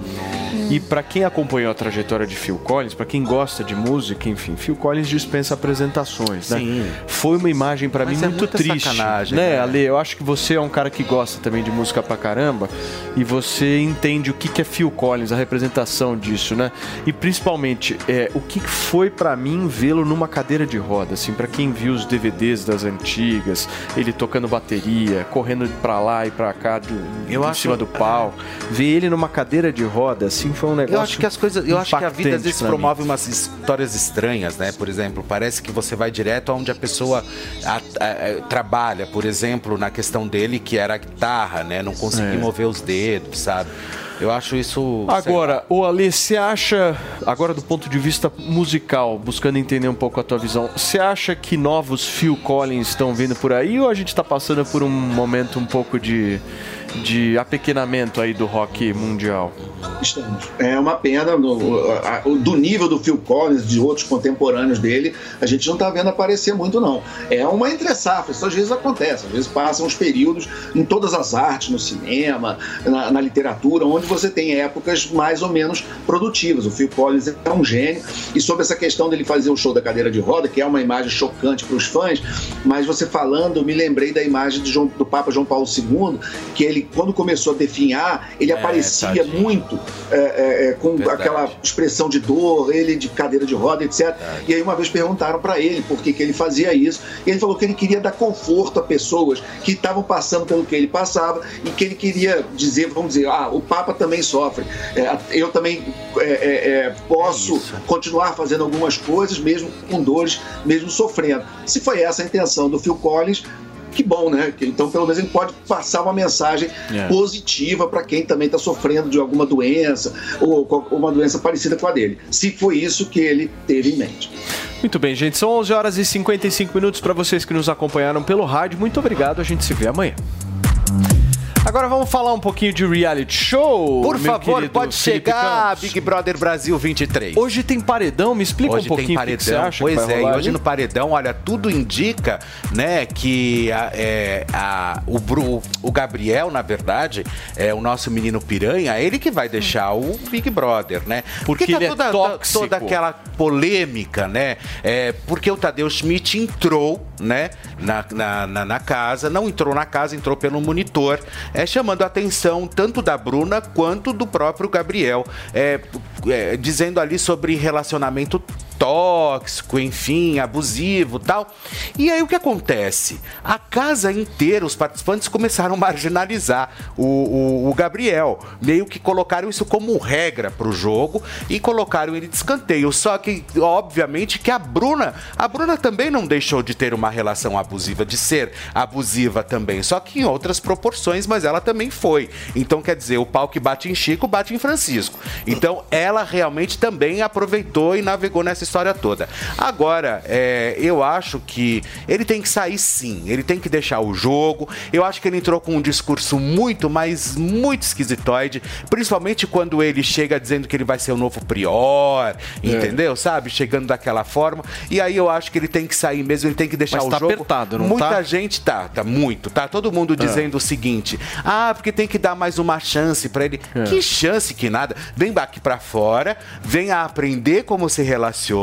E para quem acompanhou a trajetória de Phil Collins, para quem gosta de música, enfim, Phil Collins dispensa apresentações, né? Sim. Foi uma imagem para mim é muito triste, sacanagem, né, né? Ale? Eu acho que você é um cara que gosta também de música pra caramba e você entende o que que é Phil Collins, a representação disso, né? E principalmente, é, o que foi pra mim vê-lo numa cadeira de roda, assim, para quem viu os DVDs das antigas, ele tocando bateria, correndo pra lá e pra cá do, Eu em acho- cima do pau, ver ele numa cadeira de roda, assim, foi um negócio Eu acho que as coisas, eu acho que a vida às vezes mim. promove umas histórias estranhas, né? Por exemplo, parece que você vai direto aonde a pessoa a- a- a- trabalha, por exemplo, na questão dele que era a guitarra, né? Não conseguir É. mover os dedos, sabe? Eu acho isso. Agora, o Ale, você acha, agora do ponto de vista musical, buscando entender um pouco a tua visão, você acha que novos Phil Collins estão vindo por aí ou a gente está passando por um momento um pouco de, de apequenamento aí do rock mundial? É uma pena a- do nível do Phil Collins, de outros contemporâneos dele, a gente não está vendo aparecer muito, não. É uma entre-safra, isso às vezes acontece, às vezes passam os períodos em todas as artes, no cinema, na, na literatura, onde você tem épocas mais ou menos produtivas. O Phil Collins é um gênio, e sobre essa questão dele fazer o show da cadeira de roda, que é uma imagem chocante para os fãs, mas você falando, me lembrei da imagem João- do Papa João Paulo II, que ele, quando começou a definhar, ele aparecia tadinho. muito é, é, é, com Verdade. aquela expressão de dor, ele de cadeira de roda, etc. E aí uma vez perguntaram para ele por que, que ele fazia isso, e ele falou que ele queria dar conforto a pessoas que estavam passando pelo que ele passava e que ele queria dizer, vamos dizer, ah, o Papa também sofre, É, eu também é, é, é, posso continuar fazendo algumas coisas mesmo com dores, mesmo sofrendo. Se foi essa a intenção do Phil Collins, que bom, né? Então, pelo menos, ele pode passar uma mensagem É. positiva para quem também está sofrendo de alguma doença ou com uma doença parecida com a dele. Se foi isso que ele teve em mente. Muito bem, gente, são 11 horas e 55 minutos para vocês que nos acompanharam pelo rádio. Muito obrigado, a gente se vê amanhã. Agora vamos falar um pouquinho de reality show. Por favor, pode Felipe chegar, Campos. Big Brother Brasil 23. Hoje tem paredão, me explica Hoje um pouquinho tem o que que você paredão, acha pois é, e hoje ali? no paredão, olha, tudo indica, né, que a- é, a- o, Bru- o Gabriel, na verdade, é o nosso menino piranha, ele que vai deixar o Big Brother, né? Porque tá ele é toda, tóxico. toda aquela polêmica, né? É, porque o Tadeu Schmidt entrou, né, na, na, na- na casa, não entrou na casa, entrou pelo monitor, é, chamando a atenção tanto da Bruna quanto do próprio Gabriel, é, é, dizendo ali sobre relacionamento tóxico, enfim, abusivo tal. E aí o que acontece? A casa inteira, os participantes começaram a marginalizar o, o, o Gabriel. Meio que colocaram isso como regra pro jogo e colocaram ele de escanteio. Só que, obviamente, que a Bruna, a Bruna também não deixou de ter uma relação abusiva, de ser abusiva também. Só que em outras proporções, mas ela também foi. Então, quer dizer, o pau que bate em Chico, bate em Francisco. Então, ela realmente também aproveitou e navegou nessa história toda. Agora, é, eu acho que ele tem que sair sim, ele tem que deixar o jogo. Eu acho que ele entrou com um discurso muito, mas muito esquisitoide, principalmente quando ele chega dizendo que ele vai ser o novo prior, É. entendeu? Sabe? Chegando daquela forma. E aí eu acho que ele tem que sair mesmo, ele tem que deixar Mas o tá jogo. apertado, não Muita tá? gente tá, tá muito, tá todo mundo É. dizendo o seguinte: "Ah, porque tem que dar mais uma chance pra ele". É. Que chance que nada. Vem aqui pra fora, vem a aprender como se relaciona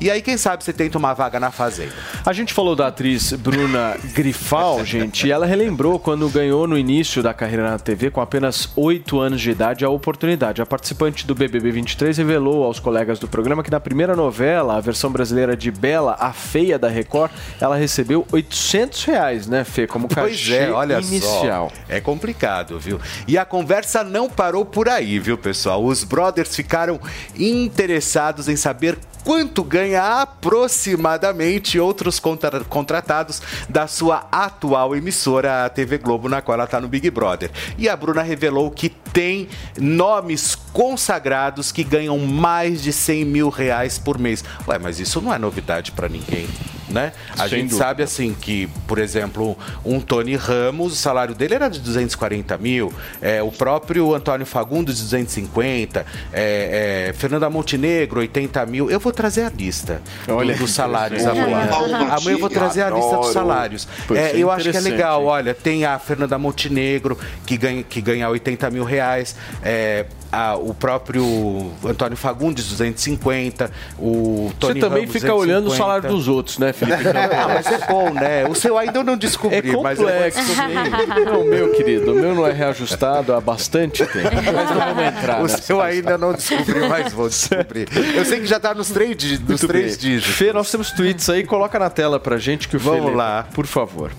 e aí quem sabe você tenta uma vaga na fazenda. A gente falou da atriz Bruna Grifal, gente, e ela relembrou quando ganhou no início da carreira na TV, com apenas 8 anos de idade, a oportunidade. A participante do BBB 23 revelou aos colegas do programa que na primeira novela, a versão brasileira de Bela, a Feia da Record, ela recebeu 800 reais, né, Fê, como Pois cachê é, olha inicial. só. É complicado, viu? E a conversa não parou por aí, viu, pessoal? Os brothers ficaram interessados em saber quanto ganha aproximadamente outros contra- contratados da sua atual emissora, a TV Globo, na qual ela está no Big Brother. E a Bruna revelou que tem nomes consagrados que ganham mais de 100 mil reais por mês. Ué, mas isso não é novidade para ninguém. Né? A Sem gente dúvida. sabe assim que, por exemplo, um Tony Ramos, o salário dele era de 240 mil, é, o próprio Antônio Fagundes, 250, é, é, Fernanda Montenegro, 80 mil. Eu vou trazer a lista do- Olha, dos salários amanhã. Amanhã eu vou trazer a lista dos salários. É, é, eu acho que é legal. Olha, tem a Fernanda Montenegro, que ganha, que ganha 80 mil reais. é, o próprio Antônio Fagundes, 250. O Você Tony também Ramos, fica olhando o 250. salário dos outros, né, Felipe? Ah, mas é bom, né? O seu ainda eu não descobri, É mas eu vou complexo. descobrir. Não, meu querido, o meu não é reajustado há bastante tempo. Mas não vamos entrar. O seu ainda não descobriu, mas vou descobrir. Eu sei que já tá nos três, nos Muito três bem. dígitos. Fê, nós temos tweets aí, coloca na tela pra gente que o Vamos lá. Por favor.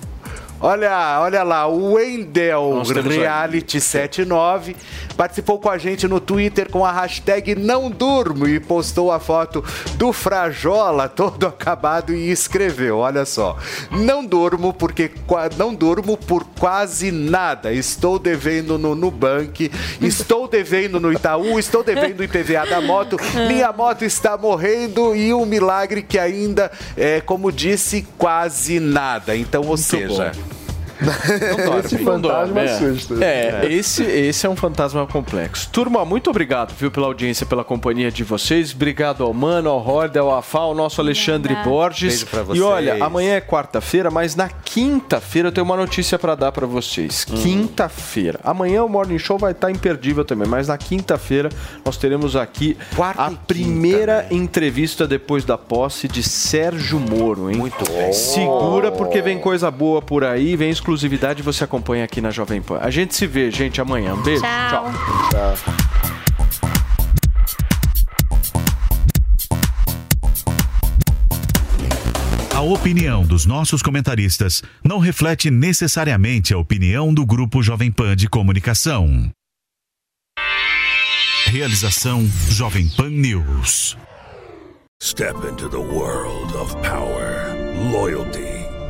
Olha, olha lá, o Wendel Nós temos aí. Reality 79 participou com a gente no Twitter com a hashtag Não Durmo e postou a foto do Frajola todo acabado e escreveu, olha só. Não durmo porque não durmo por quase nada. Estou devendo no Nubank, estou devendo no Itaú, estou devendo o IPVA da moto. Minha moto está morrendo e um milagre que ainda é, como disse, quase nada. Então, ou seja, Esse fantasma é. assusta. É, Esse, esse é um fantasma complexo. Turma, muito obrigado, viu, pela audiência, pela companhia de vocês. Obrigado ao Mano, ao Horda, ao Afá, ao nosso Alexandre Borges. Beijo pra E vocês. olha, amanhã é quarta-feira, mas na quinta-feira eu tenho uma notícia pra dar pra vocês. Hum. Quinta-feira. Amanhã o Morning Show vai estar imperdível também, mas na quinta-feira nós teremos aqui a primeira entrevista depois da posse de Sérgio Moro, hein? Muito bom. Segura porque vem coisa boa por aí, vem exclusividade você acompanha aqui na Jovem Pan. A gente se vê, gente, amanhã. Um beijo. Tchau. A opinião dos nossos comentaristas não reflete necessariamente a opinião do Grupo Jovem Pan de Comunicação. Realização Jovem Pan News. Step into the world of power, loyalty,